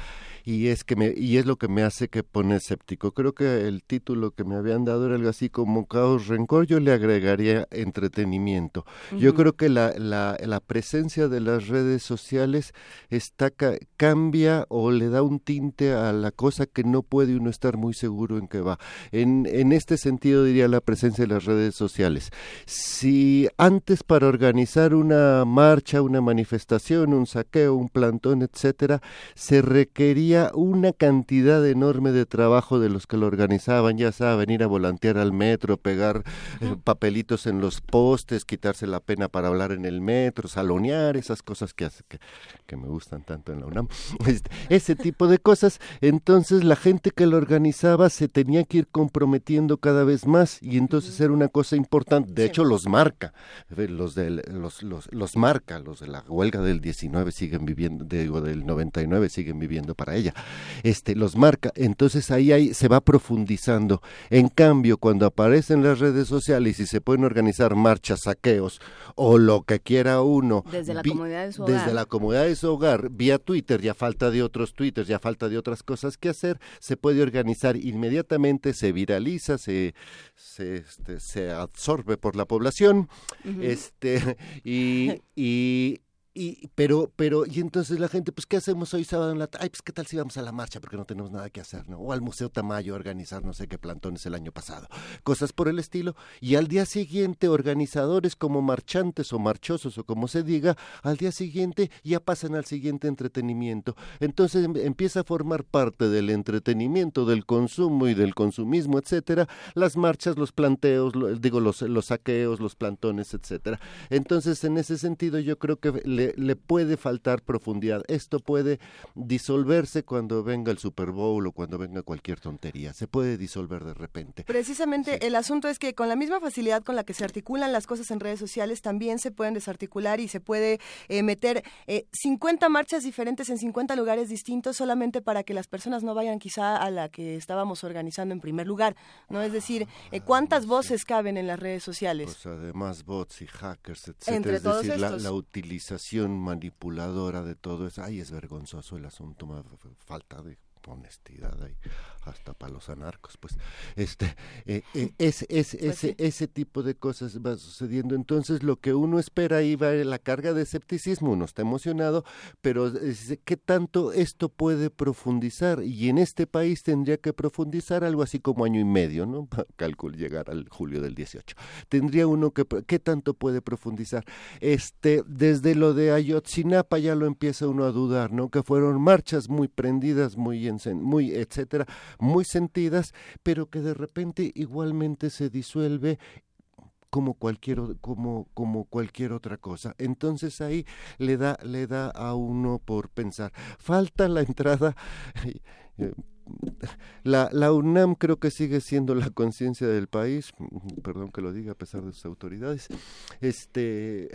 y es que me y es lo que me hace que pone escéptico. Creo que el título que me habían dado era algo así como caos rencor, yo le agregaría entretenimiento. Yo creo que la, la, la, presencia de las redes sociales está cambia o le da un tinte a la cosa que no puede uno estar muy seguro en que va. En, en este sentido diría la presencia de las redes sociales. Si antes para organizar una marcha, una manifestación, un saqueo, un plantón, etcétera, se requería una cantidad enorme de trabajo de los que lo organizaban, ya sea venir a volantear al metro, pegar eh, papelitos en los postes, quitarse la pena para hablar en el metro, salonear, esas cosas que, que, que me gustan tanto en la UNAM, este, ese tipo de cosas. Entonces la gente que lo organizaba se tenía que ir comprometiendo cada vez más y entonces era una cosa importante. De hecho, los marca, los, de, los, los, los marca, los de la huelga del 19 siguen viviendo, digo, del 99 siguen viviendo para ella. Este, los marca. Entonces ahí, ahí se va profundizando. En cambio, cuando aparecen las redes sociales y se pueden organizar marchas, saqueos o lo que quiera uno. Desde la comodidad de su hogar. Desde la comodidad de su hogar, vía Twitter, ya falta de otros Twitters, ya falta de otras cosas que hacer, se puede organizar inmediatamente, se viraliza, se, se, este, se absorbe por la población, este, y, y y pero pero y entonces la gente pues qué hacemos hoy sábado en la ay pues qué tal si vamos a la marcha porque no tenemos nada que hacer no o al museo Tamayo a organizar no sé qué plantones el año pasado cosas por el estilo y al día siguiente organizadores como marchantes o marchosos o como se diga al día siguiente ya pasan al siguiente entretenimiento. Entonces em, empieza a formar parte del entretenimiento del consumo y del consumismo etcétera las marchas los planteos digo los los saqueos los plantones etcétera. Entonces en ese sentido yo creo que puede faltar profundidad. Esto puede disolverse cuando venga el Super Bowl o cuando venga cualquier tontería. Se puede disolver de repente. Precisamente el asunto es que con la misma facilidad con la que se articulan las cosas en redes sociales, también se pueden desarticular y se puede eh, meter 50 eh, marchas diferentes en 50 lugares distintos solamente para que las personas no vayan quizá a la que estábamos organizando en primer lugar. ¿no? Es decir, eh, ¿cuántas voces caben en las redes sociales? Pues además bots y hackers, etc. Entre es decir, la utilización manipuladora de todo eso. Ay, es vergonzoso el asunto, falta de honestidad ahí hasta para los anarcos pues este eh, eh, es, es, pues ese ese tipo de cosas va sucediendo. Entonces lo que uno espera ahí va la carga de escepticismo uno está emocionado pero qué tanto esto puede profundizar y en este país tendría que profundizar algo así como año y medio no cálculo llegar al julio del 18 tendría uno que qué tanto puede profundizar este desde lo de Ayotzinapa ya lo empieza uno a dudar no que fueron marchas muy prendidas muy muy etcétera muy sentidas, pero que de repente igualmente se disuelve como cualquier como como cualquier otra cosa. Entonces ahí le da le da a uno por pensar. Falta la entrada eh, la, la UNAM creo que sigue siendo la conciencia del país, perdón que lo diga a pesar de sus autoridades. Este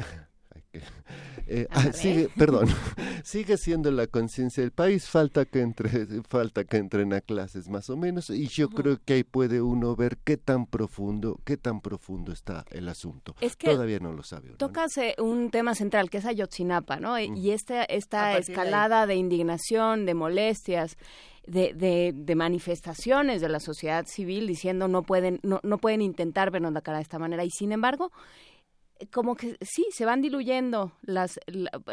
eh, ah, sigue, perdón, sigue siendo la conciencia del país, falta que entre, falta que entren a clases más o menos, y yo creo que ahí puede uno ver qué tan profundo, qué tan profundo está el asunto. Es que Todavía no lo sabe. Tocas un tema central que es Ayotzinapa, ¿no? Y esta, esta escalada de, indignación, de molestias. De, de, de, manifestaciones de la sociedad civil diciendo no pueden no, no pueden intentar vernos la cara de esta manera y sin embargo como que sí, se van diluyendo las,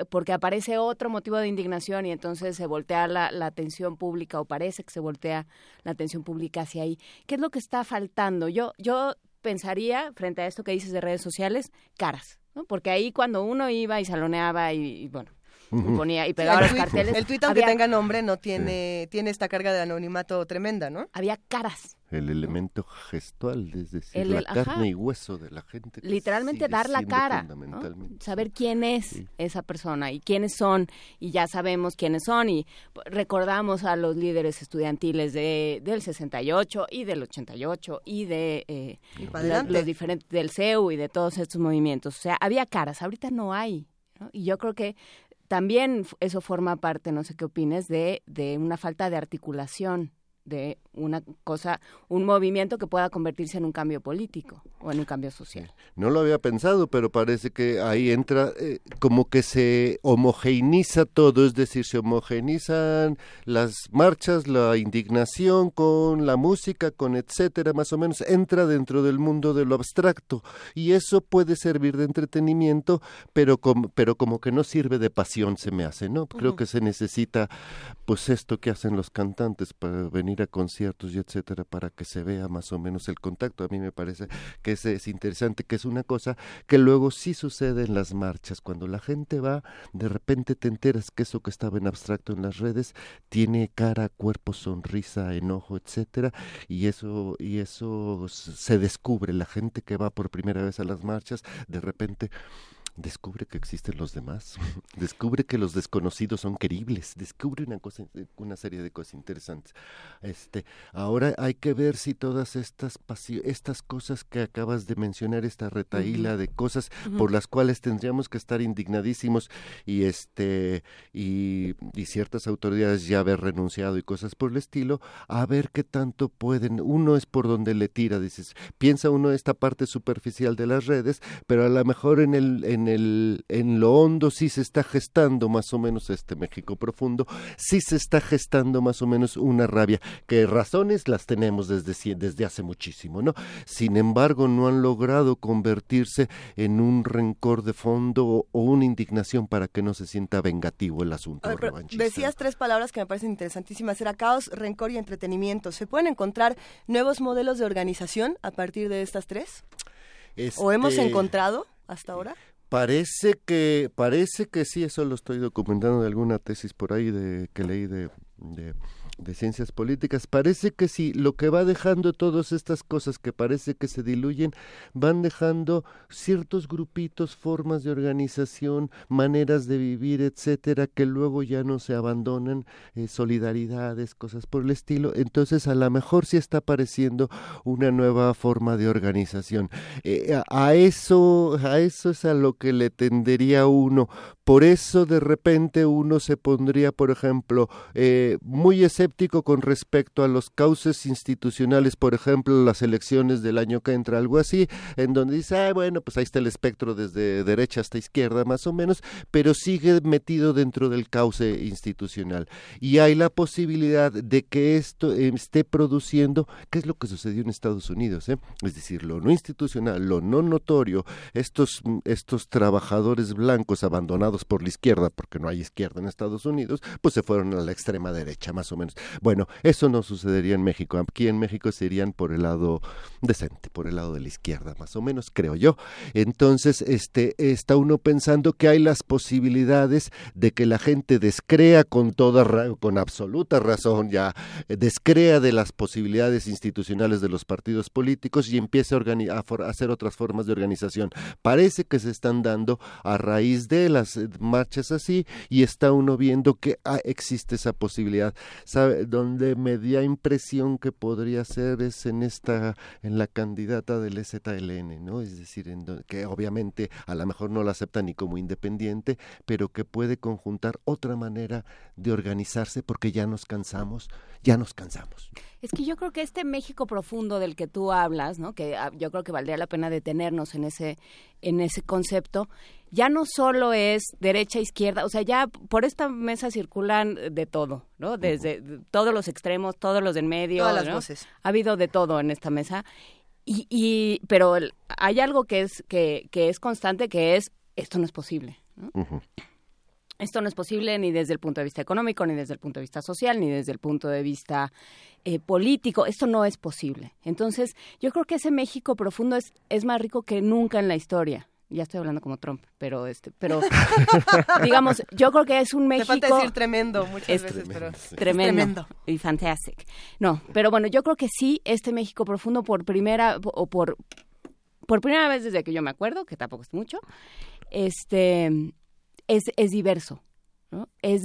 porque aparece otro motivo de indignación y entonces se voltea la, la, atención pública o parece que se voltea la atención pública hacia ahí. ¿Qué es lo que está faltando? Yo, yo pensaría, frente a esto que dices de redes sociales, caras, ¿no? Porque ahí cuando uno iba y saloneaba y bueno, y ponía y pegaba los carteles. El tuit, aunque tenga nombre, no tiene, tiene esta carga de anonimato tremenda, ¿no? Había caras. El elemento gestual, es decir, la carne y hueso de la gente. Literalmente dar la cara, saber quién es esa persona y quiénes son, y ya sabemos quiénes son, y recordamos a los líderes estudiantiles de, del 68 y del 88 y de eh, los diferentes del CEU y de todos estos movimientos. O sea, había caras, ahorita no hay. Y yo creo que también eso forma parte, no sé qué opines, de, de una falta de articulación de una cosa, un movimiento que pueda convertirse en un cambio político o en un cambio social. No lo había pensado, pero parece que ahí entra eh, como que se homogeneiza todo, es decir, se homogenizan las marchas, la indignación con la música, con etcétera, más o menos entra dentro del mundo de lo abstracto y eso puede servir de entretenimiento, pero como, pero como que no sirve de pasión se me hace, ¿no? Creo que se necesita pues esto que hacen los cantantes para venir a conciertos y etcétera para que se vea más o menos el contacto. A mí me parece que es interesante, que es una cosa que luego sí sucede en las marchas. Cuando la gente va, de repente te enteras que eso que estaba en abstracto en las redes tiene cara, cuerpo, sonrisa, enojo, etcétera, y eso y eso se descubre. La gente que va por primera vez a las marchas, de repente descubre que existen los demás, descubre que los desconocidos son queribles, descubre una cosa, una serie de cosas interesantes. Este, ahora hay que ver si todas estas estas cosas que acabas de mencionar, esta retaíla de cosas por las cuales tendríamos que estar indignadísimos y este y, y ciertas autoridades ya haber renunciado y cosas por el estilo, a ver qué tanto pueden. Uno es por donde le tira, dices, piensa uno esta parte superficial de las redes, pero a lo mejor en el en en, el, en lo hondo sí se está gestando más o menos este México profundo, sí se está gestando más o menos una rabia, que razones las tenemos desde, desde hace muchísimo, ¿no? Sin embargo, no han logrado convertirse en un rencor de fondo o, una indignación para que no se sienta vengativo el asunto. decías tres palabras que me parecen interesantísimas, era caos, rencor y entretenimiento. ¿Se pueden encontrar nuevos modelos de organización a partir de estas tres? ¿O hemos este, encontrado hasta ahora? Parece que, parece que sí, eso lo estoy documentando de alguna tesis por ahí de que leí de, de de ciencias políticas, parece que sí, lo que va dejando todas estas cosas que parece que se diluyen, van dejando ciertos grupitos, formas de organización, maneras de vivir, etcétera, que luego ya no se abandonan, eh, solidaridades, cosas por el estilo. Entonces, a lo mejor sí está apareciendo una nueva forma de organización. Eh, a, eso, a eso es a lo que le tendería uno. Por eso, de repente, uno se pondría, por ejemplo, eh, muy escéptico con respecto a los cauces institucionales, por ejemplo, las elecciones del año que entra, algo así, en donde dice, ah, bueno, pues ahí está el espectro desde derecha hasta izquierda, más o menos, pero sigue metido dentro del cauce institucional. Y hay la posibilidad de que esto esté produciendo, ¿qué es lo que sucedió en Estados Unidos? Eh? Es decir, lo no institucional, lo no notorio, estos, estos trabajadores blancos abandonados por la izquierda, porque no hay izquierda en Estados Unidos, pues se fueron a la extrema derecha, más o menos bueno, eso no sucedería en México. Aquí en México serían por el lado decente, por el lado de la izquierda, más o menos, creo yo. Entonces, este, está uno pensando que hay las posibilidades de que la gente descrea con toda, con absoluta razón ya, eh, descrea de las posibilidades institucionales de los partidos políticos y empiece a, hacer otras formas de organización. Parece que se están dando a raíz de las eh, marchas así y está uno viendo que ah, existe esa posibilidad donde me dio impresión que podría ser es en esta, en la candidata del ZLN, ¿no? Es decir, en que obviamente a lo mejor no la acepta ni como independiente, pero que puede conjuntar otra manera de organizarse porque ya nos cansamos, ya nos cansamos. Es que yo creo que este México profundo del que tú hablas, ¿no? Que ah, yo creo que valdría la pena detenernos en ese en ese concepto, ya no solo es derecha izquierda, o sea, ya por esta mesa circulan de todo, ¿no? Desde todos los extremos, todos los del medio, todas las voces. Ha habido de todo en esta mesa. Y, y pero hay algo que es que, que es constante que es esto no es posible. ¿no? Esto no es posible ni desde el punto de vista económico, ni desde el punto de vista social, ni desde el punto de vista eh, político. Esto no es posible. Entonces, yo creo que ese México profundo es, es más rico que nunca en la historia. Ya estoy hablando como Trump, pero este, pero digamos, yo creo que es un México. Te falta decir tremendo muchas veces, pero tremendo, y fantastic. No, pero bueno, yo creo que sí, este México profundo por primera o por por primera vez desde que yo me acuerdo, que tampoco es mucho, este es, es diverso. Es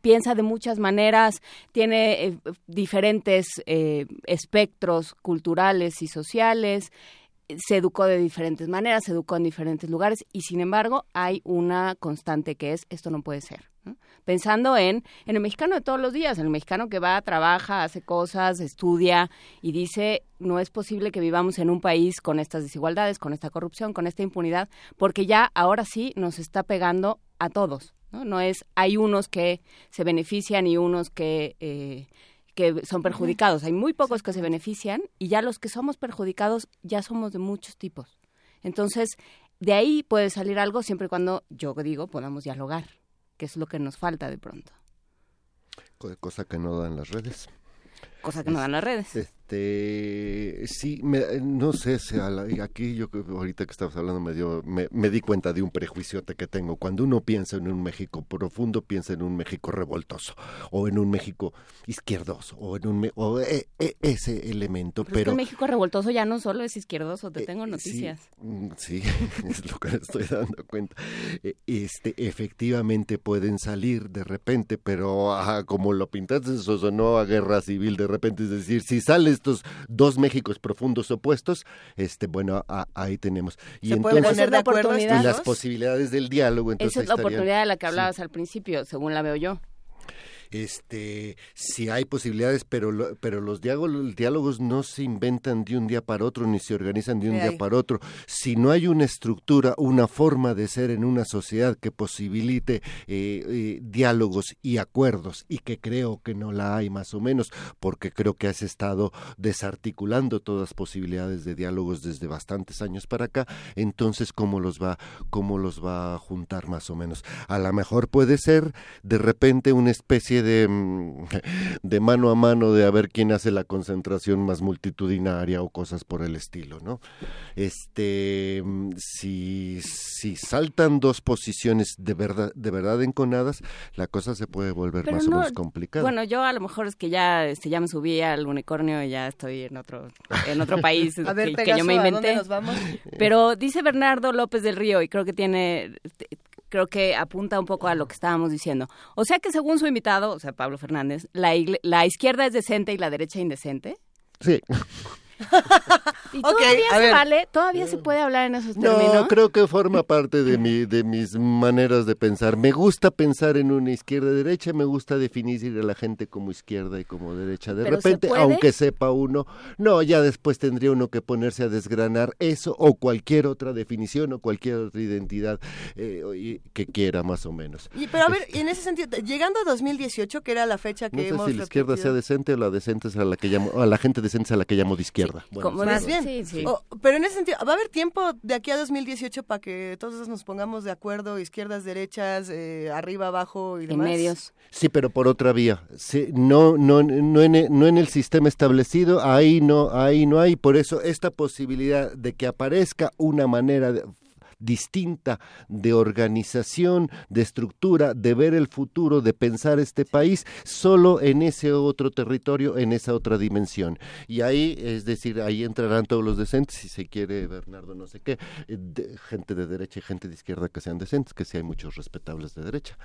piensa de muchas maneras, tiene eh, diferentes eh, espectros culturales y sociales, se educó de diferentes maneras, se educó en diferentes lugares y sin embargo hay una constante que es esto no puede ser. Pensando en, en el mexicano de todos los días, en el mexicano que va, trabaja, hace cosas, estudia y dice, no es posible que vivamos en un país con estas desigualdades, con esta corrupción, con esta impunidad, porque ya ahora sí nos está pegando a todos. No, no es, hay unos que se benefician y unos que... Eh, que son perjudicados. Hay muy pocos que se benefician y ya los que somos perjudicados ya somos de muchos tipos. Entonces, de ahí puede salir algo siempre y cuando, yo digo, podamos dialogar que es lo que nos falta de pronto. Cosa que no dan las redes. Cosa que no dan las redes. Este, sí, no sé, aquí yo ahorita que estabas hablando me, dio, me, di cuenta de un prejuicio que tengo. Cuando uno piensa en un México profundo, piensa en un México revoltoso, o en un México izquierdoso, o en un o e, e, ese elemento. Pero, es que el México revoltoso ya no solo es izquierdoso, te eh, tengo noticias. Mm, sí, es lo que me estoy dando cuenta. E, este, efectivamente pueden salir de repente, pero como lo pintaste, eso sonó a guerra civil de repente, es decir, si sales estos dos Méxicos profundos opuestos, este, bueno, ahí tenemos. Y entonces, de acuerdo y las posibilidades del diálogo. Entonces Esa es la oportunidad de la que hablabas al principio, según la veo yo este si hay posibilidades pero pero los diálogos, diálogos no se inventan de un día para otro ni se organizan de un día para otro. Si no hay una estructura una forma de ser en una sociedad que posibilite eh, eh, diálogos y acuerdos y que creo que no la hay más o menos porque creo que has estado desarticulando todas posibilidades de diálogos desde bastantes años para acá entonces cómo los va cómo los va a juntar más o menos a lo mejor puede ser de repente una especie de, mm, de mano a mano de a ver quién hace la concentración más multitudinaria o cosas por el estilo, ¿no? Este, mm, si, si saltan dos posiciones de verdad, de verdad enconadas, la cosa se puede volver más o menos complicada. Bueno, yo a lo mejor es que ya, este, ya me subí al unicornio y ya estoy en otro, en otro país a ver, que, yo me inventé. nos vamos? Pero dice Bernardo López del Río y creo que tiene creo que apunta un poco a lo que estábamos diciendo. O sea que según su invitado, o sea, Pablo Fernández, la, la izquierda es decente y la derecha indecente. Sí. ¿Y todavía se vale? ¿Todavía se puede hablar en esos términos? No, creo que forma parte de, mi, de mis maneras de pensar. Me gusta pensar en una izquierda-derecha, me gusta definir a la gente como izquierda y como derecha. De repente, aunque sepa uno, no, ya después tendría uno que ponerse a desgranar eso o cualquier otra definición o cualquier otra identidad eh, que quiera, más o menos. Y, pero a ver, en ese sentido, llegando a 2018, que era la fecha que no sé si la izquierda sea decente o la decente es a la que llamo, a la gente decente es a la que llamo de izquierda. Más bien. pero en ese sentido, ¿va a haber tiempo de aquí a 2018 para que todos nos pongamos de acuerdo, izquierdas, derechas, eh, arriba, abajo y demás? En medios. Sí, pero por otra vía. Sí, no, no, no, en, no en el sistema establecido, ahí no, ahí no hay. Por eso esta posibilidad de que aparezca una manera de, distinta de organización, de estructura, de ver el futuro, de pensar este país solo en ese otro territorio, en esa otra dimensión. Y ahí, es decir, ahí entrarán todos los decentes, si se quiere, Bernardo, no sé qué, eh, gente de derecha y gente de izquierda que sean decentes, que sí hay muchos respetables de derecha.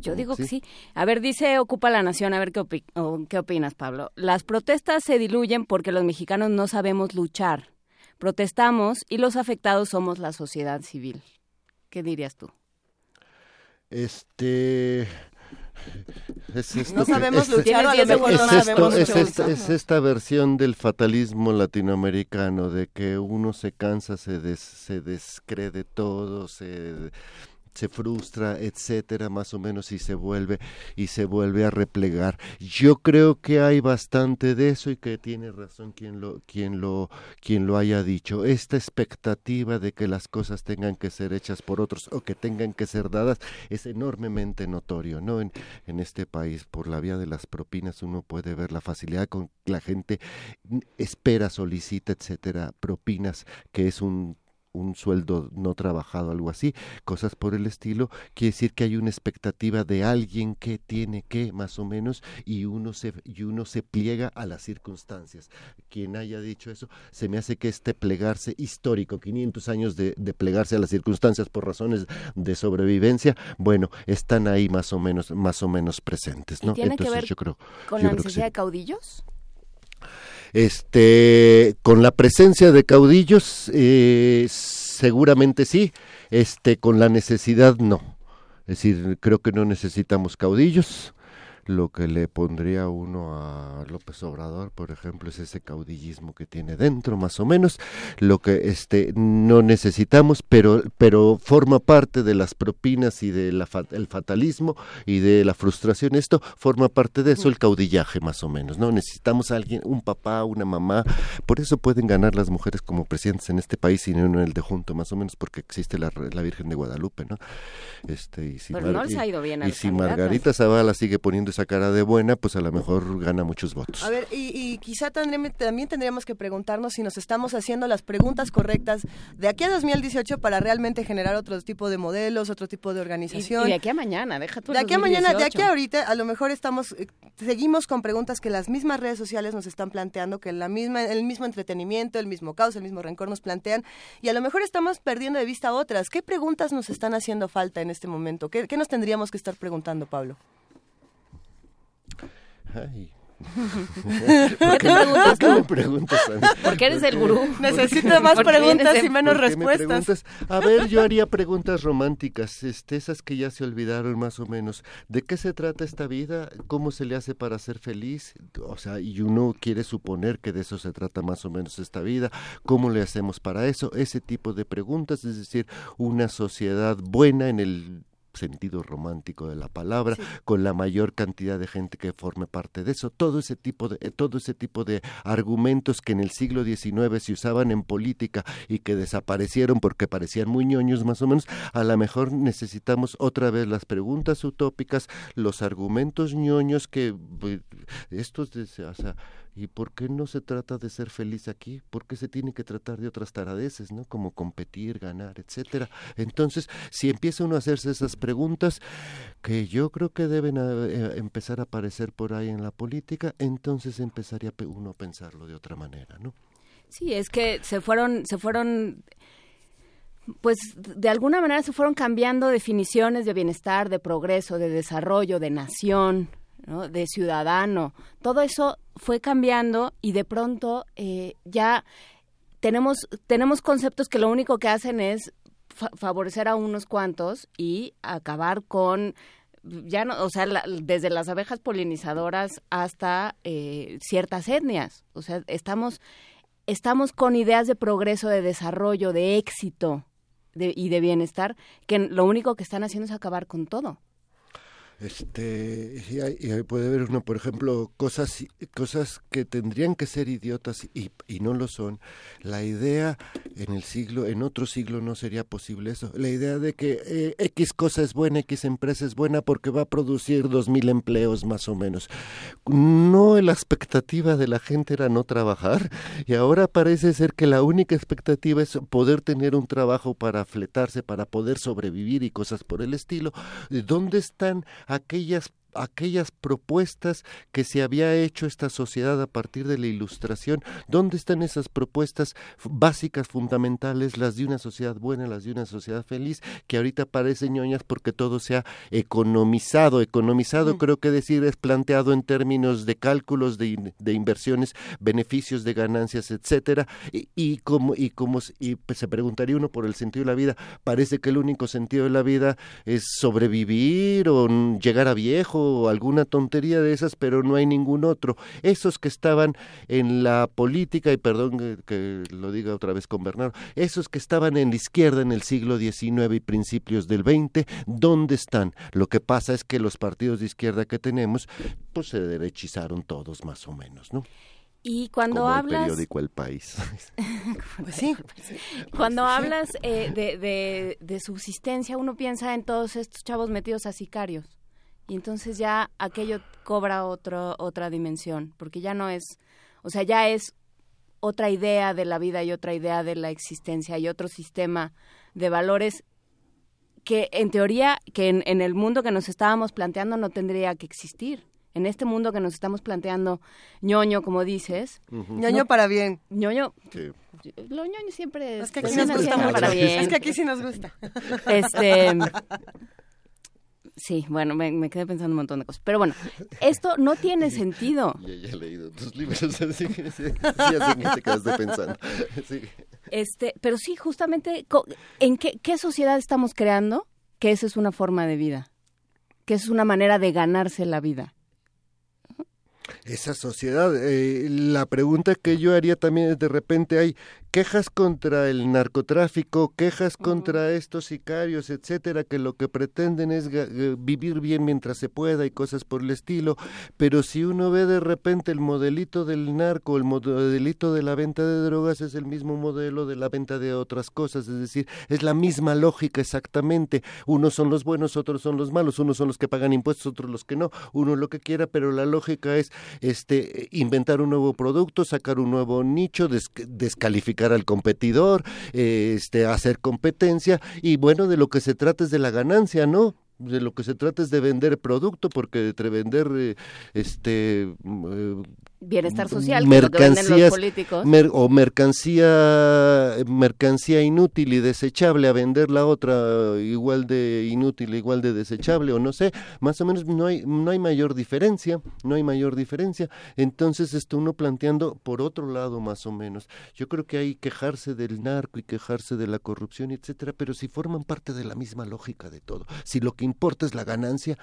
Yo digo que sí. A ver, dice Ocupa la Nación, a ver qué, qué opinas, Pablo. Las protestas se diluyen porque los mexicanos no sabemos luchar protestamos y los afectados somos la sociedad civil. ¿Qué dirías tú? Este es no sabemos luchar, es, esta, versión del fatalismo latinoamericano de que uno se cansa, se, se descrede todo, se se frustra, etcétera, más o menos y se vuelve y se vuelve a replegar. Yo creo que hay bastante de eso y que tiene razón quien lo quien lo quien lo haya dicho. Esta expectativa de que las cosas tengan que ser hechas por otros o que tengan que ser dadas es enormemente notorio, ¿no? En, en este país por la vía de las propinas uno puede ver la facilidad con que la gente espera, solicita, etcétera, propinas, que es un un sueldo no trabajado, algo así, cosas por el estilo, quiere decir que hay una expectativa de alguien que tiene que, más o menos, y uno se, y uno se pliega a las circunstancias. Quien haya dicho eso, se me hace que este plegarse histórico, 500 años de, plegarse a las circunstancias por razones de sobrevivencia, bueno, están ahí más o menos, más o menos presentes, ¿no? tiene que ver yo creo, con la necesidad de caudillos? Este, con la presencia de caudillos, eh, seguramente sí, este, con la necesidad no. Es decir, creo que no necesitamos caudillos, lo que le pondría uno a López Obrador, por ejemplo, es ese caudillismo que tiene dentro, más o menos, lo que este no necesitamos, pero pero forma parte de las propinas y del el fatalismo y de la frustración. Esto forma parte de eso, el caudillaje, más o menos, ¿no? Necesitamos a alguien, un papá, una mamá. Por eso pueden ganar las mujeres como presidentes en este país y no en el de junto, más o menos, porque existe la, la Virgen de Guadalupe, ¿no? Este, y si, pero no les ha ido bien a y si Margarita Zavala sigue poniendo esa cara de buena, pues a lo mejor gana muchos votos. A ver, y, quizá también, también tendríamos que preguntarnos si nos estamos haciendo las preguntas correctas de aquí a 2018 para realmente generar otro tipo de modelos, otro tipo de organización. Y, de aquí a mañana, deja tú De aquí a mañana, de aquí a ahorita, a lo mejor estamos, eh, seguimos con preguntas que las mismas redes sociales nos están planteando, que la misma, el mismo entretenimiento, el mismo caos, el mismo rencor nos plantean, y a lo mejor estamos perdiendo de vista otras. ¿Qué preguntas nos están haciendo falta en este momento? ¿Qué, qué nos tendríamos que estar preguntando, Pablo? Ay. ¿Por qué te preguntas preguntas Porque eres el gurú. Necesito más preguntas y menos respuestas. A ver, yo haría preguntas románticas, este, esas que ya se olvidaron más o menos. ¿De qué se trata esta vida? ¿Cómo se le hace para ser feliz? O sea, y uno quiere suponer que de eso se trata más o menos esta vida. ¿Cómo le hacemos para eso? Ese tipo de preguntas, es decir, una sociedad buena en el sentido romántico de la palabra, con la mayor cantidad de gente que forme parte de eso, todo ese tipo de todo ese tipo de argumentos que en el siglo XIX se usaban en política y que desaparecieron porque parecían muy ñoños más o menos, a lo mejor necesitamos otra vez las preguntas utópicas, los argumentos ñoños que pues, estos de, o sea, ¿Y por qué no se trata de ser feliz aquí? ¿Por qué se tiene que tratar de otras taradeces, ¿no? Como competir, ganar, etcétera. Entonces, si empieza uno a hacerse esas preguntas, que yo creo que deben eh, empezar a aparecer por ahí en la política, entonces empezaría uno a pensarlo de otra manera, ¿no? Sí, es que se fueron, se fueron pues de alguna manera se fueron cambiando definiciones de bienestar, de progreso, de desarrollo, de nación, de ciudadano. Todo eso fue cambiando y de pronto eh, ya tenemos, tenemos conceptos que lo único que hacen es favorecer a unos cuantos y acabar con ya no, o sea, desde las abejas polinizadoras hasta eh, ciertas etnias. O sea, estamos, estamos con ideas de progreso, de desarrollo, de éxito y de bienestar, que lo único que están haciendo es acabar con todo. Este, y, ahí puede haber uno, por ejemplo, cosas, cosas que tendrían que ser idiotas y, y, no lo son. La idea en el siglo, en otro siglo no sería posible eso. La idea de que eh, X cosa es buena, X empresa es buena porque va a producir dos mil empleos más o menos. No, la expectativa de la gente era no trabajar y ahora parece ser que la única expectativa es poder tener un trabajo para fletarse, para poder sobrevivir y cosas por el estilo. ¿Dónde están aquellas aquellas propuestas que se había hecho esta sociedad a partir de la ilustración, ¿dónde están esas propuestas básicas, fundamentales, las de una sociedad buena, las de una sociedad feliz, que ahorita parecen ñoñas porque todo se ha economizado, economizado creo que decir es planteado en términos de cálculos de, de inversiones, beneficios de ganancias, etcétera, y, y como y como y pues, se preguntaría uno por el sentido de la vida, parece que el único sentido de la vida es sobrevivir o llegar a viejo o alguna tontería de esas, pero no hay ningún otro. Esos que estaban en la política, y perdón que, lo diga otra vez con Bernardo, esos que estaban en la izquierda en el siglo XIX y principios del XX, ¿dónde están? Lo que pasa es que los partidos de izquierda que tenemos, pues se derechizaron todos más o menos, ¿no? Y cuando Como hablas... El periódico El País. Pues sí. Cuando hablas eh, de, de, de, subsistencia, uno piensa en todos estos chavos metidos a sicarios y entonces ya aquello cobra otro, otra dimensión, porque ya no es, o sea, ya es otra idea de la vida y otra idea de la existencia y otro sistema de valores que en teoría, que en, el mundo que nos estábamos planteando no tendría que existir. En este mundo que nos estamos planteando, ñoño, como dices. ñoño para bien. ñoño. Lo ñoño siempre es que aquí nos gusta para bien. Es que aquí sí nos gusta. Este, Sí, bueno, me, quedé pensando un montón de cosas. Pero bueno, esto no tiene sentido. Ya, ya he leído tus libros, así que sí, te quedaste pensando. Este, pero sí, justamente, ¿en qué, qué sociedad estamos creando? que esa es una forma de vida, que es una manera de ganarse la vida esa sociedad. Eh, la pregunta que yo haría también es de repente hay quejas contra el narcotráfico, quejas contra estos sicarios, etcétera, que lo que pretenden es vivir bien mientras se pueda y cosas por el estilo, pero si uno ve de repente el modelito del narco, el modelito de la venta de drogas es el mismo modelo de la venta de otras cosas, es decir, es la misma lógica exactamente, unos son los buenos, otros son los malos, unos son los que pagan impuestos, otros los que no, uno lo que quiera, pero la lógica es este inventar un nuevo producto, sacar un nuevo nicho, descalificar al competidor, este, hacer competencia y bueno, de lo que se trata es de la ganancia, ¿no? de lo que se trata es de vender producto porque entre vender eh, este eh, bienestar social, que lo que venden los políticos. o mercancía, mercancía inútil y desechable a vender la otra igual de inútil, igual de desechable, o no sé, más o menos no hay, no hay mayor diferencia, no hay mayor diferencia. Entonces, esto uno planteando por otro lado, más o menos. Yo creo que hay quejarse del narco y quejarse de la corrupción, etcétera, pero si forman parte de la misma lógica de todo. Si lo que importa es la ganancia,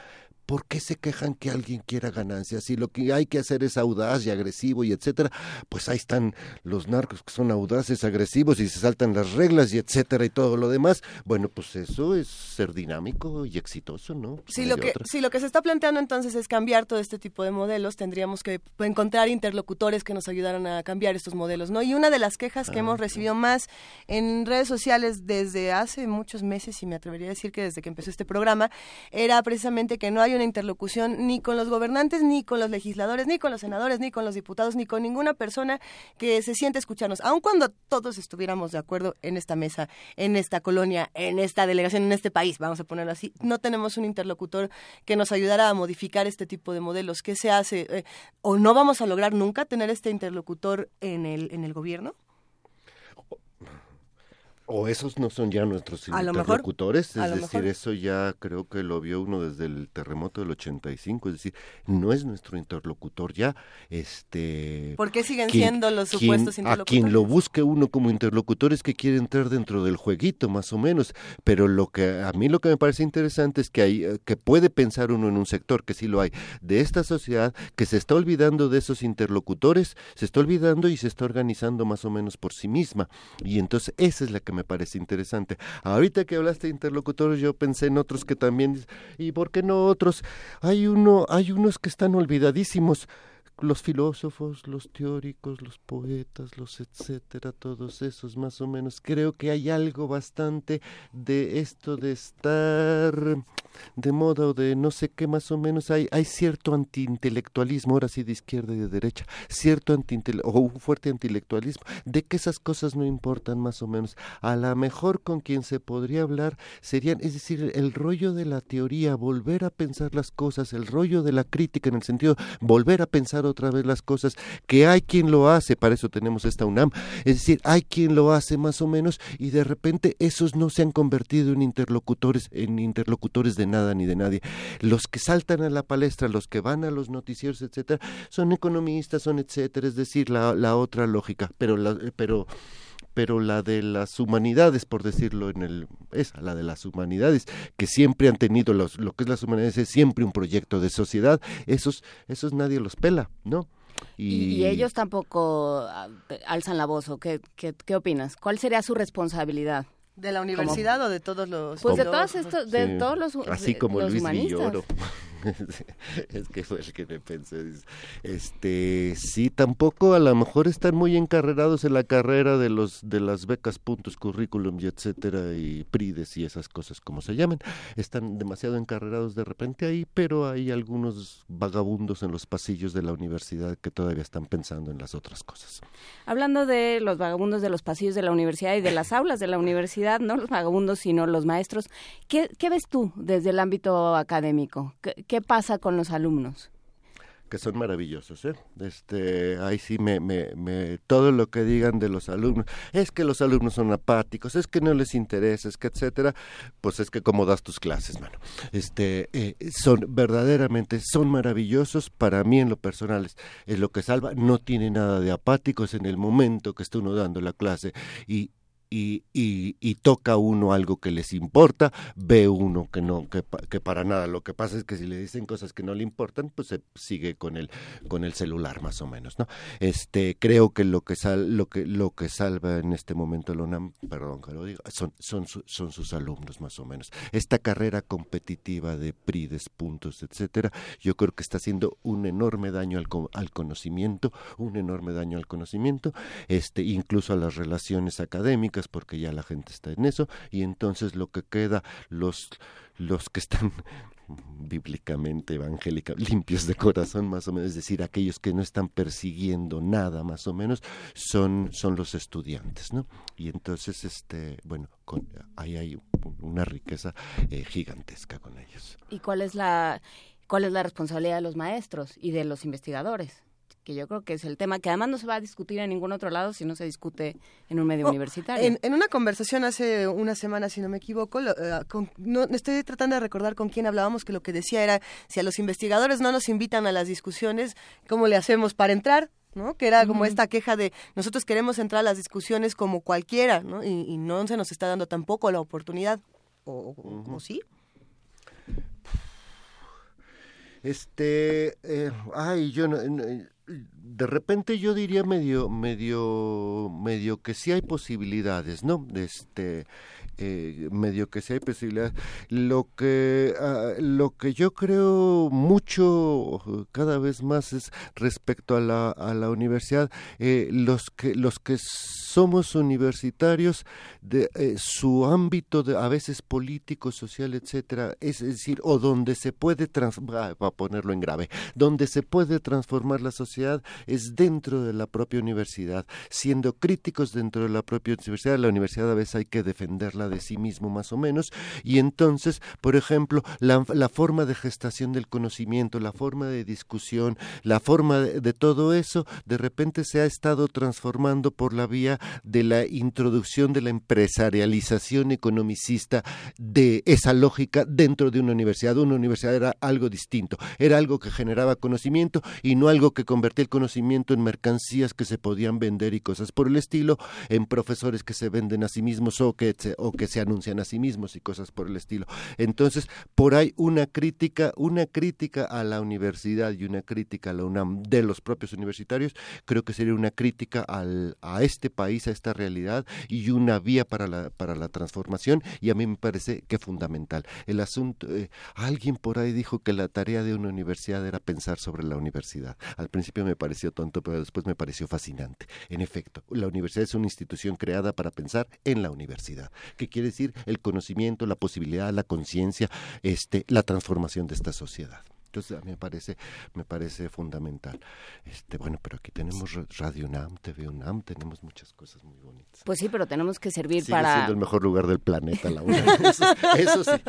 ¿por qué se quejan que alguien quiera ganancias? Si lo que hay que hacer es audaz y agresivo y etcétera, pues ahí están los narcos que son audaces, agresivos y se saltan las reglas y etcétera y todo lo demás. Bueno, pues eso es ser dinámico y exitoso, ¿no? si, lo que, si lo que se está planteando entonces es cambiar todo este tipo de modelos, tendríamos que encontrar interlocutores que nos ayudaran a cambiar estos modelos, ¿no? Y una de las quejas que hemos ah, recibido más en redes sociales desde hace muchos meses, y me atrevería a decir que desde que empezó este programa, era precisamente que no hay una interlocución ni con los gobernantes, ni con los legisladores, ni con los senadores, ni con los diputados, ni con ninguna persona que se siente escucharnos. Aun cuando todos estuviéramos de acuerdo en esta mesa, en esta colonia, en esta delegación, en este país, vamos a ponerlo así, no tenemos un interlocutor que nos ayudara a modificar este tipo de modelos. ¿Qué se hace? Eh, ¿O no vamos a lograr nunca tener este interlocutor en el, en el gobierno? O esos no son ya nuestros interlocutores, es decir, eso ya creo que lo vio uno desde el terremoto del 85, es decir, no es nuestro interlocutor ya. Este, ¿Por qué siguen siendo los supuestos interlocutores? A quien lo busque uno como interlocutor es que quiere entrar dentro del jueguito, más o menos, pero lo que a mí lo que me parece interesante es que hay eh, que puede pensar uno en un sector que sí lo hay de esta sociedad que se está olvidando de esos interlocutores, se está olvidando y se está organizando más o menos por sí misma y entonces esa es la que me parece interesante. Ahorita que hablaste de interlocutores, yo pensé en otros que también, ¿y por qué no otros? Hay uno, hay unos que están olvidadísimos los filósofos, los teóricos, los poetas, los etcétera, todos esos más o menos. Creo que hay algo bastante de esto de estar de moda o de no sé qué más o menos. Hay, cierto antiintelectualismo, ahora sí de izquierda y de derecha, cierto o un fuerte antiintelectualismo, de que esas cosas no importan más o menos. A lo mejor con quien se podría hablar serían, es decir, el rollo de la teoría, volver a pensar las cosas, el rollo de la crítica en el sentido, volver a pensar otra vez las cosas, que hay quien lo hace, para eso tenemos esta UNAM, es decir, hay quien lo hace más o menos y de repente esos no se han convertido en interlocutores, en interlocutores de nada ni de nadie. Los que saltan a la palestra, los que van a los noticieros, etcétera, son economistas, son etcétera, es decir, la, la otra lógica, pero la, pero pero la de las humanidades, por decirlo en el, esa, la de las humanidades, que siempre han tenido los, lo que es las humanidades, es siempre un proyecto de sociedad, esos, esos nadie los pela, ¿no? Y, ellos tampoco ah, alzan la voz, ¿o qué, qué, qué opinas? ¿Cuál sería su responsabilidad? ¿De la universidad o de todos los...? Pues de todos estos, de todos los Así como los Luis Villoro. es que fue el que me pensé. Este, sí, tampoco a lo mejor están muy encarrerados en la carrera de los de las becas, puntos, currículum y etcétera y prides y esas cosas como se llaman. Están demasiado encarrerados de repente ahí, pero hay algunos vagabundos en los pasillos de la universidad que todavía están pensando en las otras cosas. Hablando de los vagabundos de los pasillos de la universidad y de las aulas de la universidad, no los vagabundos sino los maestros, ¿qué, qué ves tú desde el ámbito académico? ¿Qué pasa con los alumnos? que son maravillosos, ¿eh? Este, ahí sí me, me, me, todo lo que digan de los alumnos, es que los alumnos son apáticos, es que no les interesa, es que etcétera, pues es que como das tus clases, mano. Este, eh, son verdaderamente, son maravillosos para mí en lo personal, es, lo que salva, no tiene nada de apáticos en el momento que está uno dando la clase y y, y, toca uno algo que les importa, ve uno que no, que, para nada. Lo que pasa es que si le dicen cosas que no le importan, pues se sigue con el, con el celular más o menos, ¿no? Este, creo que lo que sal, lo que, lo que salva en este momento la UNAM, perdón que lo diga, son, son, son sus alumnos más o menos. Esta carrera competitiva de PRIDES, puntos, etcétera, yo creo que está haciendo un enorme daño al, al conocimiento, un enorme daño al conocimiento, este, incluso a las relaciones académicas porque ya la gente está en eso y entonces lo que queda los los que están bíblicamente evangélica limpios de corazón más o menos es decir aquellos que no están persiguiendo nada más o menos son son los estudiantes no y entonces este bueno con, ahí hay una riqueza eh, gigantesca con ellos. Y cuál es la cuál es la responsabilidad de los maestros y de los investigadores que yo creo que es el tema que además no se va a discutir en ningún otro lado si no se discute en un medio oh, universitario. En, una conversación hace una semana, si no me equivoco, eh, no, estoy tratando de recordar con quién hablábamos, que lo que decía era, si a los investigadores no nos invitan a las discusiones, ¿cómo le hacemos para entrar? ¿no? Que era como esta queja de nosotros queremos entrar a las discusiones como cualquiera, ¿no? Y, no se nos está dando tampoco la oportunidad, ¿o, o sí? Este, eh, ay, yo no, de repente yo diría medio, medio, medio que sí hay posibilidades, ¿no? Este, eh, medio que sí hay posibilidades. Lo que, ah, lo que yo creo mucho cada vez más es respecto a la, a la universidad, eh, los que, los que somos universitarios, de eh, su ámbito a veces político, social, etcétera, es, decir, o donde se puede, para ponerlo en grave, donde se puede transformar la sociedad es dentro de la propia universidad, siendo críticos dentro de la propia universidad, la universidad a veces hay que defenderla de sí mismo más o menos, y entonces, por ejemplo, la, forma de gestación del conocimiento, la forma de discusión, la forma de, de todo eso, de repente se ha estado transformando por la vía de la introducción de la empresarialización economicista de esa lógica dentro de una universidad. Una universidad era algo distinto, era algo que generaba conocimiento y no algo que convertía el conocimiento en mercancías que se podían vender y cosas por el estilo, en profesores que se venden a sí mismos o que, o que se anuncian a sí mismos y cosas por el estilo. Entonces, por ahí una crítica, una crítica a la universidad y una crítica a la UNAM de los propios universitarios, creo que sería una crítica al, a este país a esta realidad y una vía para la, para la transformación y a mí me parece que fundamental. El asunto, eh, alguien por ahí dijo que la tarea de una universidad era pensar sobre la universidad. Al principio me pareció tonto, pero después me pareció fascinante. En efecto, la universidad es una institución creada para pensar en la universidad. ¿Qué quiere decir? El conocimiento, la posibilidad, la conciencia, este, la transformación de esta sociedad. Entonces a mí me parece, me parece fundamental. Este, bueno, pero aquí tenemos Radio UNAM, TV UNAM, tenemos muchas cosas muy bonitas. Pues sí, pero tenemos que servir Sigue para... siendo el mejor lugar del planeta la UNAM, eso, sí.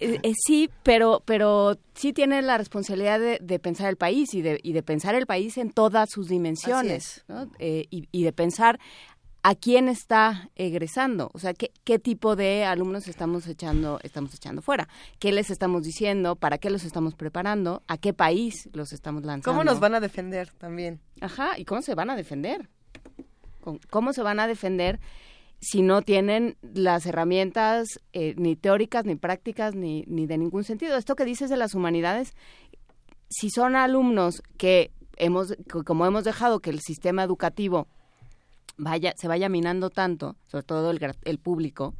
Eh, eh, sí, pero, pero sí tiene la responsabilidad de, pensar el país y de, y de pensar el país en todas sus dimensiones, eh, y, y de pensar a quién está egresando, o sea, qué, qué tipo de alumnos estamos echando, estamos echando fuera, qué les estamos diciendo, para qué los estamos preparando, a qué país los estamos lanzando. ¿Cómo nos van a defender también? Ajá, y cómo se van a defender. ¿Cómo se van a defender si no tienen las herramientas eh, ni teóricas, ni prácticas, ni, ni de ningún sentido? Esto que dices de las humanidades, si son alumnos que hemos, como hemos dejado que el sistema educativo vaya, se vaya minando tanto, sobre todo el, el público,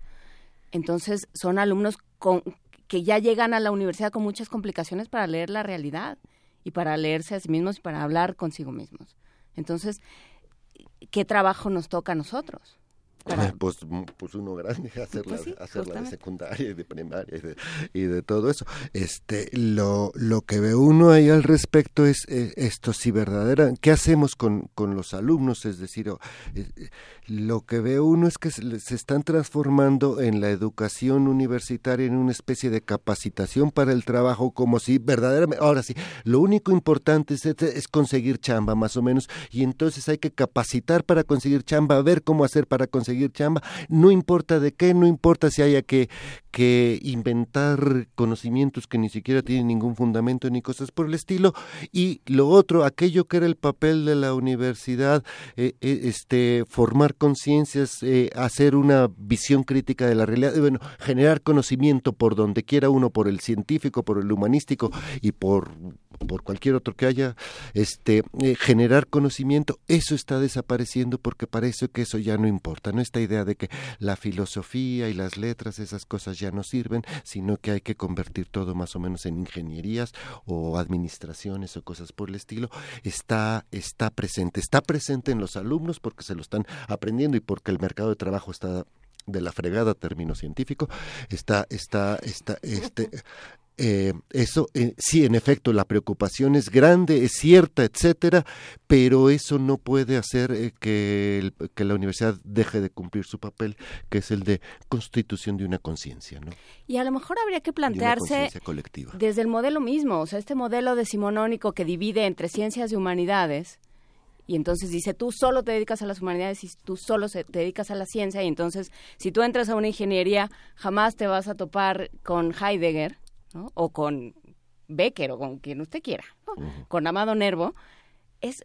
entonces son alumnos con, que ya llegan a la universidad con muchas complicaciones para leer la realidad y para leerse a sí mismos y para hablar consigo mismos. Entonces, ¿qué trabajo nos toca a nosotros? Pues, pues, uno grande hacerla, pues hacerla de secundaria y de primaria y de, y de, todo eso. Este, lo, lo que ve uno ahí al respecto es eh, esto, si verdadera, ¿qué hacemos con, con los alumnos? Es decir, eh, lo que ve uno es que se, están transformando en la educación universitaria en una especie de capacitación para el trabajo, como si verdaderamente, ahora sí, lo único importante es, es conseguir chamba, más o menos, y entonces hay que capacitar para conseguir chamba, ver cómo hacer para conseguir conseguir chamba, no importa de qué, no importa si haya que, que inventar conocimientos que ni siquiera tienen ningún fundamento ni cosas por el estilo. Y lo otro, aquello que era el papel de la universidad, eh, eh, este, formar conciencias, eh, hacer una visión crítica de la realidad, bueno, generar conocimiento por donde quiera uno, por el científico, por el humanístico y por por cualquier otro que haya, este, generar conocimiento, eso está desapareciendo porque parece que eso ya no importa, no esta idea de que la filosofía y las letras, esas cosas ya no sirven, sino que hay que convertir todo más o menos en ingenierías o administraciones o cosas por el estilo, está, está presente. Está presente en los alumnos porque se lo están aprendiendo y porque el mercado de trabajo está de la fregada término científico está está está este eh, eso eh, sí, en efecto, la preocupación es grande, es cierta, etcétera, pero eso no puede hacer eh, que, que, la universidad deje de cumplir su papel, que es el de constitución de una conciencia. ¿no? Y a lo mejor habría que plantearse desde el modelo mismo, o sea, este modelo decimonónico que divide entre ciencias y humanidades. Y entonces dice, tú solo te dedicas a las humanidades y tú solo te dedicas a la ciencia. Y entonces, si tú entras a una ingeniería, jamás te vas a topar con Heidegger, o con Becker o con quien usted quiera, con Amado Nervo, es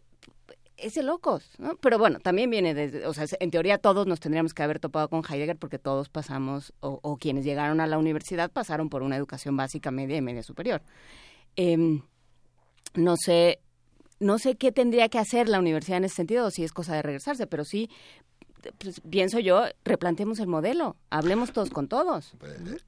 es de locos, ¿no? Pero bueno, también viene desde, o sea, en teoría todos nos tendríamos que haber topado con Heidegger porque todos pasamos, o, quienes llegaron a la universidad pasaron por una educación básica, media y media superior. Em, no sé, no sé qué tendría que hacer la universidad en ese sentido, si es cosa de regresarse, pero sí pues, pienso yo, replanteemos el modelo, hablemos todos con todos.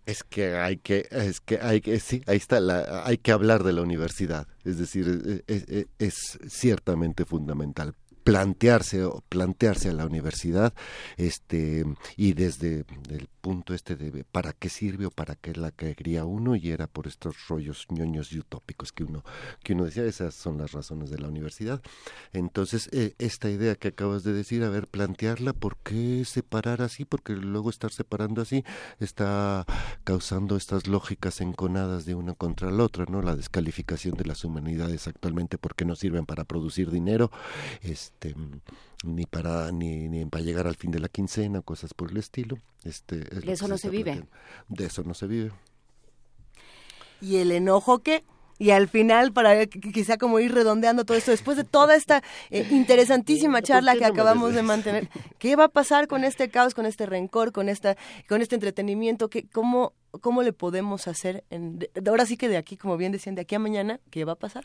Es que hay que, es que hay que, sí, ahí está, la, hay que hablar de la universidad, es decir, es, es ciertamente fundamental plantearse o plantearse a la universidad este y desde el punto este de para qué sirve o para qué la quería uno y era por estos rollos ñoños y utópicos que uno que uno decía esas son las razones de la universidad. Entonces eh, esta idea que acabas de decir a ver plantearla por qué separar así porque luego estar separando así está causando estas lógicas enconadas de una contra la otra no la descalificación de las humanidades actualmente porque no sirven para producir dinero este este, ni para ni, ni para llegar al fin de la quincena, cosas por el estilo. Este, de eso no se, vive. De eso no se vive. ¿Y el enojo qué? y al final para quizá como ir redondeando todo esto después de toda esta eh, interesantísima charla que acabamos de mantener qué va a pasar con este caos con este rencor con esta con este entretenimiento que cómo cómo le podemos hacer en, ahora sí que de aquí como bien decían de aquí a mañana qué va a pasar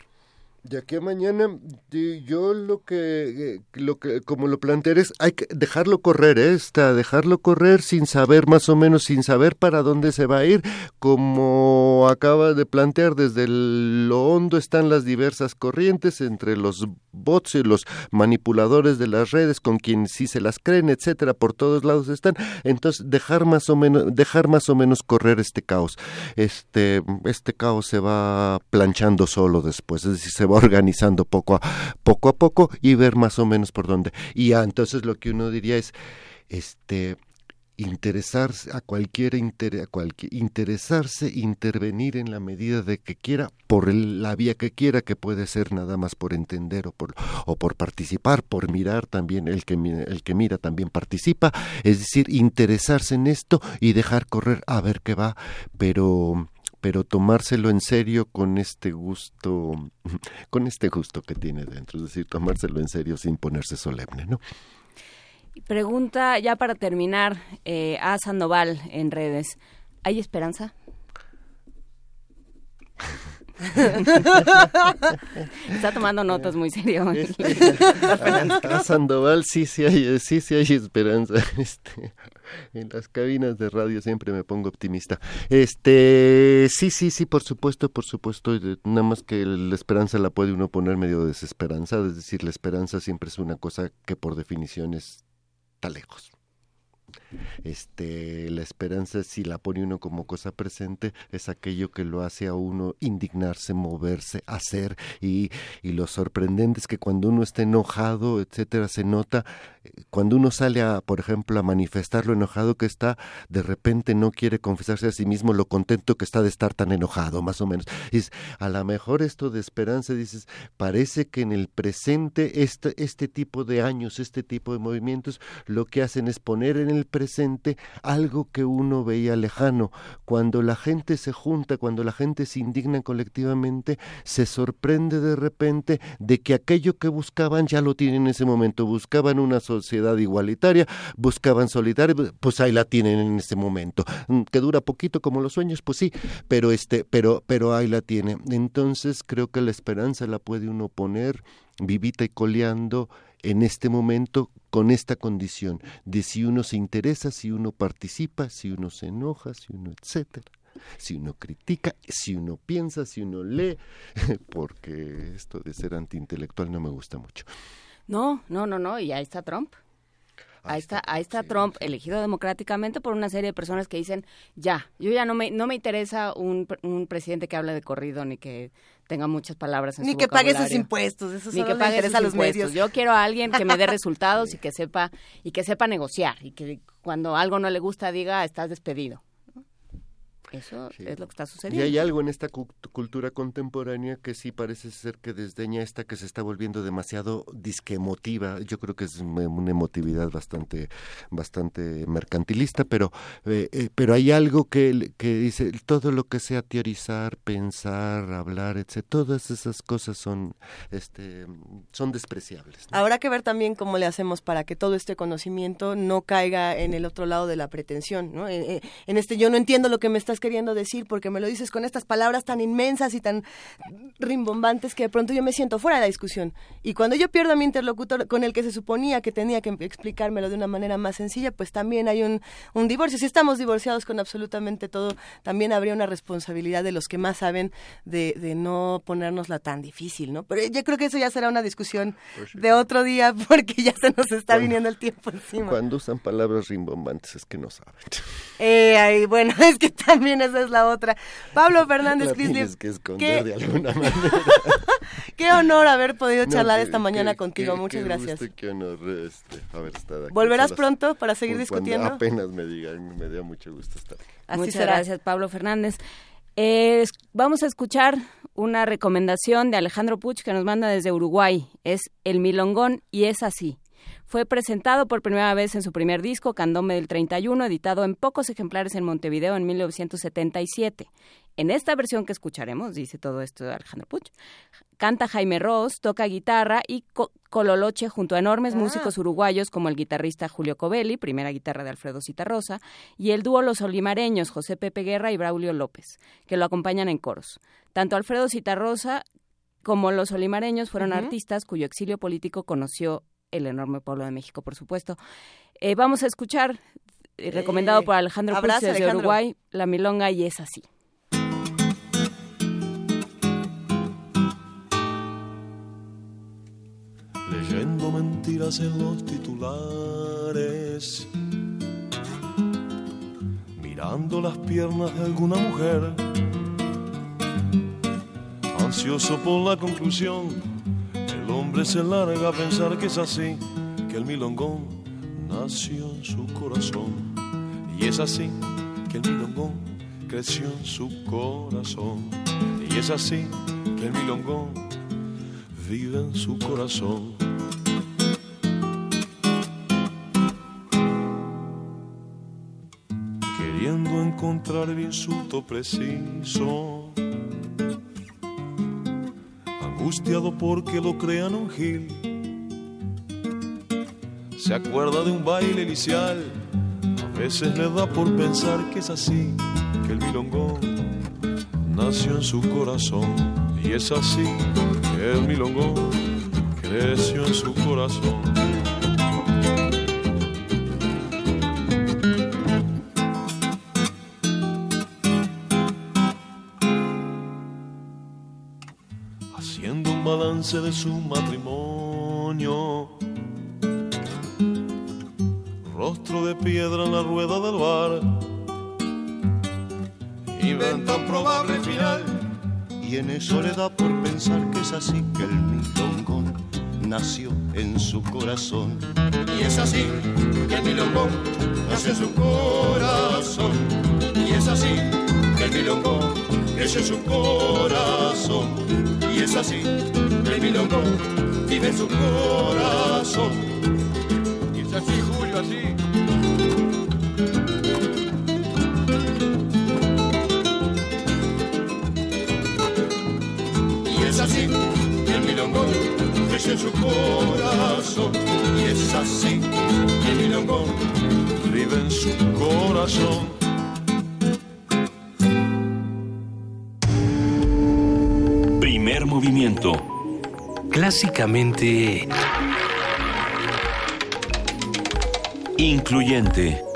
de aquí a mañana, yo lo que, eh, lo que, como lo planteé es, hay que dejarlo correr, ¿eh? Está, dejarlo correr sin saber más o menos, sin saber para dónde se va a ir, como acaba de plantear, desde lo hondo están las diversas corrientes entre los bots y los manipuladores de las redes, con quienes sí se las creen, etcétera, por todos lados están, entonces dejar más o menos, dejar más o menos correr este caos, este, este caos se va planchando solo después, es decir, se va organizando poco a poco a poco y ver más o menos por dónde. Y entonces lo que uno diría es este interesarse a cualquier, a cualquier interesarse intervenir en la medida de que quiera por la vía que quiera que puede ser nada más por entender o por o por participar por mirar también el que el que mira también participa es decir interesarse en esto y dejar correr a ver qué va pero pero tomárselo en serio con este gusto, con este gusto que tiene dentro, es decir, tomárselo en serio sin ponerse solemne, ¿no? Pregunta ya para terminar eh, a Sandoval en redes, ¿hay esperanza? Está tomando notas muy serio. a, Sandoval sí, sí hay, sí, sí hay esperanza. Este, en las cabinas de radio siempre me pongo optimista. Este, sí, sí, sí, por supuesto, por supuesto. Nada más que la esperanza la puede uno poner medio desesperanza. Es decir, la esperanza siempre es una cosa que por definición está lejos. Este, la esperanza, si la pone uno como cosa presente, es aquello que lo hace a uno indignarse, moverse, hacer, y, y lo sorprendente es que cuando uno está enojado, etcétera, se nota, eh, cuando uno sale a, por ejemplo, a manifestar lo enojado que está, de repente no quiere confesarse a sí mismo lo contento que está de estar tan enojado, más o menos. Y es, a lo mejor esto de esperanza, dices, parece que en el presente este, este tipo de años, este tipo de movimientos, lo que hacen es poner en el presente algo que uno veía lejano. Cuando la gente se junta, cuando la gente se indigna colectivamente, se sorprende de repente de que aquello que buscaban ya lo tienen en ese momento. Buscaban una sociedad igualitaria, buscaban solidaria, pues ahí la tienen en ese momento. Mm, que dura poquito como los sueños, pues sí, pero este, pero, pero ahí la tiene. Entonces creo que la esperanza la puede uno poner vivita y coleando en este momento con esta condición de si uno se interesa, si uno participa, si uno se enoja, si uno etcétera si uno critica, si uno piensa, si uno lee, porque esto de ser antiintelectual no me gusta mucho. No, no, no, no, y ahí está Trump. Ahí está, ahí está Trump, elegido democráticamente por una serie de personas que dicen, ya, yo ya no me, no me interesa un, un presidente que hable de corrido ni que tenga muchas palabras en Ni su que pague sus impuestos, eso Ni solo que pague sus a los impuestos. medios. Yo quiero a alguien que me dé resultados y que sepa y que sepa negociar y que cuando algo no le gusta diga estás despedido. Eso es lo que está Y sucediendo. hay algo en esta cu- cultura contemporánea que sí parece ser que desdeña esta que se está volviendo demasiado disque emotiva. Yo creo que es una una emotividad bastante, bastante mercantilista, pero, eh, eh, pero hay algo que, que dice todo lo que sea teorizar, pensar, hablar, etc. Todas esas cosas son, este, son despreciables. ¿no? Habrá que ver también cómo le hacemos para que todo este conocimiento no caiga en el otro lado de la pretensión, ¿no? Eh, En este yo no entiendo lo que me estás queriendo decir porque me lo dices con estas palabras tan inmensas y tan rimbombantes que de pronto yo me siento fuera de la discusión. Y cuando yo pierdo a mi interlocutor con el que se suponía que tenía que explicármelo de una manera más sencilla, pues también hay un, un divorcio. Si estamos divorciados con absolutamente todo, también habría una responsabilidad de los que más saben de, de no ponérnosla tan difícil, ¿no? Pero yo creo que eso ya será una discusión de otro día porque ya se nos está Cuando- viniendo el tiempo encima. Cuando usan palabras rimbombantes es que no saben. Eh, ay, bueno, es que también esa es la otra. Pablo Fernández que esconder ¿qué- de alguna manera. Qué honor haber podido No, charlar esta mañana contigo. Muchas qué gracias. gusto, qué honor este, haber estado aquí. ¿Volverás pronto para seguir Pues discutiendo? apenas me digan, me da mucho gusto estar. Así Muchas será. gracias, Pablo Fernández. Eh, vamos a escuchar una recomendación de Alejandro Puch que nos manda desde Uruguay. Es El Milongón y es así. Fue presentado por primera vez en su primer disco, Candombe del 31, editado en pocos ejemplares en Montevideo en 1977. En esta versión que escucharemos, dice todo esto de Alejandro Puch, canta Jaime Ross, toca guitarra y co- cololoche junto a enormes Ah. músicos uruguayos como el guitarrista Julio Covelli, primera guitarra de Alfredo Citarrosa, y el dúo Los Olimareños, José Pepe Guerra y Braulio López, que lo acompañan en coros. Tanto Alfredo Citarrosa como los olimareños fueron artistas cuyo exilio político conoció el enorme pueblo de México, por supuesto. Eh, vamos a escuchar, eh, recomendado Eh, por Alejandro desde Alejandro. Uruguay, La Milonga y es así. leyendo mentiras en los titulares, mirando las piernas de alguna mujer, ansioso por la conclusión, el hombre se larga a pensar que es así, que el milongón nació en su corazón, y es así que el milongón creció en su corazón, y es así que el milongón vive en su corazón. Queriendo encontrar el insulto preciso, angustiado porque lo crean un gil, se acuerda de un baile licial, a veces le da por pensar que es así, que el milongón nació en su corazón, y es así que el milongón creció en su corazón. Balance de su matrimonio, rostro de piedra en la rueda del bar. Inventa un probable final y en eso le da por pensar que es así que el milongón nació en su corazón. Y es así que el milongón nació en su corazón. Y es así que el milongón creció en su corazón. Y es así el milongón vive en su corazón. Y es así, Julio, así. Y es así que el milongón creció en su corazón. Y es así que el milongón vive en su corazón. Clásicamente... Incluyente.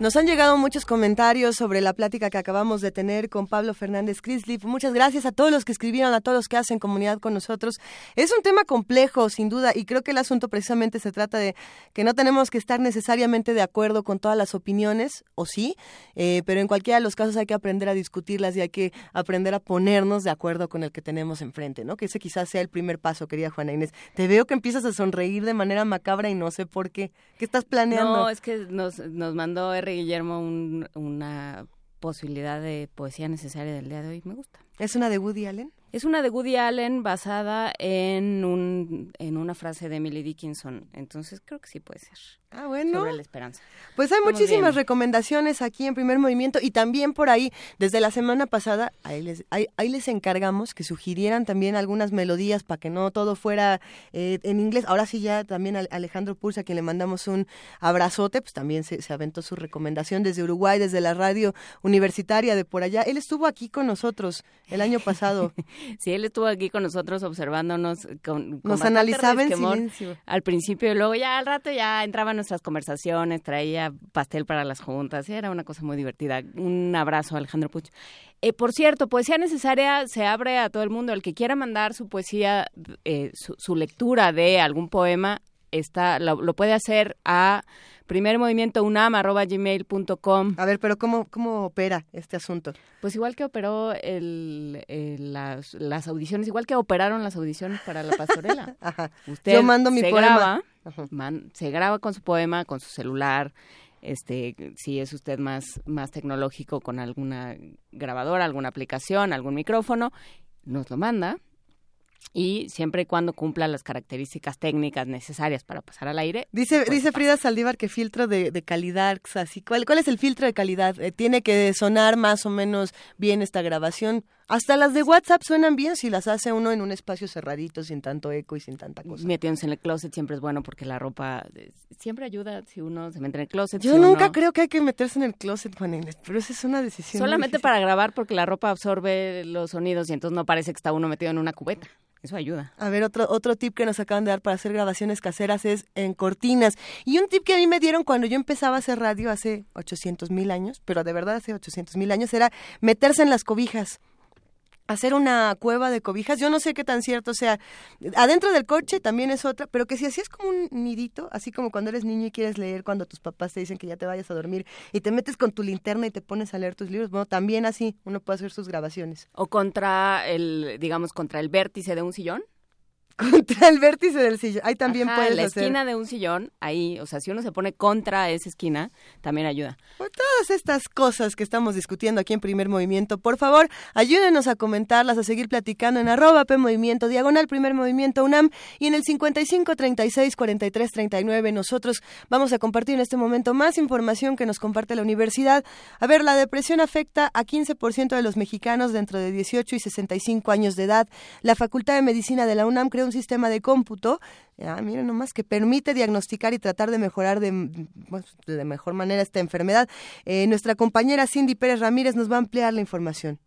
Nos han llegado muchos comentarios sobre la plática que acabamos de tener con Pablo Fernández Crislip. Muchas gracias a todos los que escribieron, a todos los que hacen comunidad con nosotros. Es un tema complejo, sin duda, y creo que el asunto precisamente se trata de que no tenemos que estar necesariamente de acuerdo con todas las opiniones, o sí, eh, pero en cualquiera de los casos hay que aprender a discutirlas y hay que aprender a ponernos de acuerdo con el que tenemos enfrente, ¿no? Que ese quizás sea el primer paso, querida Juana Inés. Te veo que empiezas a sonreír de manera macabra y no sé por qué. ¿Qué estás planeando? No, es que nos, nos mandó R. Guillermo un- una posibilidad de poesía necesaria del día de hoy. Me gusta. ¿Es una de Woody Allen? Es una de Woody Allen basada en, un, en una frase de Emily Dickinson. Entonces creo que sí puede ser. Ah, bueno. Sobre la esperanza. Pues hay muchísimas bien. recomendaciones aquí en Primer Movimiento y también por ahí, desde la semana pasada, ahí les, ahí, ahí les encargamos que sugirieran también algunas melodías para que no todo fuera eh, en inglés. Ahora sí ya también Alejandro Pulsa, a quien le mandamos un abrazote, pues también se, se aventó su recomendación desde Uruguay, desde la radio universitaria de por allá. Él estuvo aquí con nosotros el año pasado. Sí, él estuvo aquí con nosotros observándonos con, con Nos analizaba en resquemor silencio. Al principio y luego ya al rato ya entraba en nuestras conversaciones, traía pastel para las juntas, era una cosa muy divertida. Un abrazo Alejandro Puch. Eh, por cierto, Poesía Necesaria se abre a todo el mundo. El que quiera mandar su poesía, eh, su, su lectura de algún poema, está, lo, lo puede hacer a primermovimientounam.gmail.com. A ver, pero ¿cómo, ¿cómo opera este asunto? Pues igual que operó el, el- las, las audiciones, igual que operaron las audiciones para la pastorela. Ajá. Usted Yo mando mi se poema. graba, man- se graba con su poema, con su celular, este, si es usted más, más tecnológico con alguna grabadora, alguna aplicación, algún micrófono, nos lo manda y siempre y cuando cumpla las características técnicas necesarias para pasar al aire. Dice, pues dice Frida Saldívar que filtro de, de calidad, así, ¿cuál, ¿cuál es el filtro de calidad? Eh, tiene que sonar más o menos bien esta grabación. Hasta las de WhatsApp suenan bien si las hace uno en un espacio cerradito, sin tanto eco y sin tanta cosa. Metiéndose en el closet siempre es bueno porque la ropa eh, siempre ayuda si uno se mete en el closet. Yo si nunca uno- creo que hay que meterse en el closet, Juan Inés, pero esa es una decisión. Solamente para grabar porque la ropa absorbe los sonidos y entonces no parece que está uno metido en una cubeta. Eso ayuda. A ver, otro, otro tip que nos acaban de dar para hacer grabaciones caseras es en cortinas. Y un tip que a mí me dieron cuando yo empezaba a hacer radio hace 800 mil años, pero de verdad hace 800 mil años, era meterse en las cobijas. Hacer una cueva de cobijas, yo no sé qué tan cierto sea. Adentro del coche también es otra, pero que si así es como un nidito, así como cuando eres niño y quieres leer, cuando tus papás te dicen que ya te vayas a dormir y te metes con tu linterna y te pones a leer tus libros, bueno, también así uno puede hacer sus grabaciones. O contra el, digamos, contra el vértice de un sillón. Contra el vértice del sillón, ahí también Ajá, puedes la hacer. esquina de un sillón, ahí, o sea, si uno se pone contra esa esquina, también ayuda. Por todas estas cosas que estamos discutiendo aquí en Primer Movimiento, por favor, ayúdenos a comentarlas, a seguir platicando en arroba P Movimiento, diagonal Primer Movimiento UNAM y en el 55 36 43 39. Nosotros vamos a compartir en este momento más información que nos comparte la universidad. A ver, la depresión afecta a 15% de los mexicanos dentro de 18 y 65 años de edad. La Facultad de Medicina de la UNAM creó un sistema de cómputo, ah, miren nomás, que permite diagnosticar y tratar de mejorar de, de mejor manera esta enfermedad. Eh, nuestra compañera Cindy Pérez Ramírez nos va a ampliar la información.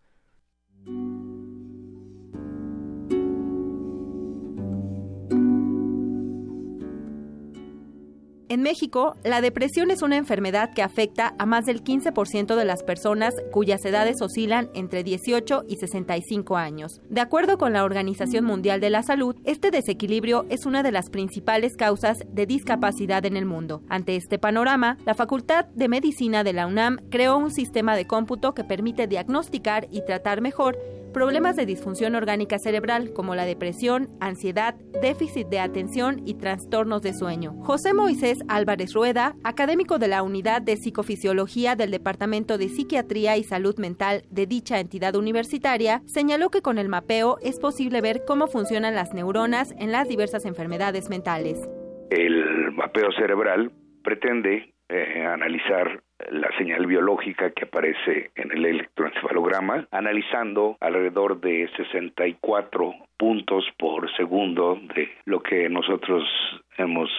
En México, la depresión es una enfermedad que afecta a más del 15% de las personas cuyas edades oscilan entre 18 y 65 años. De acuerdo con la Organización Mundial de la Salud, este desequilibrio es una de las principales causas de discapacidad en el mundo. Ante este panorama, la Facultad de Medicina de la UNAM creó un sistema de cómputo que permite diagnosticar y tratar mejor problemas de disfunción orgánica cerebral como la depresión, ansiedad, déficit de atención y trastornos de sueño. José Moisés Álvarez Rueda, académico de la Unidad de Psicofisiología del Departamento de Psiquiatría y Salud Mental de dicha entidad universitaria, señaló que con el mapeo es posible ver cómo funcionan las neuronas en las diversas enfermedades mentales. El mapeo cerebral pretende eh, analizar la señal biológica que aparece en el electroencefalograma, analizando alrededor de 64 puntos por segundo de lo que nosotros hemos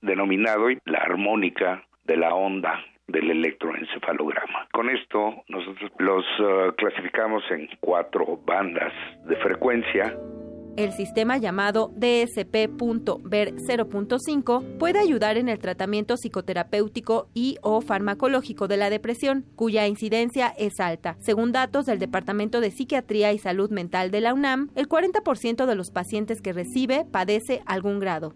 denominado la armónica de la onda del electroencefalograma. Con esto nosotros los uh, clasificamos en cuatro bandas de frecuencia el sistema llamado DSP.ver 0.5 puede ayudar en el tratamiento psicoterapéutico y o farmacológico de la depresión, cuya incidencia es alta. Según datos del Departamento de Psiquiatría y Salud Mental de la UNAM, el 40% de los pacientes que recibe padece algún grado.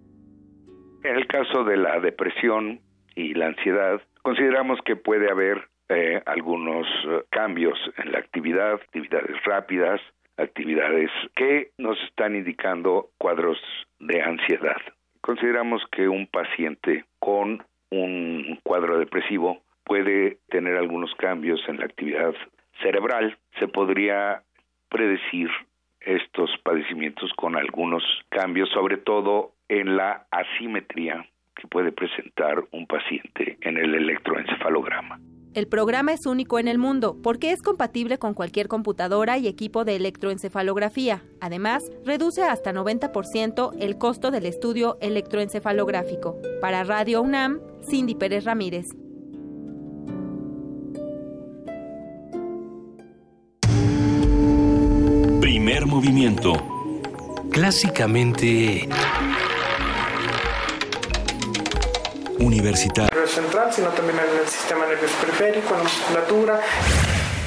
En el caso de la depresión y la ansiedad, consideramos que puede haber eh, algunos eh, cambios en la actividad, actividades rápidas, actividades que nos están indicando cuadros de ansiedad. Consideramos que un paciente con un cuadro depresivo puede tener algunos cambios en la actividad cerebral. Se podría predecir estos padecimientos con algunos cambios, sobre todo en la asimetría que puede presentar un paciente en el electroencefalograma. El programa es único en el mundo porque es compatible con cualquier computadora y equipo de electroencefalografía. Además, reduce hasta 90% el costo del estudio electroencefalográfico. Para Radio UNAM, Cindy Pérez Ramírez. Primer movimiento. Clásicamente universitario.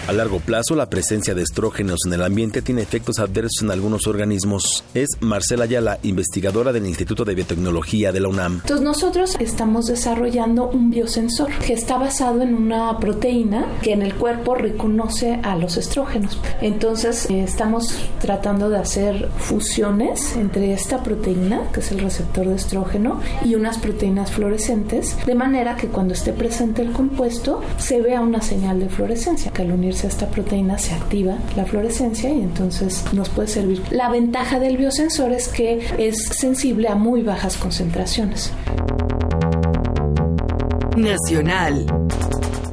A largo plazo, la presencia de estrógenos en el ambiente tiene efectos adversos en algunos organismos. Es Marcela Ayala, investigadora del Instituto de Biotecnología de la UNAM. Entonces nosotros estamos desarrollando un biosensor que está basado en una proteína que en el cuerpo reconoce a los estrógenos. Entonces eh, estamos tratando de hacer fusiones entre esta proteína, que es el receptor de estrógeno, y unas proteínas fluorescentes, de manera que cuando esté presente el compuesto se vea una señal de fluorescencia, que al unir esta proteína se activa la fluorescencia y entonces nos puede servir. La ventaja del biosensor es que es sensible a muy bajas concentraciones. Nacional.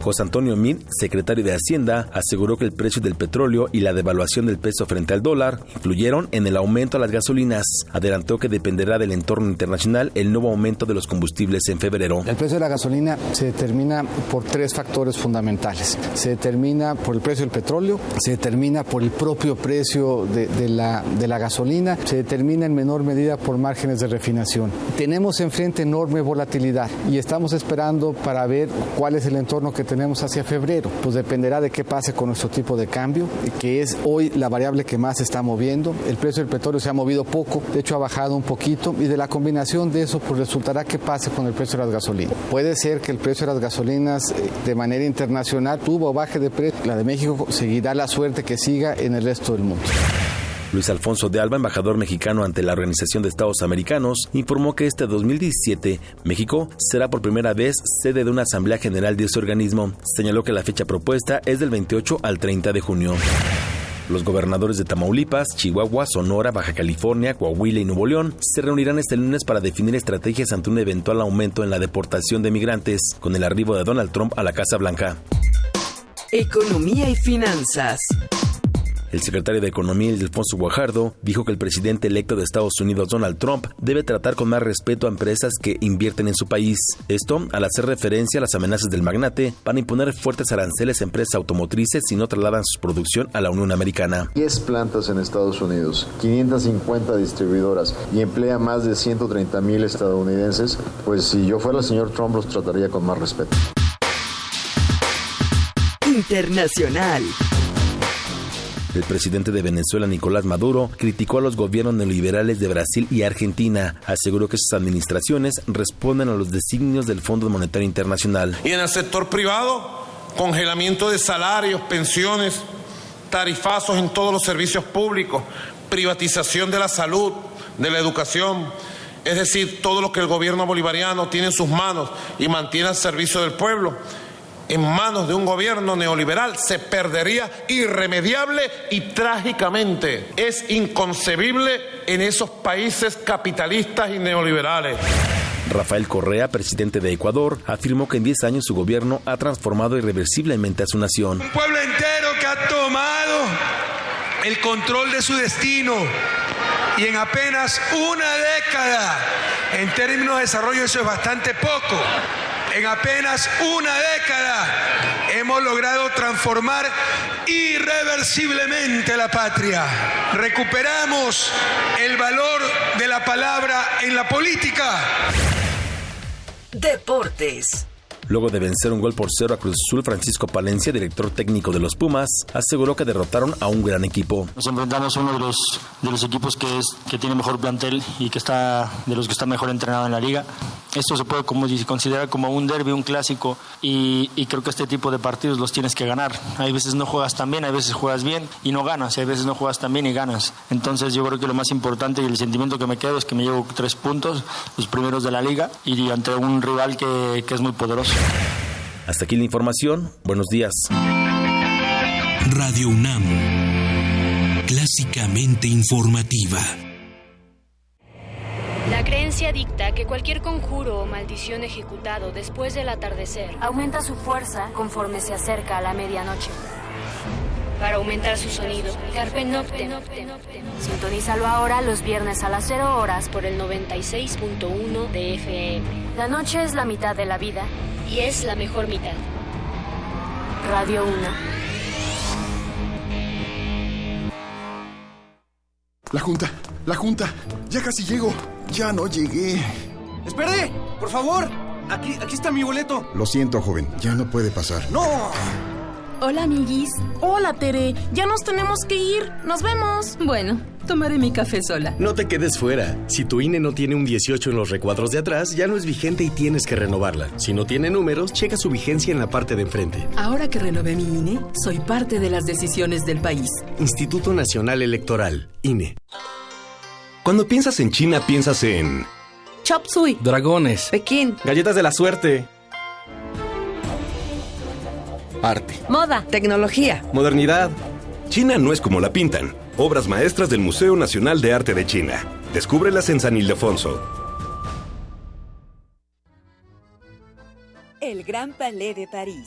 José Antonio Min, secretario de Hacienda, aseguró que el precio del petróleo y la devaluación del peso frente al dólar influyeron en el aumento a las gasolinas. Adelantó que dependerá del entorno internacional el nuevo aumento de los combustibles en febrero. El precio de la gasolina se determina por tres factores fundamentales. Se determina por el precio del petróleo, se determina por el propio precio de, la, de la gasolina, se determina en menor medida por márgenes de refinación. Tenemos enfrente enorme volatilidad y estamos esperando para ver cuál es el entorno que tenemos hacia febrero. Pues dependerá de qué pase con nuestro tipo de cambio, que es hoy la variable que más se está moviendo. El precio del petróleo se ha movido poco, de hecho ha bajado un poquito, y de la combinación de eso, pues resultará qué pase con el precio de las gasolinas. Puede ser que el precio de las gasolinas eh, de manera internacional tuvo baje de precio. La de México seguirá la suerte que siga en el resto del mundo. Luis Alfonso de Alba, embajador mexicano ante la Organización de Estados Americanos, informó que este 2017 México será por primera vez sede de una Asamblea General de ese organismo. Señaló que la fecha propuesta es del 28 al 30 de junio. Los gobernadores de Tamaulipas, Chihuahua, Sonora, Baja California, Coahuila y Nuevo León se reunirán este lunes para definir estrategias ante un eventual aumento en la deportación de migrantes con el arribo de Donald Trump a la Casa Blanca. Economía y finanzas. El secretario de Economía, Alfonso Guajardo, dijo que el presidente electo de Estados Unidos, Donald Trump, debe tratar con más respeto a empresas que invierten en su país. Esto al hacer referencia a las amenazas del magnate para imponer fuertes aranceles a empresas automotrices si no trasladan su producción a la Unión Americana. 10 plantas en Estados Unidos, 550 distribuidoras y emplea más de 130 mil estadounidenses, pues si yo fuera el señor Trump los trataría con más respeto. Internacional. El presidente de Venezuela, Nicolás Maduro, criticó a los gobiernos neoliberales de Brasil y Argentina. Aseguró que sus administraciones responden a los designios del Fondo Monetario Internacional. Y en el sector privado, congelamiento de salarios, pensiones, tarifazos en todos los servicios públicos, privatización de la salud, de la educación, es decir, todo lo que el gobierno bolivariano tiene en sus manos y mantiene al servicio del pueblo en manos de un gobierno neoliberal se perdería irremediable y trágicamente. Es inconcebible en esos países capitalistas y neoliberales. Rafael Correa, presidente de Ecuador, afirmó que en 10 años su gobierno ha transformado irreversiblemente a su nación. Un pueblo entero que ha tomado el control de su destino y en apenas una década, en términos de desarrollo eso es bastante poco, en apenas una década hemos logrado transformar irreversiblemente la patria. Recuperamos el valor de la palabra en la política. Deportes. Luego de vencer un gol por cero a Cruz Azul, Francisco Palencia, director técnico de los Pumas, aseguró que derrotaron a un gran equipo. Nos enfrentamos a uno de los, de los equipos que, es, que tiene mejor plantel y que está de los que está mejor entrenado en la liga. Esto se puede como, considerar como un derby, un clásico, y, y, creo que este tipo de partidos los tienes que ganar. Hay veces no juegas tan bien, hay veces juegas bien y no ganas, hay veces no juegas tan bien y ganas. Entonces yo creo que lo más importante y el sentimiento que me quedo es que me llevo tres puntos, los primeros de la liga, y ante un rival que es muy poderoso. Hasta aquí la información. Buenos días. Radio UNAM. Clásicamente informativa. La creencia dicta que cualquier conjuro o maldición ejecutado después del atardecer aumenta su fuerza conforme se acerca a la medianoche. Para aumentar su sonido, Carpe Noctem. Sintonízalo ahora los viernes a las 0 horas por el 96.1 de FM. La noche es la mitad de la vida y es la mejor mitad. Radio 1. La junta, la junta. Ya casi llego. Ya no llegué. ¡Espere! ¡Por favor! Aquí, aquí está mi boleto. Lo siento, joven. Ya no puede pasar. ¡No! Hola, amiguis. Hola, Tere. Ya nos tenemos que ir. Nos vemos. Bueno, tomaré mi café sola. No te quedes fuera. Si tu INE no tiene un 18 en los recuadros de atrás, ya no es vigente y tienes que renovarla. Si no tiene números, checa su vigencia en la parte de enfrente. Ahora que renové mi INE, soy parte de las decisiones del país. Instituto Nacional Electoral, INE. Cuando piensas en China, piensas en... Chop Suey. Dragones. Pekín. Galletas de la suerte. Arte. Moda. Tecnología. Modernidad. China no es como la pintan. Obras maestras del Museo Nacional de Arte de China. Descúbrelas en San Ildefonso. El Gran Palais de París,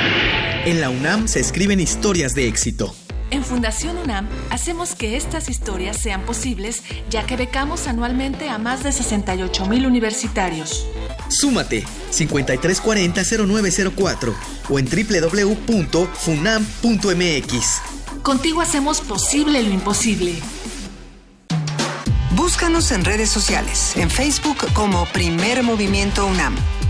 En la UNAM se escriben historias de éxito. En Fundación UNAM hacemos que estas historias sean posibles, ya que becamos anualmente a más de 68 mil universitarios. Súmate 5340-0904 o en www.funam.mx. Contigo hacemos posible lo imposible. Búscanos en redes sociales, en Facebook como Primer Movimiento UNAM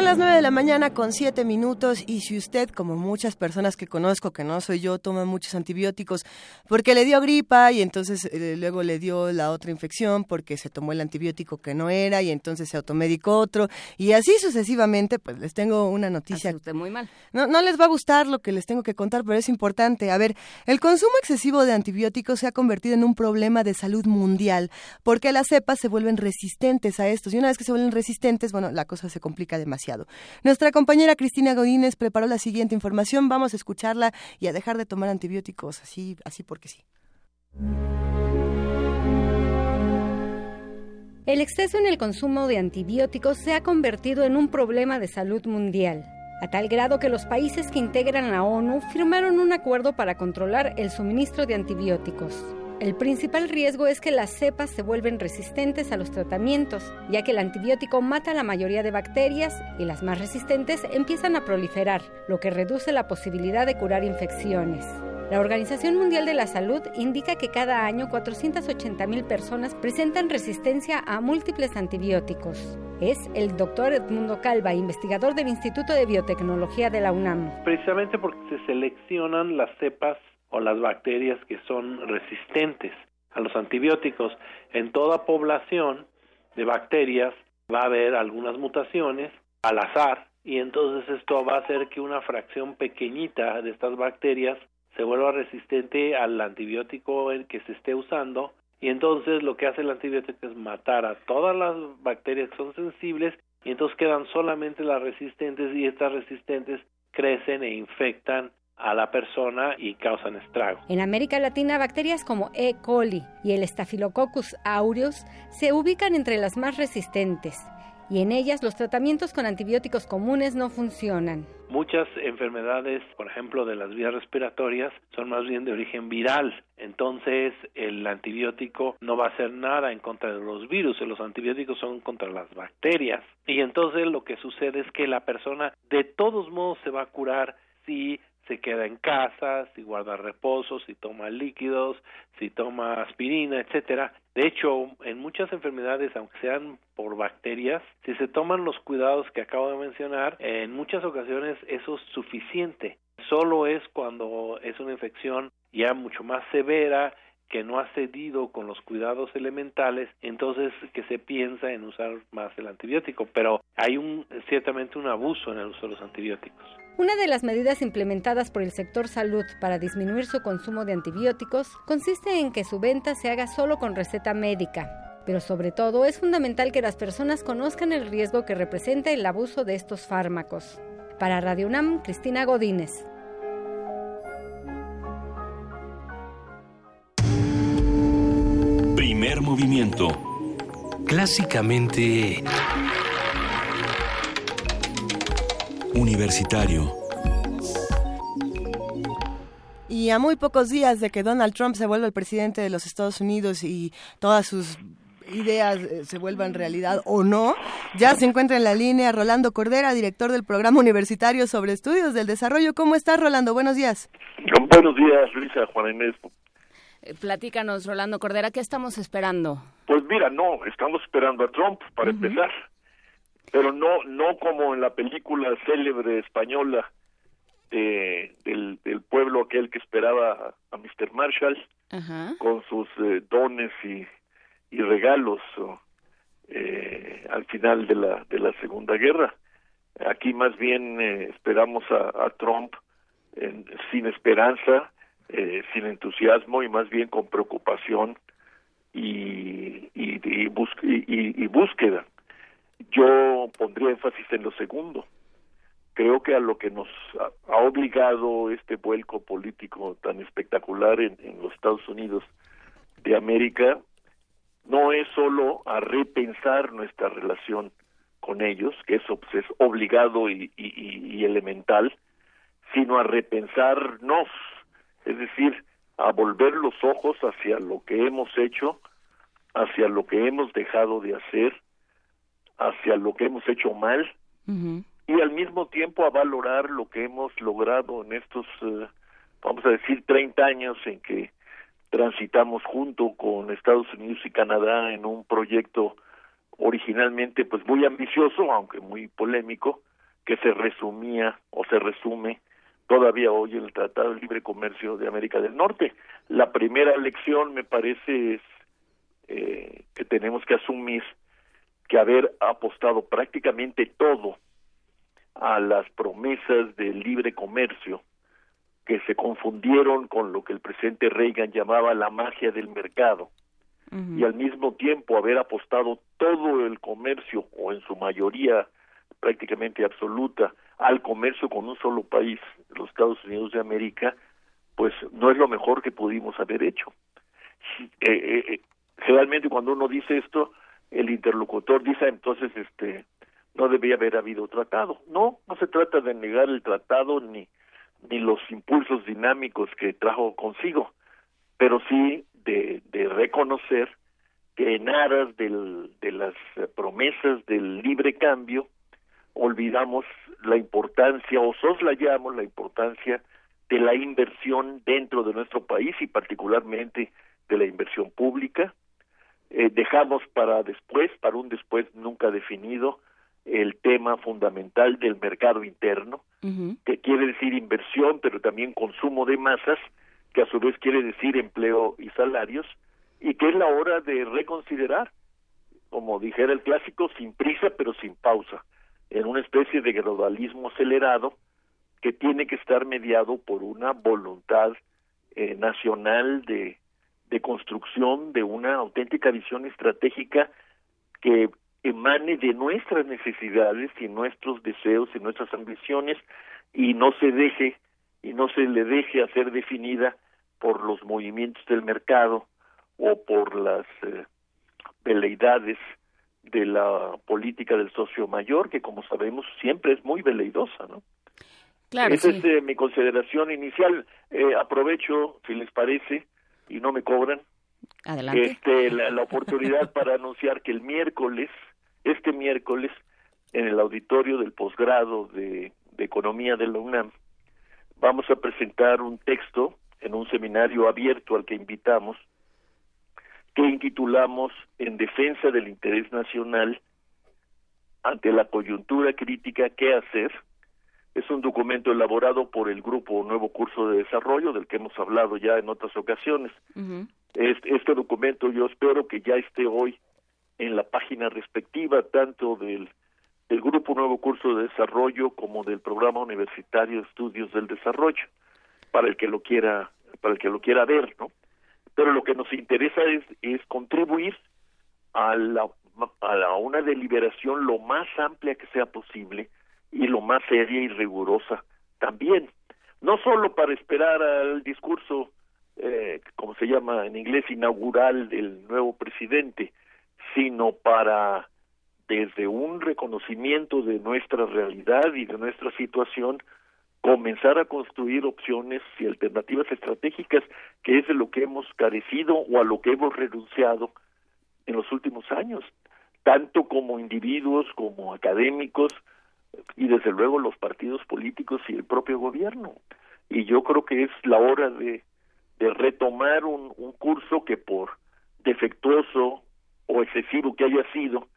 Son las 9 de la mañana con 7 minutos y si usted, como muchas personas que conozco, que no soy yo, toma muchos antibióticos porque le dio gripa y entonces eh, luego le dio la otra infección porque se tomó el antibiótico que no era y entonces se automedicó otro y así sucesivamente, pues les tengo una noticia. usted muy mal. No, no les va a gustar lo que les tengo que contar, pero es importante. A ver, el consumo excesivo de antibióticos se ha convertido en un problema de salud mundial porque las cepas se vuelven resistentes a estos y una vez que se vuelven resistentes, bueno, la cosa se complica demasiado. Nuestra compañera Cristina Godínez preparó la siguiente información. Vamos a escucharla y a dejar de tomar antibióticos así, así porque sí. El exceso en el consumo de antibióticos se ha convertido en un problema de salud mundial, a tal grado que los países que integran la ONU firmaron un acuerdo para controlar el suministro de antibióticos. El principal riesgo es que las cepas se vuelven resistentes a los tratamientos, ya que el antibiótico mata a la mayoría de bacterias y las más resistentes empiezan a proliferar, lo que reduce la posibilidad de curar infecciones. La Organización Mundial de la Salud indica que cada año 480.000 personas presentan resistencia a múltiples antibióticos. Es el doctor Edmundo Calva, investigador del Instituto de Biotecnología de la UNAM. Precisamente porque se seleccionan las cepas o las bacterias que son resistentes a los antibióticos. En toda población de bacterias va a haber algunas mutaciones al azar y entonces esto va a hacer que una fracción pequeñita de estas bacterias se vuelva resistente al antibiótico que se esté usando y entonces lo que hace el antibiótico es matar a todas las bacterias que son sensibles y entonces quedan solamente las resistentes y estas resistentes crecen e infectan a la persona y causan estrago. En América Latina, bacterias como E. coli y el Staphylococcus aureus se ubican entre las más resistentes y en ellas los tratamientos con antibióticos comunes no funcionan. Muchas enfermedades, por ejemplo, de las vías respiratorias, son más bien de origen viral. Entonces, el antibiótico no va a hacer nada en contra de los virus. Los antibióticos son contra las bacterias. Y entonces lo que sucede es que la persona de todos modos se va a curar si se queda en casa, si guarda reposo, si toma líquidos, si toma aspirina, etcétera. De hecho, en muchas enfermedades, aunque sean por bacterias, si se toman los cuidados que acabo de mencionar, en muchas ocasiones eso es suficiente. Solo es cuando es una infección ya mucho más severa que no ha cedido con los cuidados elementales, entonces que se piensa en usar más el antibiótico, pero hay un ciertamente un abuso en el uso de los antibióticos. Una de las medidas implementadas por el sector salud para disminuir su consumo de antibióticos consiste en que su venta se haga solo con receta médica. Pero sobre todo es fundamental que las personas conozcan el riesgo que representa el abuso de estos fármacos. Para Radio UNAM, Cristina Godínez. Primer movimiento. Clásicamente... Universitario. Y a muy pocos días de que Donald Trump se vuelva el presidente de los Estados Unidos y todas sus ideas eh, se vuelvan realidad o no, ya se encuentra en la línea Rolando Cordera, director del programa universitario sobre estudios del desarrollo. ¿Cómo estás, Rolando? Buenos días. Buenos días, Luisa, Juan Inés. Eh, platícanos, Rolando Cordera, ¿qué estamos esperando? Pues mira, no, estamos esperando a Trump para empezar pero no no como en la película célebre española eh, del, del pueblo aquel que esperaba a Mr. Marshall con sus eh, dones y, y regalos eh, al final de la de la Segunda Guerra aquí más bien esperamos a, a Trump sin esperanza sin entusiasmo y más bien con preocupación y y, y, y, y búsqueda yo pondría énfasis en lo segundo. Creo que a lo que nos ha, obligado este vuelco político tan espectacular en, los Estados Unidos de América no es solo a repensar nuestra relación con ellos, que eso pues, es obligado y, y, elemental, sino a repensarnos, es decir, a volver los ojos hacia lo que hemos hecho, hacia lo que hemos dejado de hacer, hacia lo que hemos hecho mal y al mismo tiempo a valorar lo que hemos logrado en estos, eh, vamos a decir, 30 años en que transitamos junto con Estados Unidos y Canadá en un proyecto originalmente pues muy ambicioso, aunque muy polémico, que se resumía o se resume todavía hoy en el Tratado de Libre Comercio de América del Norte. La primera lección, me parece, es eh, que tenemos que asumir que haber apostado prácticamente todo a las promesas del libre comercio que se confundieron con lo que el presidente Reagan llamaba la magia del mercado y al mismo tiempo haber apostado todo el comercio o en su mayoría prácticamente absoluta al comercio con un solo país, los Estados Unidos de América, pues no es lo mejor que pudimos haber hecho. Eh, eh, eh, generalmente cuando uno dice esto, el interlocutor dice entonces este no debía haber habido tratado. No, no se trata de negar el tratado ni ni los impulsos dinámicos que trajo consigo, pero sí de, reconocer que en aras del, de las promesas del libre cambio olvidamos la importancia o soslayamos la importancia de la inversión dentro de nuestro país y particularmente de la inversión pública. Eh, dejamos para después, para un después nunca definido, el tema fundamental del mercado interno, que quiere decir inversión, pero también consumo de masas, que a su vez quiere decir empleo y salarios, y que es la hora de reconsiderar, como dijera el clásico, sin prisa pero sin pausa, en una especie de globalismo acelerado que tiene que estar mediado por una voluntad eh, nacional de, de construcción de una auténtica visión estratégica que emane de nuestras necesidades y nuestros deseos y nuestras ambiciones y no se deje y no se le deje hacer definida por los movimientos del mercado o por las eh, veleidades de la política del socio mayor que como sabemos siempre es muy veleidosa no claro esa es eh, mi consideración inicial. Eh, aprovecho si les parece y no me cobran Adelante. este la, la oportunidad para anunciar que el miércoles este miércoles en el auditorio del posgrado de, de Economía de la UNAM vamos a presentar un texto en un seminario abierto al que invitamos que intitulamos En defensa del interés nacional ante la coyuntura crítica ¿qué hacer? Es un documento elaborado por el grupo Nuevo Curso de Desarrollo del que hemos hablado ya en otras ocasiones. este, este documento yo espero que ya esté hoy en la página respectiva tanto del, del Grupo Nuevo Curso de Desarrollo como del Programa Universitario de Estudios del Desarrollo, para el que lo quiera, para el que lo quiera ver, ¿no? Pero lo que nos interesa es, es contribuir a la, a la, una deliberación lo más amplia que sea posible y lo más seria y rigurosa también. No solo para esperar al discurso, eh, como se llama en inglés, inaugural del nuevo presidente, sino para desde un reconocimiento de nuestra realidad y de nuestra situación comenzar a construir opciones y alternativas estratégicas que es de lo que hemos carecido o a lo que hemos renunciado en los últimos años tanto como individuos como académicos y desde luego los partidos políticos y el propio gobierno y yo creo que es la hora de, retomar un, un curso que por defectuoso o excesivo que haya sido,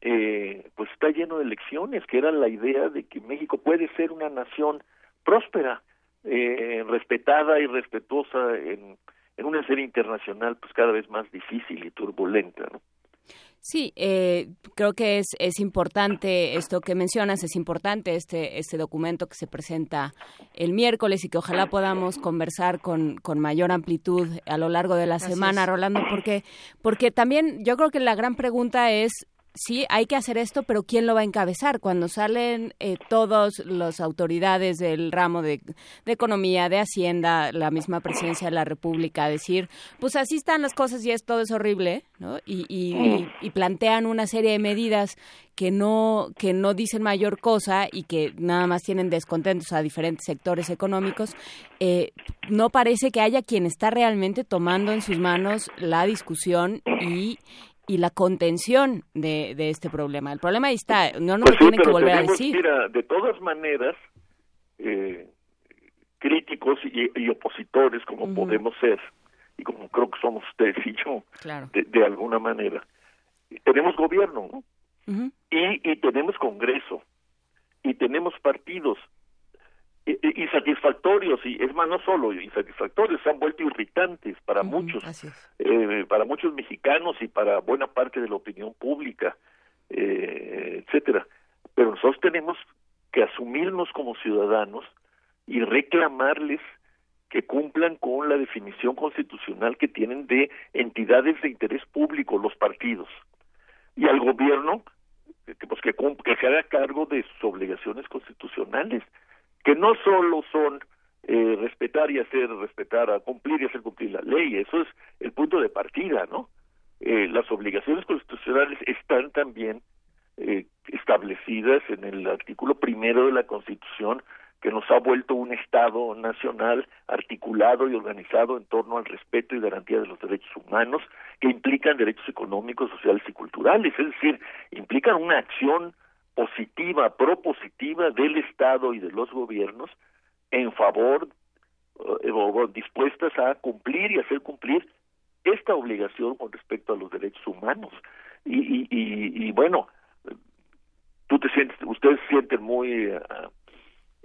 eh, pues está lleno de lecciones, que era la idea de que México puede ser una nación próspera, eh, respetada y respetuosa en, en una serie internacional pues cada vez más difícil y turbulenta, ¿no? Sí, eh, creo que es, es importante esto que mencionas, es importante este, este documento que se presenta el miércoles y que ojalá podamos conversar con, con mayor amplitud a lo largo de la semana, Rolando, porque, porque también yo creo que la gran pregunta es sí, hay que hacer esto, pero ¿quién lo va a encabezar? Cuando salen eh, todas las autoridades del ramo de, economía, de hacienda, la misma presidencia de la República, a decir, pues así están las cosas y es todo es horrible, ¿no? Y, y, y, plantean una serie de medidas que no que no dicen mayor cosa y que nada más tienen descontentos a diferentes sectores económicos, eh, no parece que haya quien está realmente tomando en sus manos la discusión y y la contención de, de este problema. El problema ahí está, no nos pues lo tienen que volver a decir. Mira, de todas maneras, eh, críticos y, y, opositores como uh -huh. podemos ser, y como creo que somos ustedes y yo, claro. de, de, alguna manera, tenemos gobierno, ¿no? Uh -huh. y, y tenemos Congreso. y tenemos partidos insatisfactorios y es más no solo insatisfactorios se han vuelto irritantes para muchos eh, para muchos mexicanos y para buena parte de la opinión pública eh, etcétera. Pero nosotros tenemos que asumirnos como ciudadanos y reclamarles que cumplan con la definición constitucional que tienen de entidades de interés público los partidos. Y al gobierno que pues que, que se haga cargo de sus obligaciones constitucionales que no solo son eh, respetar y hacer respetar, cumplir y hacer cumplir la ley, eso es el punto de partida, ¿no? Eh, las obligaciones constitucionales están también eh, establecidas en el artículo primero de la Constitución que nos ha vuelto un Estado nacional articulado y organizado en torno al respeto y garantía de los derechos humanos, que implican derechos económicos, sociales y culturales, es decir, implican una acción positiva, propositiva del Estado y de los gobiernos en favor eh, o dispuestas a cumplir y hacer cumplir esta obligación con respecto a los derechos humanos. Y, y, y, bueno, tú te sientes, ustedes se sienten muy eh,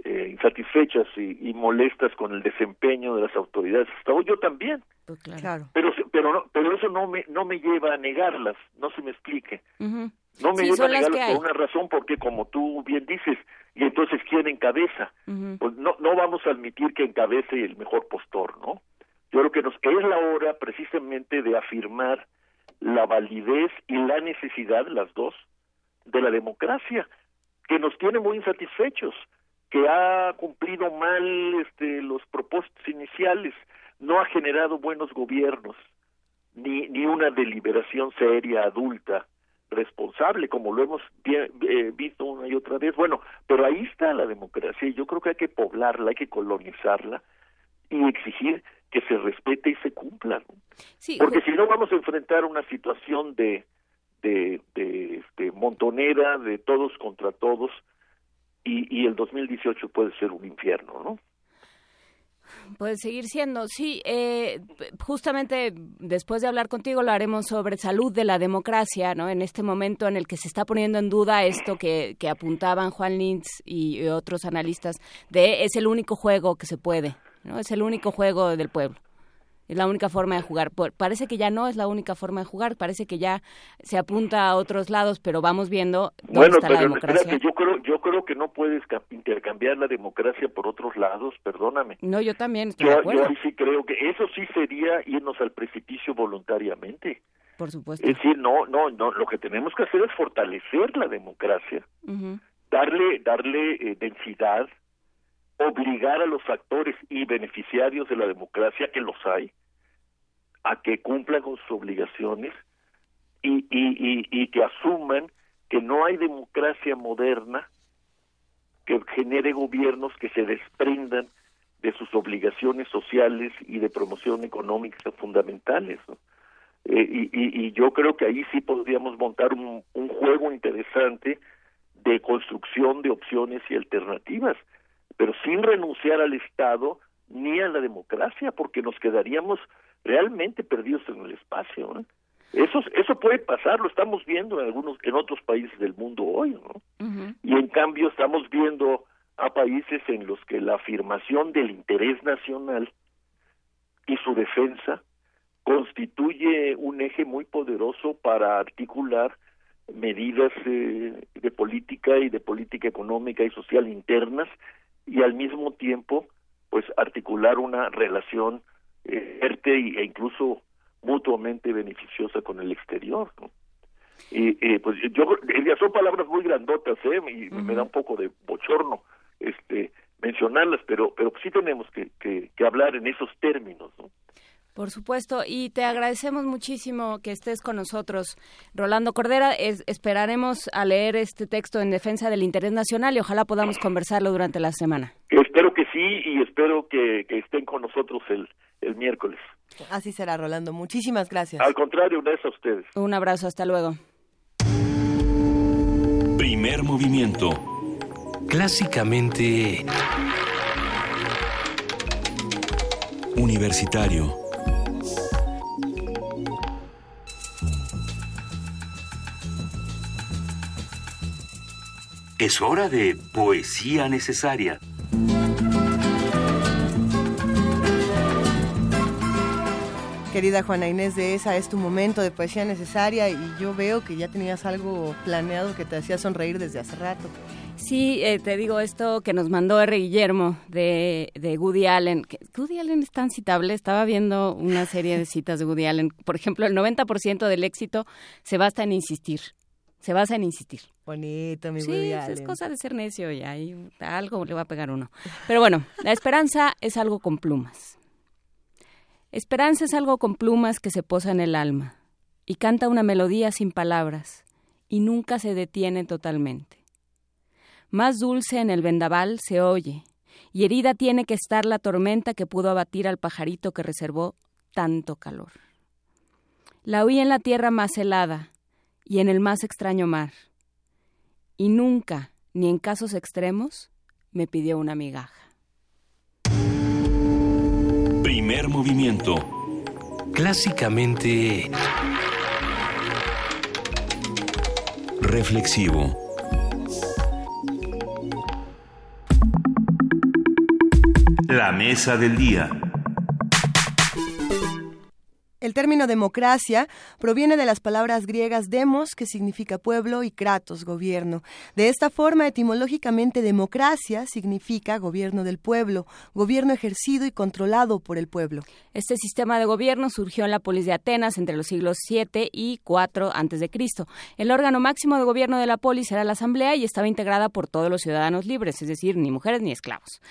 eh, insatisfechas y, y, molestas con el desempeño de las autoridades. Yo también. Pues claro. Pero, pero, no, pero eso no me, no me lleva a negarlas, no se me explique. No me lleva a negarlas por una razón, porque como tú bien dices, y entonces quién encabeza, pues no, no vamos a admitir que encabece el mejor postor, ¿no? Yo creo que nos, es la hora precisamente de afirmar la validez y la necesidad, las dos, de la democracia, que nos tiene muy insatisfechos que ha cumplido mal este, los propósitos iniciales, no ha generado buenos gobiernos, ni, ni una deliberación seria, adulta, responsable, como lo hemos eh, visto una y otra vez. Bueno, pero ahí está la democracia y yo creo que hay que poblarla, hay que colonizarla y exigir que se respete y se cumpla. Porque si no vamos a enfrentar una situación de, de, de, montonera, de todos contra todos, y, y el 2018 puede ser un infierno, ¿no? Puede seguir siendo, sí. Eh, justamente después de hablar contigo lo haremos sobre salud de la democracia, ¿no? En este momento en el que se está poniendo en duda esto que, que apuntaban Juan Lintz y, otros analistas de es el único juego que se puede, ¿no? Es el único juego del pueblo es la única forma de jugar. Parece que ya no es la única forma de jugar, parece que ya se apunta a otros lados, pero vamos viendo dónde bueno, está pero la democracia. yo creo, yo creo que no puedes intercambiar la democracia por otros lados, perdóname. No, yo también estoy yo, de acuerdo. Yo sí creo que eso sí sería irnos al precipicio voluntariamente. Por supuesto. Es decir, no, no, no, lo que tenemos que hacer es fortalecer la democracia, darle, darle eh, densidad, obligar a los actores y beneficiarios de la democracia, que los hay, a que cumplan con sus obligaciones y, que asuman que no hay democracia moderna que genere gobiernos que se desprendan de sus obligaciones sociales y de promoción económica fundamentales. Eh, y, yo creo que ahí sí podríamos montar un juego interesante de construcción de opciones y alternativas, pero sin renunciar al Estado ni a la democracia, porque nos quedaríamos realmente perdidos en el espacio. ¿eh? Eso, eso puede pasar, lo estamos viendo en algunos, en otros países del mundo hoy, ¿no? Y en cambio estamos viendo a países en los que la afirmación del interés nacional y su defensa constituye un eje muy poderoso para articular medidas eh, de política y de política económica y social internas y al mismo tiempo pues articular una relación eh, e incluso mutuamente beneficiosa con el exterior. Y eh, pues yo son palabras muy grandotas, ¿eh? Y me da un poco de bochorno este mencionarlas, pero pero sí tenemos que, que, hablar en esos términos, ¿no? Por supuesto, y te agradecemos muchísimo que estés con nosotros, Rolando Cordera. esperaremos a leer este texto en defensa del interés nacional y ojalá podamos conversarlo durante la semana. Espero que sí y espero que, que estén con nosotros el, el miércoles. Así será, Rolando. Muchísimas gracias. Al contrario, un beso a ustedes. Un abrazo, hasta luego. Primer movimiento. Clásicamente... Universitario. Es hora de poesía necesaria. Querida Juana Inés de esa es tu momento de poesía necesaria y yo veo que ya tenías algo planeado que te hacía sonreír desde hace rato. Sí, eh, te digo esto que nos mandó R. Guillermo de, de Woody Allen. Woody Allen es tan citable. Estaba viendo una serie de citas de Woody Allen. Por ejemplo, el 90% del éxito se basta en insistir. Se basa en insistir. Bonito, mi sí, es cosa de ser necio y ahí algo le va a pegar uno. Pero bueno, la esperanza es algo con plumas. Esperanza es algo con plumas que se posa en el alma y canta una melodía sin palabras y nunca se detiene totalmente. Más dulce en el vendaval se oye, y herida tiene que estar la tormenta que pudo abatir al pajarito que reservó tanto calor. La oí en la tierra más helada y en el más extraño mar, y nunca, ni en casos extremos, me pidió una migaja. Primer movimiento. Clásicamente... Reflexivo. La mesa del día. El término democracia proviene de las palabras griegas demos, que significa pueblo, y kratos, gobierno. De esta forma, etimológicamente, democracia significa gobierno del pueblo, gobierno ejercido y controlado por el pueblo. Este sistema de gobierno surgió en la polis de Atenas entre los siglos 7 y 4 antes de Cristo. El órgano máximo de gobierno de la polis era la asamblea y estaba integrada por todos los ciudadanos libres, es decir, ni mujeres ni esclavos,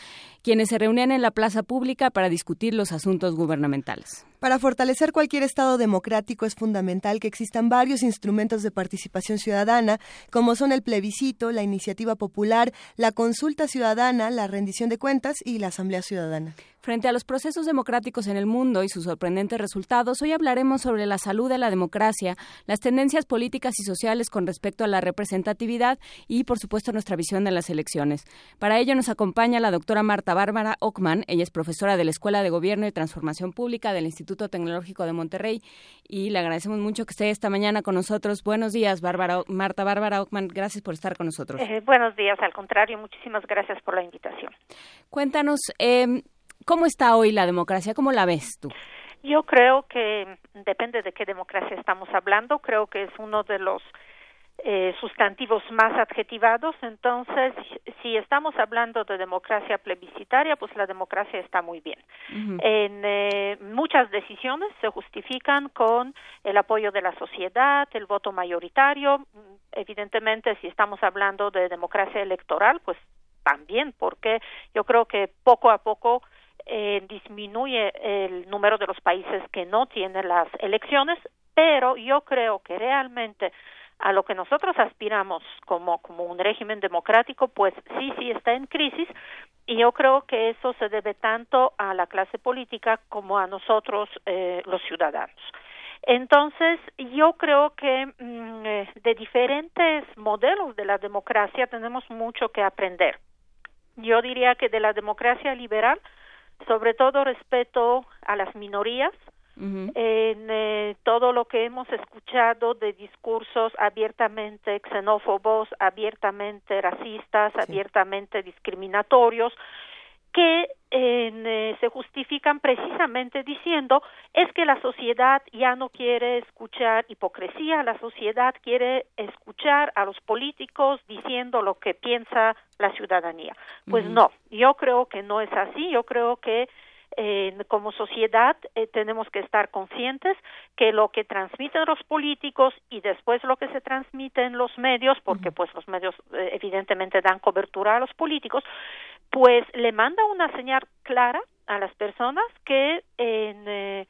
quienes se reunían en la plaza pública para discutir los asuntos gubernamentales. Para fortalecer cualquier Estado democrático es fundamental que existan varios instrumentos de participación ciudadana, como son el plebiscito, la iniciativa popular, la consulta ciudadana, la rendición de cuentas y la asamblea ciudadana. Frente a los procesos democráticos en el mundo y sus sorprendentes resultados, hoy hablaremos sobre la salud de la democracia, las tendencias políticas y sociales con respecto a la representatividad y, por supuesto, nuestra visión de las elecciones. Para ello nos acompaña la doctora Marta Bárbara Ockman. Ella es profesora de la Escuela de Gobierno y Transformación Pública del Instituto Tecnológico de Monterrey y le agradecemos mucho que esté esta mañana con nosotros. Buenos días, Bárbara, Marta Bárbara Ockman. Gracias por estar con nosotros. Eh, buenos días, al contrario, muchísimas gracias por la invitación. Cuéntanos, eh, ¿Cómo está hoy la democracia? ¿Cómo la ves tú? Yo creo que depende de qué democracia estamos hablando. Creo que es uno de los eh, sustantivos más adjetivados. Entonces, si estamos hablando de democracia plebiscitaria, pues la democracia está muy bien. Uh -huh. En eh, muchas decisiones se justifican con el apoyo de la sociedad, el voto mayoritario. Evidentemente, si estamos hablando de democracia electoral, pues también, porque yo creo que poco a poco eh, disminuye el número de los países que no tienen las elecciones, pero yo creo que realmente a lo que nosotros aspiramos como, como un régimen democrático, pues sí, sí está en crisis y yo creo que eso se debe tanto a la clase política como a nosotros, eh, los ciudadanos. Entonces, yo creo que mmm, de diferentes modelos de la democracia tenemos mucho que aprender. Yo diría que de la democracia liberal, sobre todo respeto a las minorías, uh -huh. en eh, todo lo que hemos escuchado de discursos abiertamente xenófobos, abiertamente racistas, sí. abiertamente discriminatorios, que eh, se justifican precisamente diciendo es que la sociedad ya no quiere escuchar hipocresía, la sociedad quiere escuchar a los políticos diciendo lo que piensa la ciudadanía. Pues uh -huh. no, yo creo que no es así, yo creo que eh, como sociedad eh, tenemos que estar conscientes que lo que transmiten los políticos y después lo que se transmite en los medios, porque pues los medios eh, evidentemente dan cobertura a los políticos, pues le manda una señal clara a las personas que en,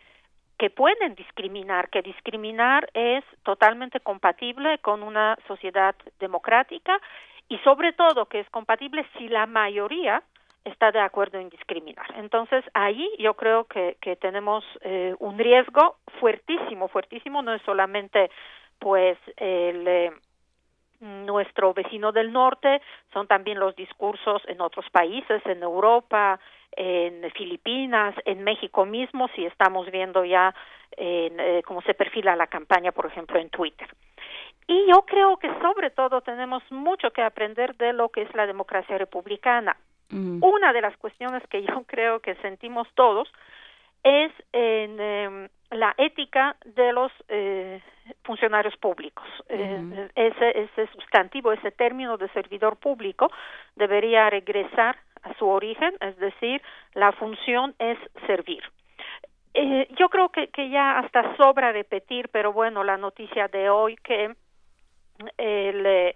que pueden discriminar, que discriminar es totalmente compatible con una sociedad democrática y sobre todo que es compatible si la mayoría está de acuerdo en discriminar. Entonces, ahí yo creo que, que tenemos eh, un riesgo fuertísimo, fuertísimo, no es solamente pues el eh, nuestro vecino del norte, son también los discursos en otros países, en Europa, en Filipinas, en México mismo, si estamos viendo ya en, eh, cómo se perfila la campaña, por ejemplo, en Twitter. Y yo creo que sobre todo tenemos mucho que aprender de lo que es la democracia republicana. Una de las cuestiones que yo creo que sentimos todos es en em, la ética de los eh, funcionarios públicos. Eh, ese, ese sustantivo, ese término de servidor público debería regresar a su origen, es decir, la función es servir. Eh, yo creo que, que ya hasta sobra repetir, pero bueno, la noticia de hoy que el,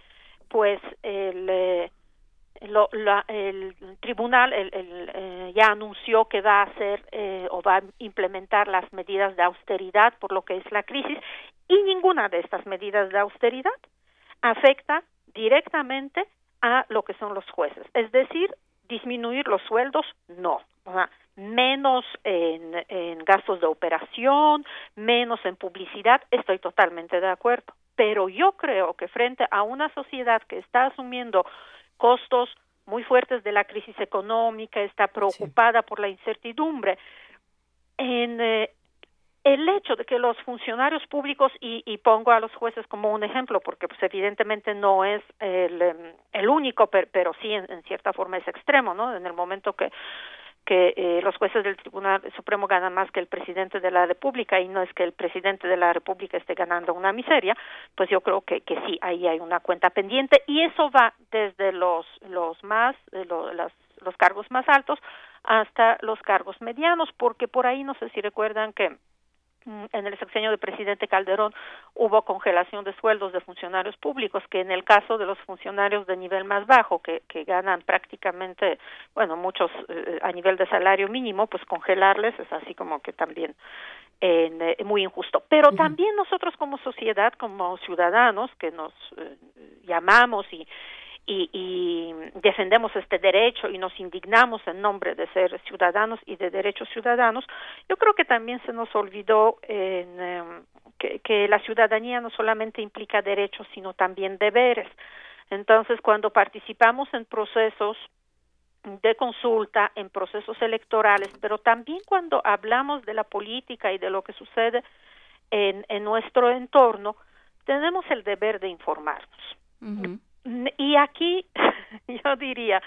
pues el lo, la, el tribunal el, eh, ya anunció que va a hacer eh, o va a implementar las medidas de austeridad por lo que es la crisis y ninguna de estas medidas de austeridad afecta directamente a lo que son los jueces. Es decir, disminuir los sueldos, no. O sea, menos en, en gastos de operación, menos en publicidad, estoy totalmente de acuerdo. Pero yo creo que frente a una sociedad que está asumiendo costos muy fuertes de la crisis económica, está preocupada por la incertidumbre. En eh, el hecho de que los funcionarios públicos y, y, pongo a los jueces como un ejemplo porque pues evidentemente no es el, el único pero, pero sí en, en, cierta forma es extremo no en el momento que que eh, los jueces del Tribunal Supremo ganan más que el presidente de la República y no es que el presidente de la República esté ganando una miseria, pues yo creo que, que sí, ahí hay una cuenta pendiente y eso va desde los, los más, eh, lo, los cargos más altos hasta los cargos medianos, porque por ahí no sé si recuerdan que en el sexenio del presidente Calderón hubo congelación de sueldos de funcionarios públicos, que en el caso de los funcionarios de nivel más bajo, que, que ganan prácticamente, bueno, muchos eh, a nivel de salario mínimo, pues congelarles es así como que también eh, muy injusto. Pero también nosotros como sociedad, como ciudadanos, que nos eh, llamamos y y, y, defendemos este derecho y nos indignamos en nombre de ser ciudadanos y de derechos ciudadanos, yo creo que también se nos olvidó en, eh, que, la ciudadanía no solamente implica derechos, sino también deberes. Entonces, cuando participamos en procesos de consulta, en procesos electorales, pero también cuando hablamos de la política y de lo que sucede en, en nuestro entorno, tenemos el deber de informarnos. Y aquí yo diría,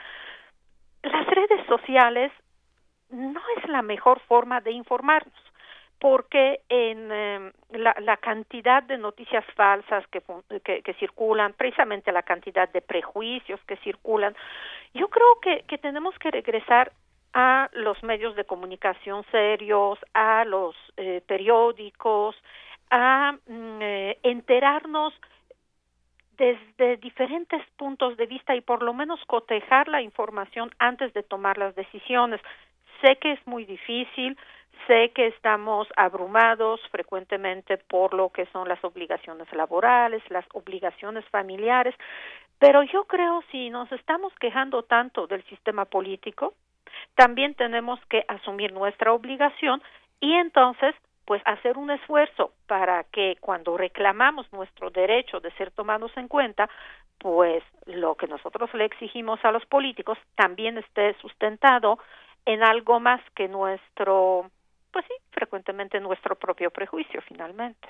las redes sociales no es la mejor forma de informarnos porque en eh, la, la, cantidad de noticias falsas que, que, que, circulan, precisamente la cantidad de prejuicios que circulan, yo creo que, que tenemos que regresar a los medios de comunicación serios, a los eh, periódicos, a mm, eh, enterarnos desde diferentes puntos de vista y por lo menos cotejar la información antes de tomar las decisiones. Sé que es muy difícil, sé que estamos abrumados frecuentemente por lo que son las obligaciones laborales, las obligaciones familiares, pero yo creo si nos estamos quejando tanto del sistema político, también tenemos que asumir nuestra obligación y entonces pues hacer un esfuerzo para que cuando reclamamos nuestro derecho de ser tomados en cuenta, pues lo que nosotros le exigimos a los políticos también esté sustentado en algo más que nuestro, pues sí, frecuentemente nuestro propio prejuicio finalmente.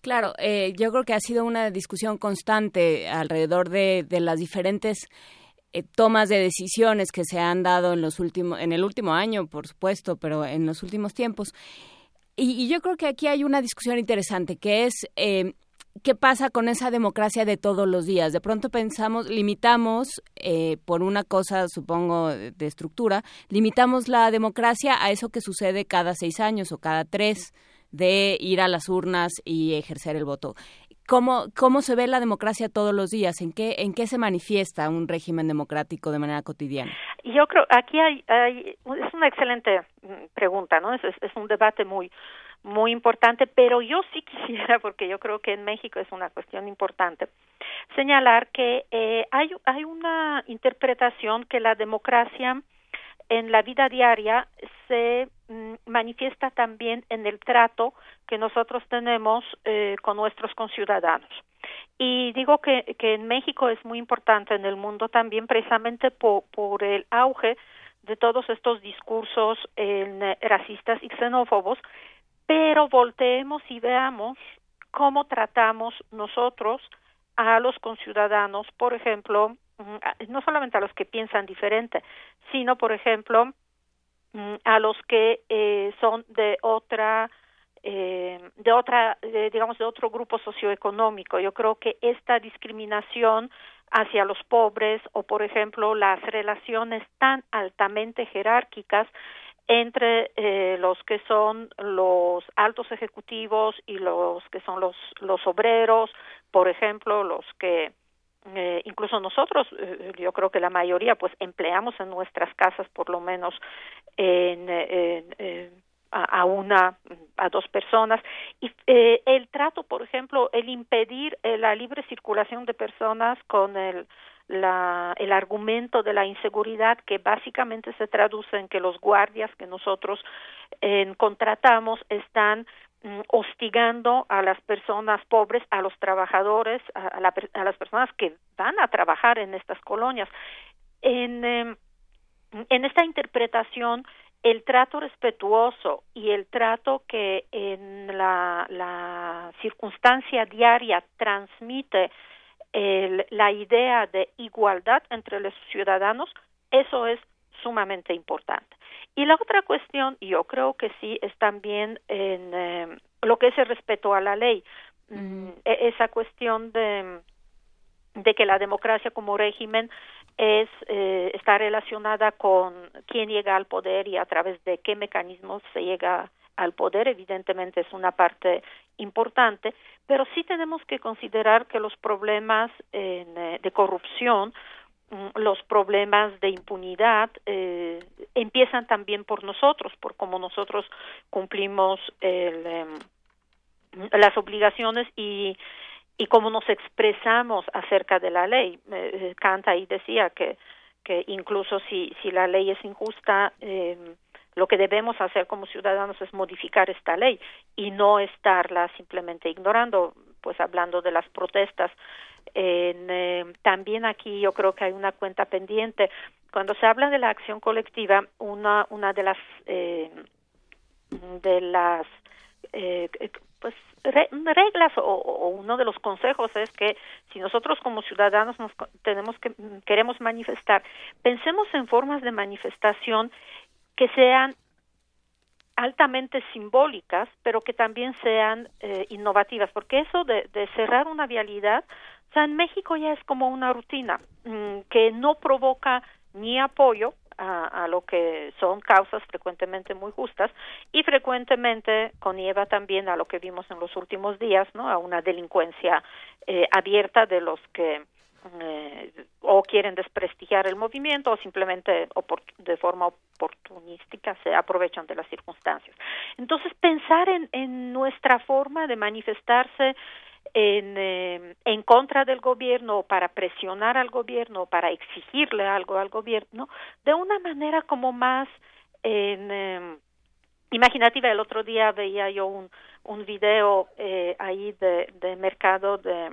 Claro, eh, yo creo que ha sido una discusión constante alrededor de, de las diferentes eh, tomas de decisiones que se han dado en los últimos, en el último año, por supuesto, pero en los últimos tiempos. Y, yo creo que aquí hay una discusión interesante, que es eh, qué pasa con esa democracia de todos los días. De pronto pensamos, limitamos, eh, por una cosa, supongo, de estructura, limitamos la democracia a eso que sucede cada seis años o cada tres de ir a las urnas y ejercer el voto. ¿Cómo, ¿Cómo se ve la democracia todos los días? ¿En qué, ¿En qué se manifiesta un régimen democrático de manera cotidiana? Yo creo, aquí hay, hay es una excelente mm, pregunta, ¿no? Es, un debate muy, muy importante, pero yo sí quisiera, porque yo creo que en México es una cuestión importante, señalar que eh, hay, hay una interpretación que la democracia en la vida diaria se mm, manifiesta también en el trato que nosotros tenemos eh, con nuestros conciudadanos. Y digo que, que en México es muy importante, en el mundo también, precisamente por, el auge de todos estos discursos eh, racistas y xenófobos, pero volteemos y veamos cómo tratamos nosotros a los conciudadanos, por ejemplo, no solamente a los que piensan diferente, sino, por ejemplo, a los que eh, son de otra eh, de otra digamos de otro grupo socioeconómico. Yo creo que esta discriminación hacia los pobres o por ejemplo las relaciones tan altamente jerárquicas entre eh, los que son los altos ejecutivos y los que son los los obreros por ejemplo los que eh, incluso nosotros, eh, yo creo que la mayoría, pues empleamos en nuestras casas por lo menos en, a, una, a dos personas. Y eh, el trato, por ejemplo, el impedir la libre circulación de personas con el, la, el argumento de la inseguridad que básicamente se traduce en que los guardias que nosotros contratamos están hostigando a las personas pobres, a los trabajadores, a, las personas que van a trabajar en estas colonias. En, em, en esta interpretación, el trato respetuoso y el trato que en la, la circunstancia diaria transmite el, la idea de igualdad entre los ciudadanos, eso es sumamente importante. Y la otra cuestión, yo creo que sí, es también en eh, lo que es el respeto a la ley. Mm, e-, esa cuestión de, de que la democracia como régimen es eh, está relacionada con quién llega al poder y a través de qué mecanismos se llega al poder evidentemente es una parte importante pero sí tenemos que considerar que los problemas eh, de corrupción los problemas de impunidad eh, empiezan también por nosotros, por cómo nosotros cumplimos el, em, las obligaciones y, y cómo nos expresamos acerca de la ley. Eh, Kant ahí decía que, que incluso si, si la ley es injusta, eh, lo que debemos hacer como ciudadanos es modificar esta ley y no estarla simplemente ignorando, pues hablando de las protestas en, eh, también aquí yo creo que hay una cuenta pendiente. Cuando se habla de la acción colectiva, una, una de las eh, de las eh, pues reglas o, uno de los consejos es que si nosotros como ciudadanos nos tenemos que queremos manifestar pensemos en formas de manifestación que sean altamente simbólicas, pero que también sean eh, innovativas, porque eso de, cerrar una vialidad o sea, en México ya es como una rutina mm, que no provoca ni apoyo a, a, lo que son causas frecuentemente muy justas y frecuentemente conlleva también a lo que vimos en los últimos días, ¿no? A una delincuencia eh, abierta de los que eh, o quieren desprestigiar el movimiento o simplemente de forma oportunística se aprovechan de las circunstancias. Entonces, pensar en, en nuestra forma de manifestarse en, eh, en contra del gobierno o para presionar al gobierno o para exigirle algo al gobierno de una manera como más en, eh, imaginativa. El otro día veía yo un, un video eh, ahí de, mercado de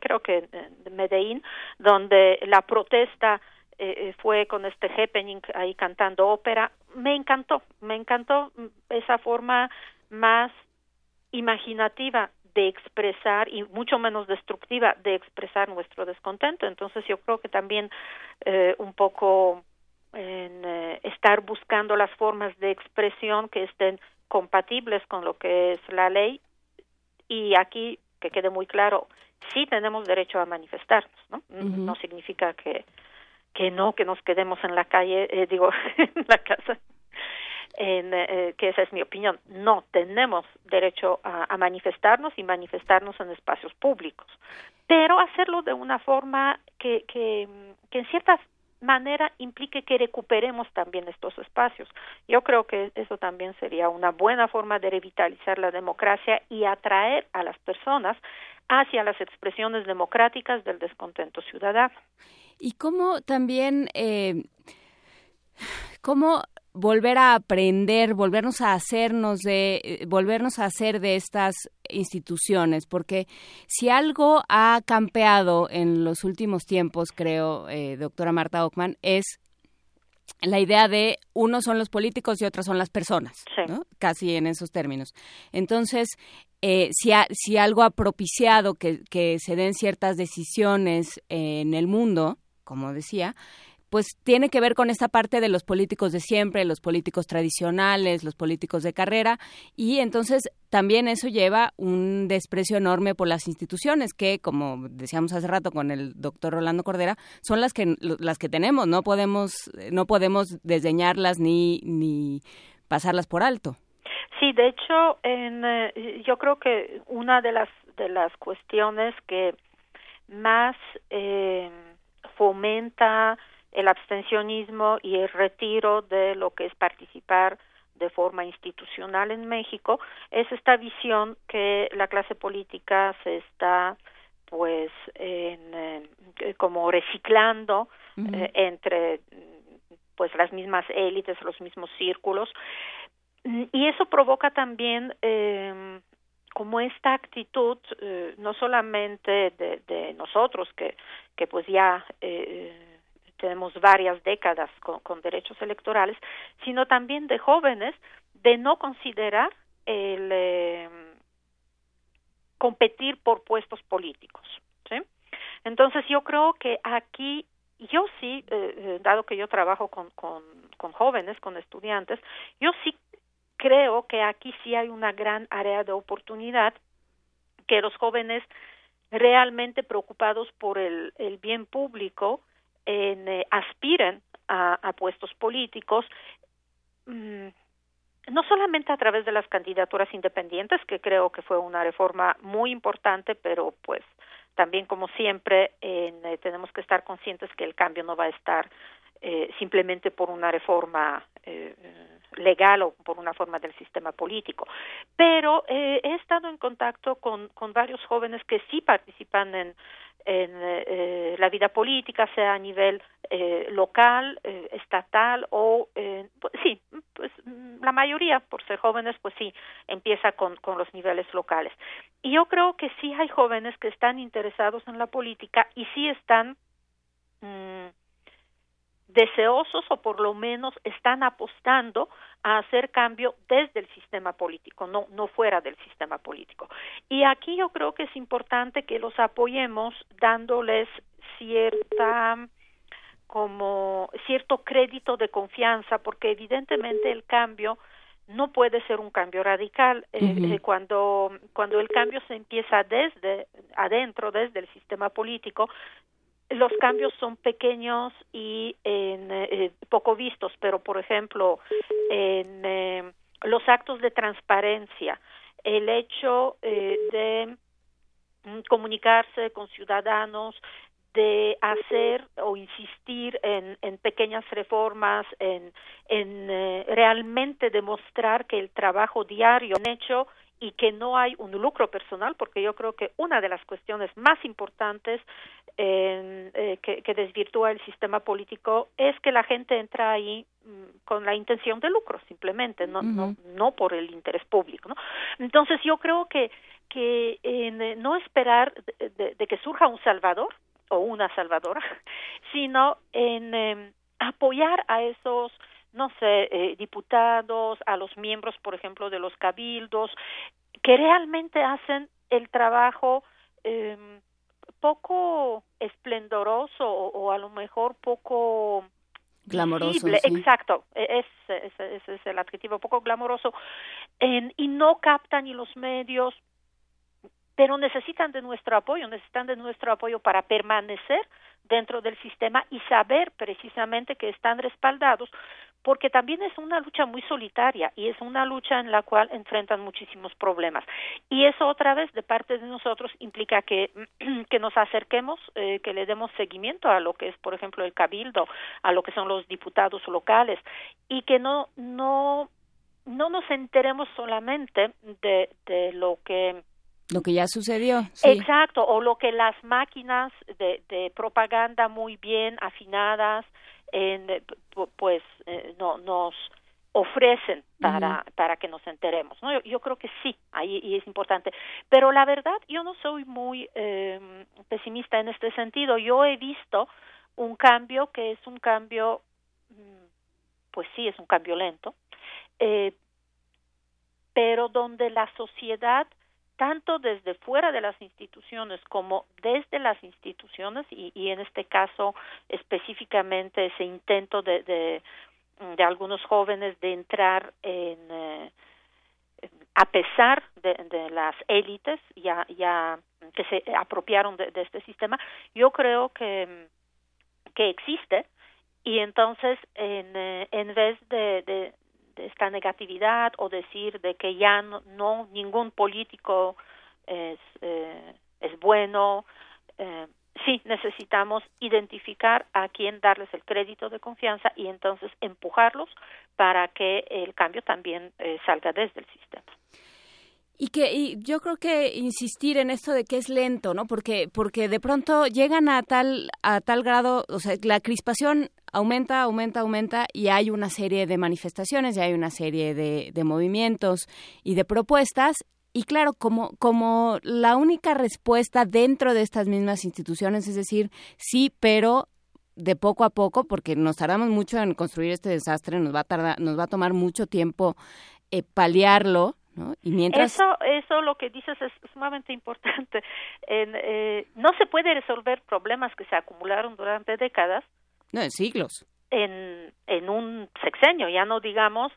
creo que de Medellín donde la protesta eh, fue con este happening ahí cantando ópera me encantó me encantó esa forma más imaginativa de expresar y mucho menos destructiva de expresar nuestro descontento. Entonces yo creo que también eh, un poco en eh, estar buscando las formas de expresión que estén compatibles con lo que es la ley y aquí que quede muy claro sí tenemos derecho a manifestarnos no no significa que que no que nos quedemos en la calle eh, digo en la casa en, eh, que esa es mi opinión. No, tenemos derecho a, manifestarnos y manifestarnos en espacios públicos, pero hacerlo de una forma que, que, que en cierta manera implique que recuperemos también estos espacios. Yo creo que eso también sería una buena forma de revitalizar la democracia y atraer a las personas hacia las expresiones democráticas del descontento ciudadano. Y cómo también, eh, cómo volver a aprender, volvernos a hacernos de, eh, volvernos a hacer de estas instituciones, porque si algo ha campeado en los últimos tiempos, creo, eh, doctora Marta Ockman, es la idea de unos son los políticos y otros son las personas, casi en esos términos. Entonces, eh, si, si algo ha propiciado que, que se den ciertas decisiones en el mundo, como decía, pues tiene que ver con esta parte de los políticos de siempre, los políticos tradicionales, los políticos de carrera, y entonces también eso lleva un desprecio enorme por las instituciones que, como decíamos hace rato con el doctor Rolando Cordera, son las que las que tenemos, no podemos no podemos desdeñarlas ni ni pasarlas por alto. Sí, de hecho, en, eh, yo creo que una de las de las cuestiones que más eh, fomenta el abstencionismo y el retiro de lo que es participar de forma institucional en México es esta visión que la clase política se está pues en, eh, como reciclando eh, entre pues las mismas élites los mismos círculos. Y eso provoca también eh, como esta actitud eh, no solamente de, de, nosotros que que pues ya eh, tenemos varias décadas con, derechos electorales, sino también de jóvenes de no considerar el eh, competir por puestos políticos. Entonces yo creo que aquí yo sí, eh, eh, dado que yo trabajo con, con, con jóvenes, con estudiantes, yo sí creo que aquí sí hay una gran área de oportunidad que los jóvenes realmente preocupados por el, el bien público en, eh, aspiren a, a, puestos políticos, mmm, no solamente a través de las candidaturas independientes, que creo que fue una reforma muy importante, pero pues también como siempre eh, tenemos que estar conscientes que el cambio no va a estar eh, simplemente por una reforma eh, legal o por una forma del sistema político. Pero eh, he estado en contacto con, con varios jóvenes que sí participan en, en eh, la vida política, sea a nivel eh, local, eh, estatal o, eh, pues, sí, pues la mayoría, por ser jóvenes, pues sí, empieza con, con los niveles locales. Y yo creo que sí hay jóvenes que están interesados en la política y sí están mmm, deseosos o por lo menos están apostando a hacer cambio desde el sistema político, no, no fuera del sistema político. Y aquí yo creo que es importante que los apoyemos dándoles cierta como cierto crédito de confianza porque evidentemente el cambio no puede ser un cambio radical uh -huh. eh, cuando cuando el cambio se empieza desde adentro desde el sistema político los cambios son pequeños y en, eh, poco vistos, pero por ejemplo, en eh, los actos de transparencia, el hecho eh, de mm, comunicarse con ciudadanos, de hacer o insistir en, en pequeñas reformas, en, en eh, realmente demostrar que el trabajo diario hecho y que no hay un lucro personal, porque yo creo que una de las cuestiones más importantes eh, eh, que, que, desvirtúa el sistema político es que la gente entra ahí mm, con la intención de lucro, simplemente, no, uh -huh. no, no por el interés público. ¿no? Entonces yo creo que, que eh, no esperar de, de, de, que surja un salvador o una salvadora, sino en eh, apoyar a esos no sé, eh, diputados, a los miembros, por ejemplo, de los cabildos, que realmente hacen el trabajo eh, poco esplendoroso o, o, a lo mejor poco glamoroso. Sí. Exacto, es, es, ese es el adjetivo, poco glamoroso, en, y no captan ni los medios, pero necesitan de nuestro apoyo, necesitan de nuestro apoyo para permanecer dentro del sistema y saber precisamente que están respaldados porque también es una lucha muy solitaria y es una lucha en la cual enfrentan muchísimos problemas. Y eso otra vez de parte de nosotros implica que, que nos acerquemos, eh, que le demos seguimiento a lo que es, por ejemplo, el cabildo, a lo que son los diputados locales y que no, no, no nos enteremos solamente de, de lo que lo que ya sucedió. Sí. Exacto, o lo que las máquinas de, de propaganda muy bien afinadas en, pues eh, no nos ofrecen para uh -huh. para que nos enteremos no yo, yo, creo que sí ahí y es importante. Pero la verdad yo no soy muy eh, pesimista en este sentido. Yo he visto un cambio que es un cambio mm, pues sí es un cambio lento eh, pero donde la sociedad tanto desde fuera de las instituciones como desde las instituciones y, y en este caso específicamente ese intento de, de, de algunos jóvenes de entrar en eh, a pesar de, de las élites ya ya que se apropiaron de, de, este sistema yo creo que que existe y entonces en, eh, en vez de, de, esta negatividad o decir de que ya no, no ningún político es, eh, es bueno, eh, sí necesitamos identificar a quién darles el crédito de confianza y entonces empujarlos para que el cambio también eh, salga desde el sistema. Y que y yo creo que insistir en esto de que es lento, ¿no? Porque porque de pronto llegan a tal a tal grado, o sea, la crispación aumenta, aumenta, aumenta y hay una serie de manifestaciones, y hay una serie de, de movimientos y de propuestas y claro, como, como la única respuesta dentro de estas mismas instituciones, es decir, sí, pero de poco a poco, porque nos tardamos mucho en construir este desastre, nos va a tardar, nos va a tomar mucho tiempo eh, paliarlo, ¿no? Y mientras eso, eso lo que dices es sumamente importante. En, eh, no se puede resolver problemas que se acumularon durante décadas. No, en siglos. En, en un sexenio, ya no digamos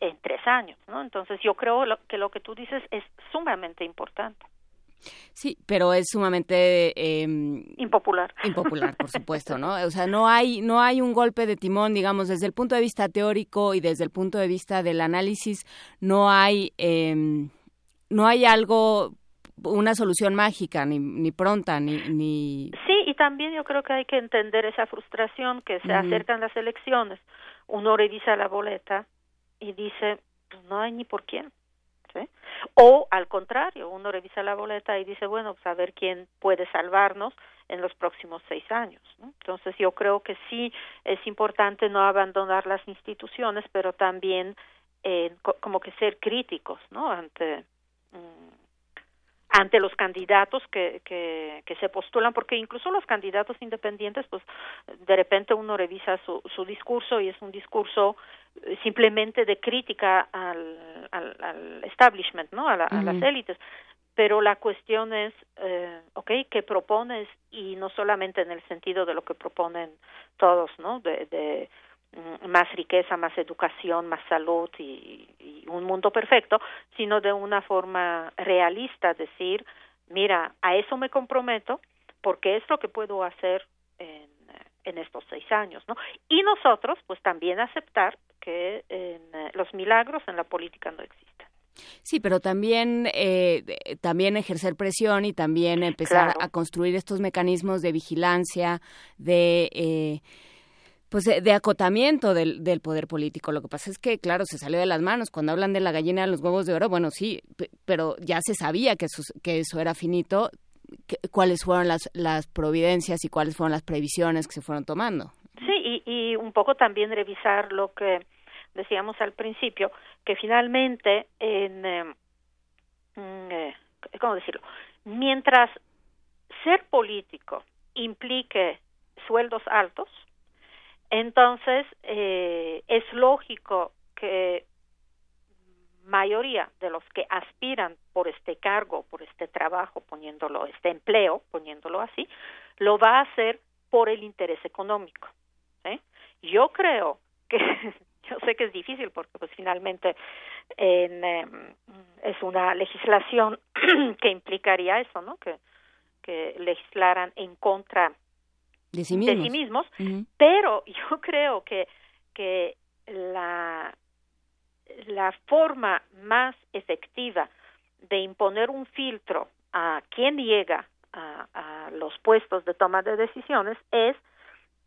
en tres años, ¿no? Entonces yo creo lo, que lo que tú dices es sumamente importante. Sí, pero es sumamente eh, impopular. Impopular, por supuesto, ¿no? O sea, no hay no hay un golpe de timón, digamos, desde el punto de vista teórico y desde el punto de vista del análisis, no hay eh, no hay algo una solución mágica ni, ni pronta ni, ni sí también yo creo que hay que entender esa frustración que se uh -huh. acercan las elecciones uno revisa la boleta y dice, pues no hay ni por quién. ¿sí? O al contrario, uno revisa la boleta y dice, bueno, pues a ver quién puede salvarnos en los próximos seis años. ¿no? Entonces yo creo que sí es importante no abandonar las instituciones, pero también eh, co como que ser críticos ¿no? ante um, ante los candidatos que, que, que se postulan, porque incluso los candidatos independientes, pues de repente uno revisa su, su discurso y es un discurso simplemente de crítica al, al, al establishment, ¿no? A, la, uh -huh. a las élites. Pero la cuestión es, eh, ok, ¿qué propones? Y no solamente en el sentido de lo que proponen todos, ¿no? De, de más riqueza, más educación, más salud y, y, un mundo perfecto, sino de una forma realista, decir, mira, a eso me comprometo porque es lo que puedo hacer en, en estos seis años, ¿no? Y nosotros, pues también aceptar que en, los milagros en la política no existen. Sí, pero también eh, también ejercer presión y también empezar claro. a construir estos mecanismos de vigilancia, de eh, pues de, de acotamiento del, del, poder político. Lo que pasa es que, claro, se salió de las manos. Cuando hablan de la gallina de los huevos de oro, bueno, sí, pero ya se sabía que eso, era finito. ¿Cuáles fueron las, las providencias y cuáles fueron las previsiones que se fueron tomando? Sí, y, y un poco también revisar lo que decíamos al principio, que finalmente, en, eh, eh, ¿cómo decirlo? Mientras ser político implique sueldos altos, entonces eh, es lógico que mayoría de los que aspiran por este cargo, por este trabajo, poniéndolo, este empleo, poniéndolo así, lo va a hacer por el interés económico. Yo creo que yo sé que es difícil porque pues finalmente en, eh, es una legislación que implicaría eso, ¿no? Que legislaran en contra de sí mismos, de sí mismos uh -huh. pero yo creo que que la la forma más efectiva de imponer un filtro a quien llega a, a los puestos de toma de decisiones es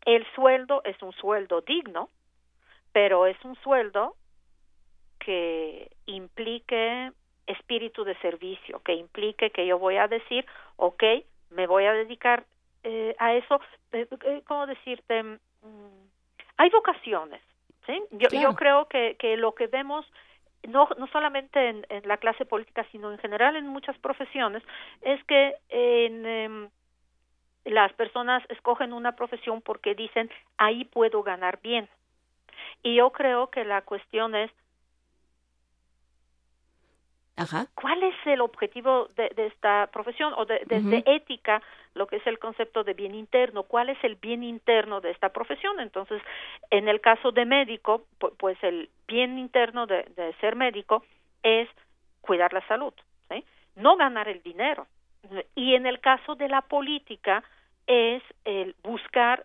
el sueldo es un sueldo digno pero es un sueldo que implique espíritu de servicio, que implique que yo voy a decir, ok, me voy a dedicar eh, a eso, eh, ¿cómo decirte? Mm, hay vocaciones, ¿sí? Yo, claro. yo creo que, que lo que vemos no, no solamente en, en, la clase política, sino en general en muchas profesiones, es que en, eh, las personas escogen una profesión porque dicen, ahí puedo ganar bien. Y yo creo que la cuestión es ¿Cuál es el objetivo de, esta profesión o de, desde ética, lo que es el concepto de bien interno? ¿Cuál es el bien interno de esta profesión? Entonces, en el caso de médico, pues el bien interno de, ser médico es cuidar la salud, no ganar el dinero. Y en el caso de la política es el buscar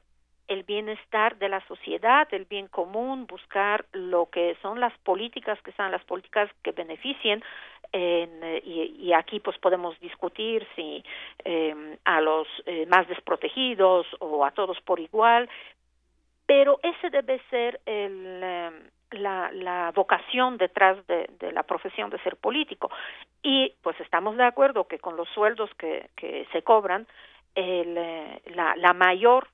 el bienestar de la sociedad, el bien común, buscar lo que son las políticas que sean las políticas que beneficien en, y, aquí pues podemos discutir si eh, a los eh, más desprotegidos o a todos por igual, pero ese debe ser el, eh, la, la, vocación detrás de, de, la profesión de ser político. Y pues estamos de acuerdo que con los sueldos que, que se cobran, el, la, la mayor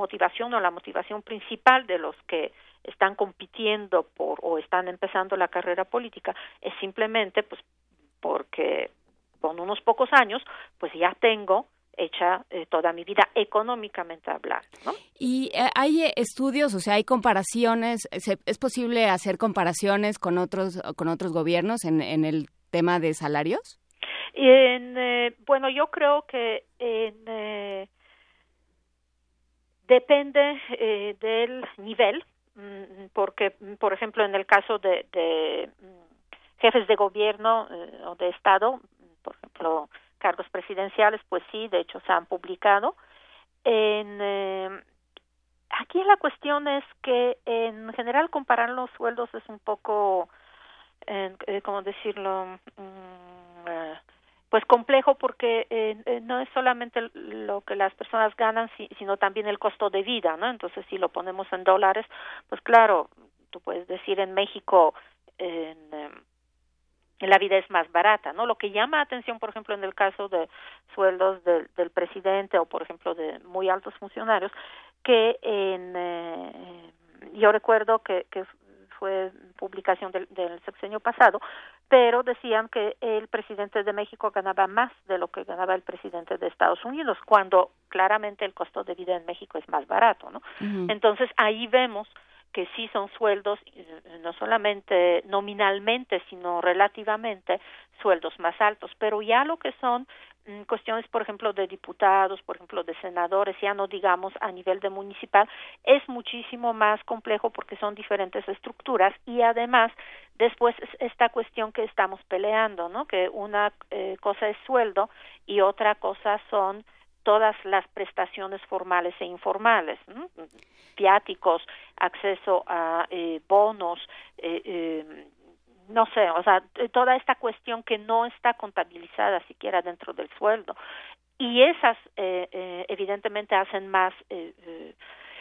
motivación o la motivación principal de los que están compitiendo por o están empezando la carrera política es simplemente pues porque con unos pocos años pues ya tengo hecha eh, toda mi vida económicamente hablando. ¿no? ¿Y eh, hay eh, estudios, o sea, hay comparaciones, es posible hacer comparaciones con otros, con otros gobiernos en, en el tema de salarios? En, bueno, yo creo que en Depende eh, del nivel, mm, porque, por ejemplo, en el caso de, mm, jefes de gobierno eh, o de Estado, por ejemplo, cargos presidenciales, pues sí, de hecho se han publicado. En, eh, aquí la cuestión es que en general comparar los sueldos es un poco, ¿cómo decirlo? Mm, pues complejo porque eh, eh, no es solamente lo que las personas ganan sino también el costo de vida no entonces si lo ponemos en dólares pues claro tú puedes decir en México en, em, la vida es más barata no lo que llama atención por ejemplo en el caso de sueldos del presidente o por ejemplo de muy altos funcionarios que en eh, yo recuerdo que, que fue publicación del, del sexenio pasado, pero decían que el presidente de México ganaba más de lo que ganaba el presidente de Estados Unidos, cuando claramente el costo de vida en México es más barato, ¿no? Entonces ahí vemos que sí son sueldos, eh, no solamente nominalmente, sino relativamente sueldos más altos, pero ya lo que son cuestiones, por ejemplo, de diputados, por ejemplo, de senadores, ya no digamos a nivel de municipal, es muchísimo más complejo porque son diferentes estructuras y además después esta cuestión que estamos peleando, ¿no? Que una eh, cosa es sueldo y otra cosa son todas las prestaciones formales e informales, ¿no? acceso a eh, bonos, eh, eh no sé, o sea, toda esta cuestión que no está contabilizada siquiera dentro del sueldo. Y esas, eh, eh, evidentemente, hacen más. Eh, eh,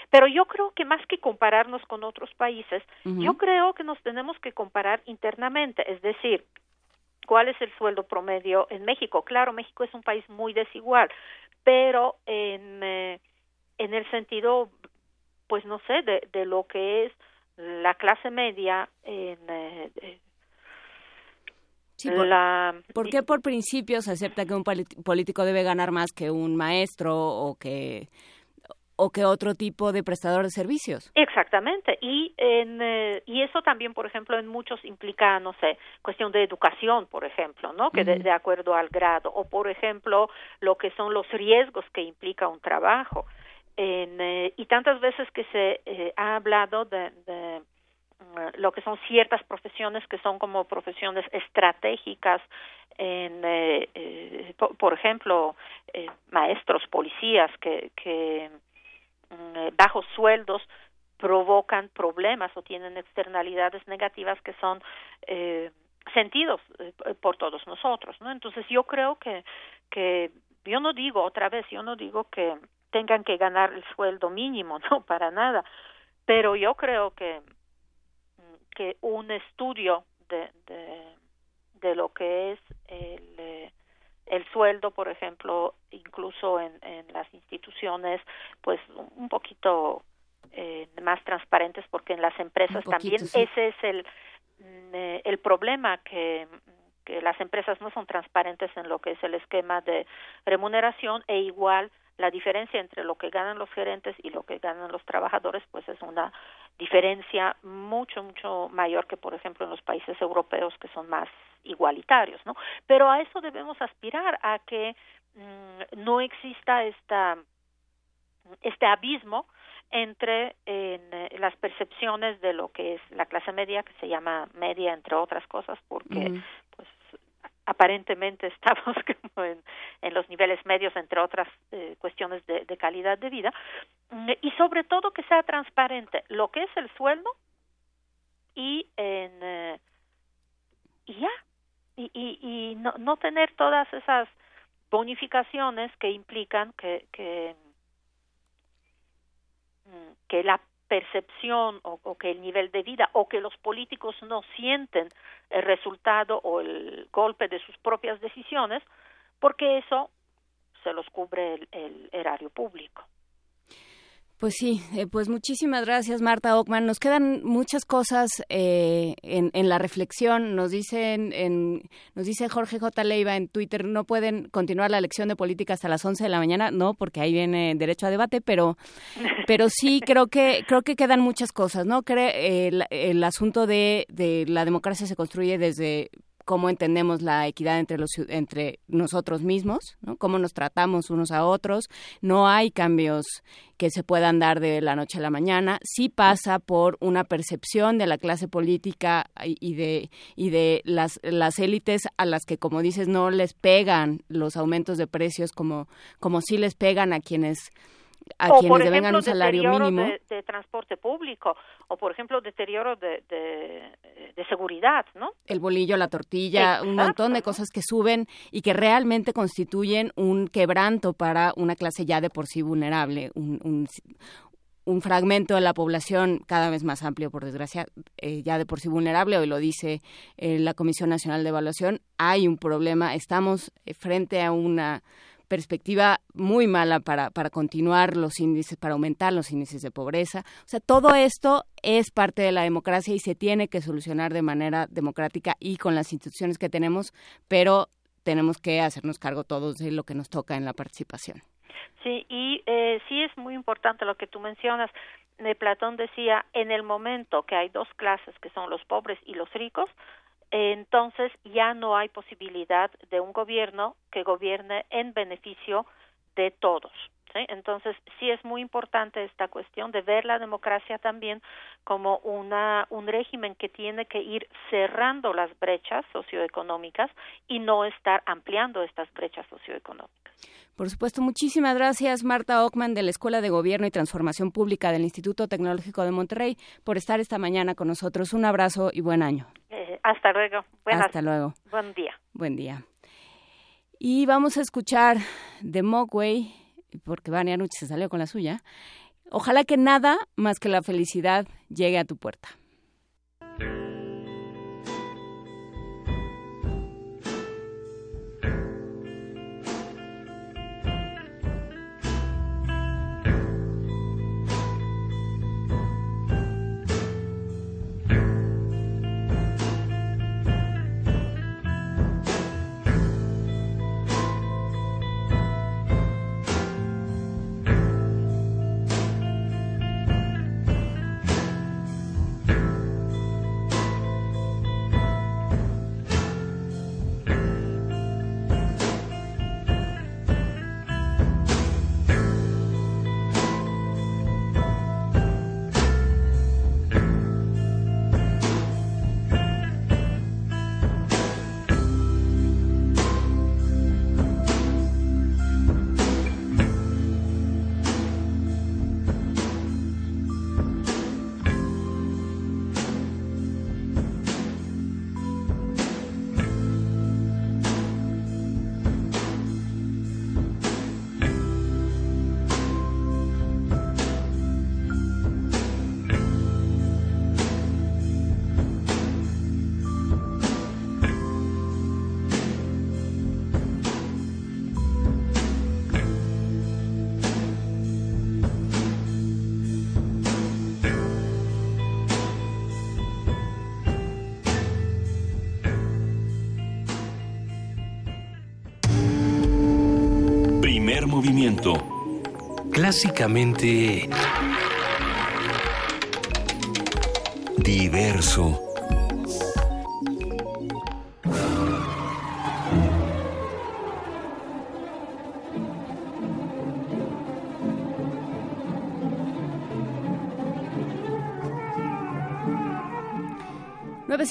pero yo creo que más que compararnos con otros países, yo creo que nos tenemos que comparar internamente, es decir, cuál es el sueldo promedio en México. Claro, México es un país muy desigual, pero en, eh, en el sentido, pues no sé, de, de lo que es la clase media en, eh, por, qué por principio se acepta que un político debe ganar más que un maestro o que o que otro tipo de prestador de servicios. Exactamente. Y, en, eh, y eso también, por ejemplo, en muchos implica, no sé, cuestión de educación, por ejemplo, ¿no? Que de, acuerdo al grado. O, por ejemplo, lo que son los riesgos que implica un trabajo. En, eh, y tantas veces que se eh, ha hablado de eh, lo que son ciertas profesiones que son como profesiones estratégicas en eh, eh por, ejemplo eh, maestros policías que, que mm, bajos sueldos provocan problemas o tienen externalidades negativas que son eh, sentidos por todos nosotros no entonces yo creo que que yo no digo otra vez yo no digo que tengan que ganar el sueldo mínimo no para nada pero yo creo que que un estudio de, de, lo que es el, eh, el sueldo, por ejemplo, incluso en, en las instituciones, pues un poquito eh, más transparentes, porque en las empresas también ese es el, mm, eh, el problema que que las empresas no son transparentes en lo que es el esquema de remuneración e igual la diferencia entre lo que ganan los gerentes y lo que ganan los trabajadores pues es una diferencia mucho mucho mayor que por ejemplo en los países europeos que son más igualitarios no pero a eso debemos aspirar a que mm, no exista esta este abismo entre en, eh, las percepciones de lo que es la clase media que se llama media entre otras cosas porque pues aparentemente estamos como en, los niveles medios, entre otras eh, cuestiones de, de, calidad de vida, mm, y sobre todo que sea transparente lo que es el sueldo y en eh, y ya y, y, y no, no tener todas esas bonificaciones que implican que, que mm, que la percepción o, o, que el nivel de vida o que los políticos no sienten el resultado o el golpe de sus propias decisiones porque eso se los cubre el, el erario público. Pues sí, eh, pues muchísimas gracias Marta Ockman. Nos quedan muchas cosas eh, en, en, la reflexión. Nos dicen, en, nos dice Jorge J. Leiva en Twitter, no pueden continuar la lección de política hasta las 11 de la mañana, no, porque ahí viene derecho a debate, pero, pero sí creo que creo que quedan muchas cosas, ¿no? Creo el, el asunto de, de la democracia se construye desde cómo entendemos la equidad entre los entre nosotros mismos, cómo nos tratamos unos a otros. No hay cambios que se puedan dar de la noche a la mañana. Sí pasa por una percepción de la clase política y de y de las las élites a las que, como dices, no les pegan los aumentos de precios como como sí les pegan a quienes a o quienes devengan un salario mínimo. De, de, transporte público o por ejemplo deterioro de, de, de seguridad, ¿no? El bolillo, la tortilla, Exacto. un montón de cosas que suben y que realmente constituyen un quebranto para una clase ya de por sí vulnerable, un, un, un fragmento de la población cada vez más amplio, por desgracia, eh, ya de por sí vulnerable, hoy lo dice eh, la Comisión Nacional de Evaluación, hay un problema, estamos frente a una perspectiva muy mala para, para continuar los índices, para aumentar los índices de pobreza. O sea, todo esto es parte de la democracia y se tiene que solucionar de manera democrática y con las instituciones que tenemos, pero tenemos que hacernos cargo todos de lo que nos toca en la participación. Sí, y eh, sí es muy importante lo que tú mencionas. Eh, Platón decía, en el momento que hay dos clases, que son los pobres y los ricos, entonces ya no hay posibilidad de un gobierno que gobierne en beneficio de todos. ¿Sí? Entonces sí es muy importante esta cuestión de ver la democracia también como una, un régimen que tiene que ir cerrando las brechas socioeconómicas y no estar ampliando estas brechas socioeconómicas. Por supuesto, muchísimas gracias Marta Ockman de la Escuela de Gobierno y Transformación Pública del Instituto Tecnológico de Monterrey por estar esta mañana con nosotros. Un abrazo y buen año. Eh, hasta luego. Buenas, hasta luego. Buen día. Buen día. Y vamos a escuchar The Mogwai, porque Vania Nucci se salió con la suya. Ojalá que nada más que la felicidad llegue a tu puerta. Clásicamente diverso.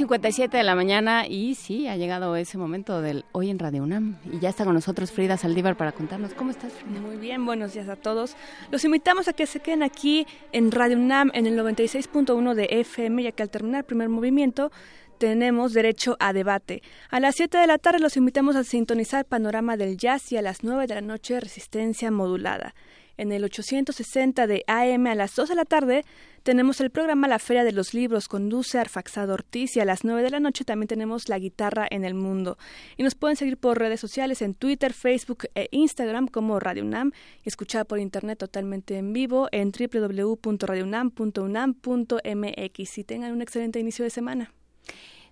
9.57 de la mañana y sí, ha llegado ese momento del hoy en Radio UNAM y ya está con nosotros Frida Saldívar para contarnos cómo estás Frida. Muy bien, buenos días a todos. Los invitamos a que se queden aquí en Radio UNAM en el 96.1 de FM ya que al terminar el primer movimiento tenemos derecho a debate. A las 7 de la tarde los invitamos a sintonizar Panorama del Jazz y a las 9 de la noche Resistencia Modulada. En el 860 de AM a las 2 de la tarde tenemos el programa La Feria de los Libros, conduce Arfaxado Ortiz y a las 9 de la noche también tenemos La Guitarra en el Mundo. Y nos pueden seguir por redes sociales en Twitter, Facebook e Instagram como Radio UNAM y escuchar por internet totalmente en vivo en www.radiounam.unam.mx. Y tengan un excelente inicio de semana.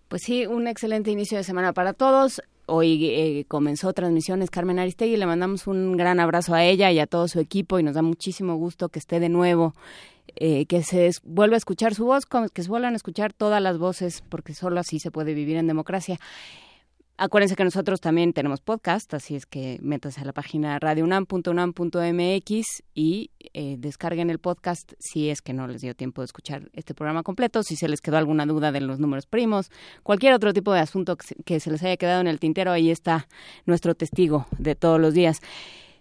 Pues sí, un excelente inicio de semana para todos. Hoy eh, comenzó transmisiones Carmen Aristegui, le mandamos un gran abrazo a ella y a todo su equipo y nos da muchísimo gusto que esté de nuevo, eh, que se vuelva a escuchar su voz, que se vuelvan a escuchar todas las voces, porque solo así se puede vivir en democracia. Acuérdense que nosotros también tenemos podcast, así es que métanse a la página radiounam.unam.mx y eh, descarguen el podcast si es que no les dio tiempo de escuchar este programa completo, si se les quedó alguna duda de los números primos, cualquier otro tipo de asunto que se les haya quedado en el tintero, ahí está nuestro testigo de todos los días.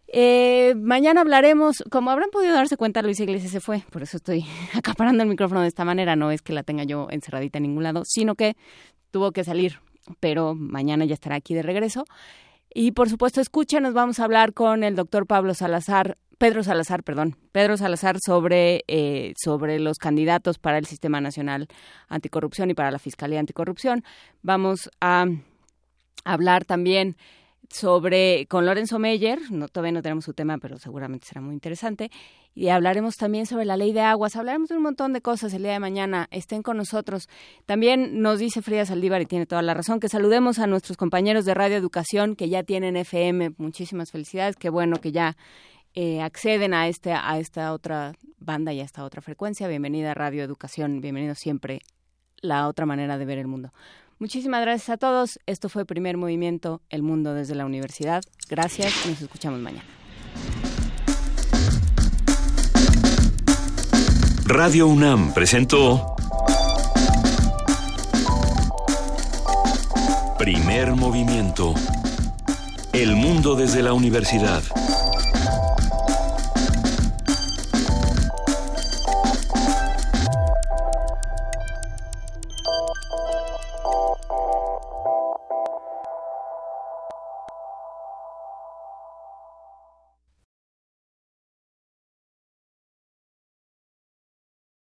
Eh, mañana hablaremos, como habrán podido darse cuenta, Luis Iglesias se fue, por eso estoy acaparando el micrófono de esta manera, no es que la tenga yo encerradita en ningún lado, sino que tuvo que salir pero mañana ya estará aquí de regreso. Y por supuesto, escúchenos, vamos a hablar con el doctor Pablo Salazar, Pedro Salazar, perdón, Pedro Salazar sobre, eh, sobre los candidatos para el Sistema Nacional Anticorrupción y para la Fiscalía Anticorrupción. Vamos a hablar también sobre con Lorenzo Meyer, no, todavía no tenemos su tema, pero seguramente será muy interesante, y hablaremos también sobre la ley de aguas, hablaremos de un montón de cosas el día de mañana, estén con nosotros. También nos dice Frida Saldívar, y tiene toda la razón, que saludemos a nuestros compañeros de Radio Educación que ya tienen FM, muchísimas felicidades, qué bueno que ya eh, acceden a, este, a esta otra banda y a esta otra frecuencia. Bienvenida a Radio Educación, bienvenido siempre la otra manera de ver el mundo. Muchísimas gracias a todos. Esto fue Primer Movimiento, El Mundo desde la Universidad. Gracias nos escuchamos mañana. Radio UNAM presentó Primer Movimiento, El Mundo desde la Universidad.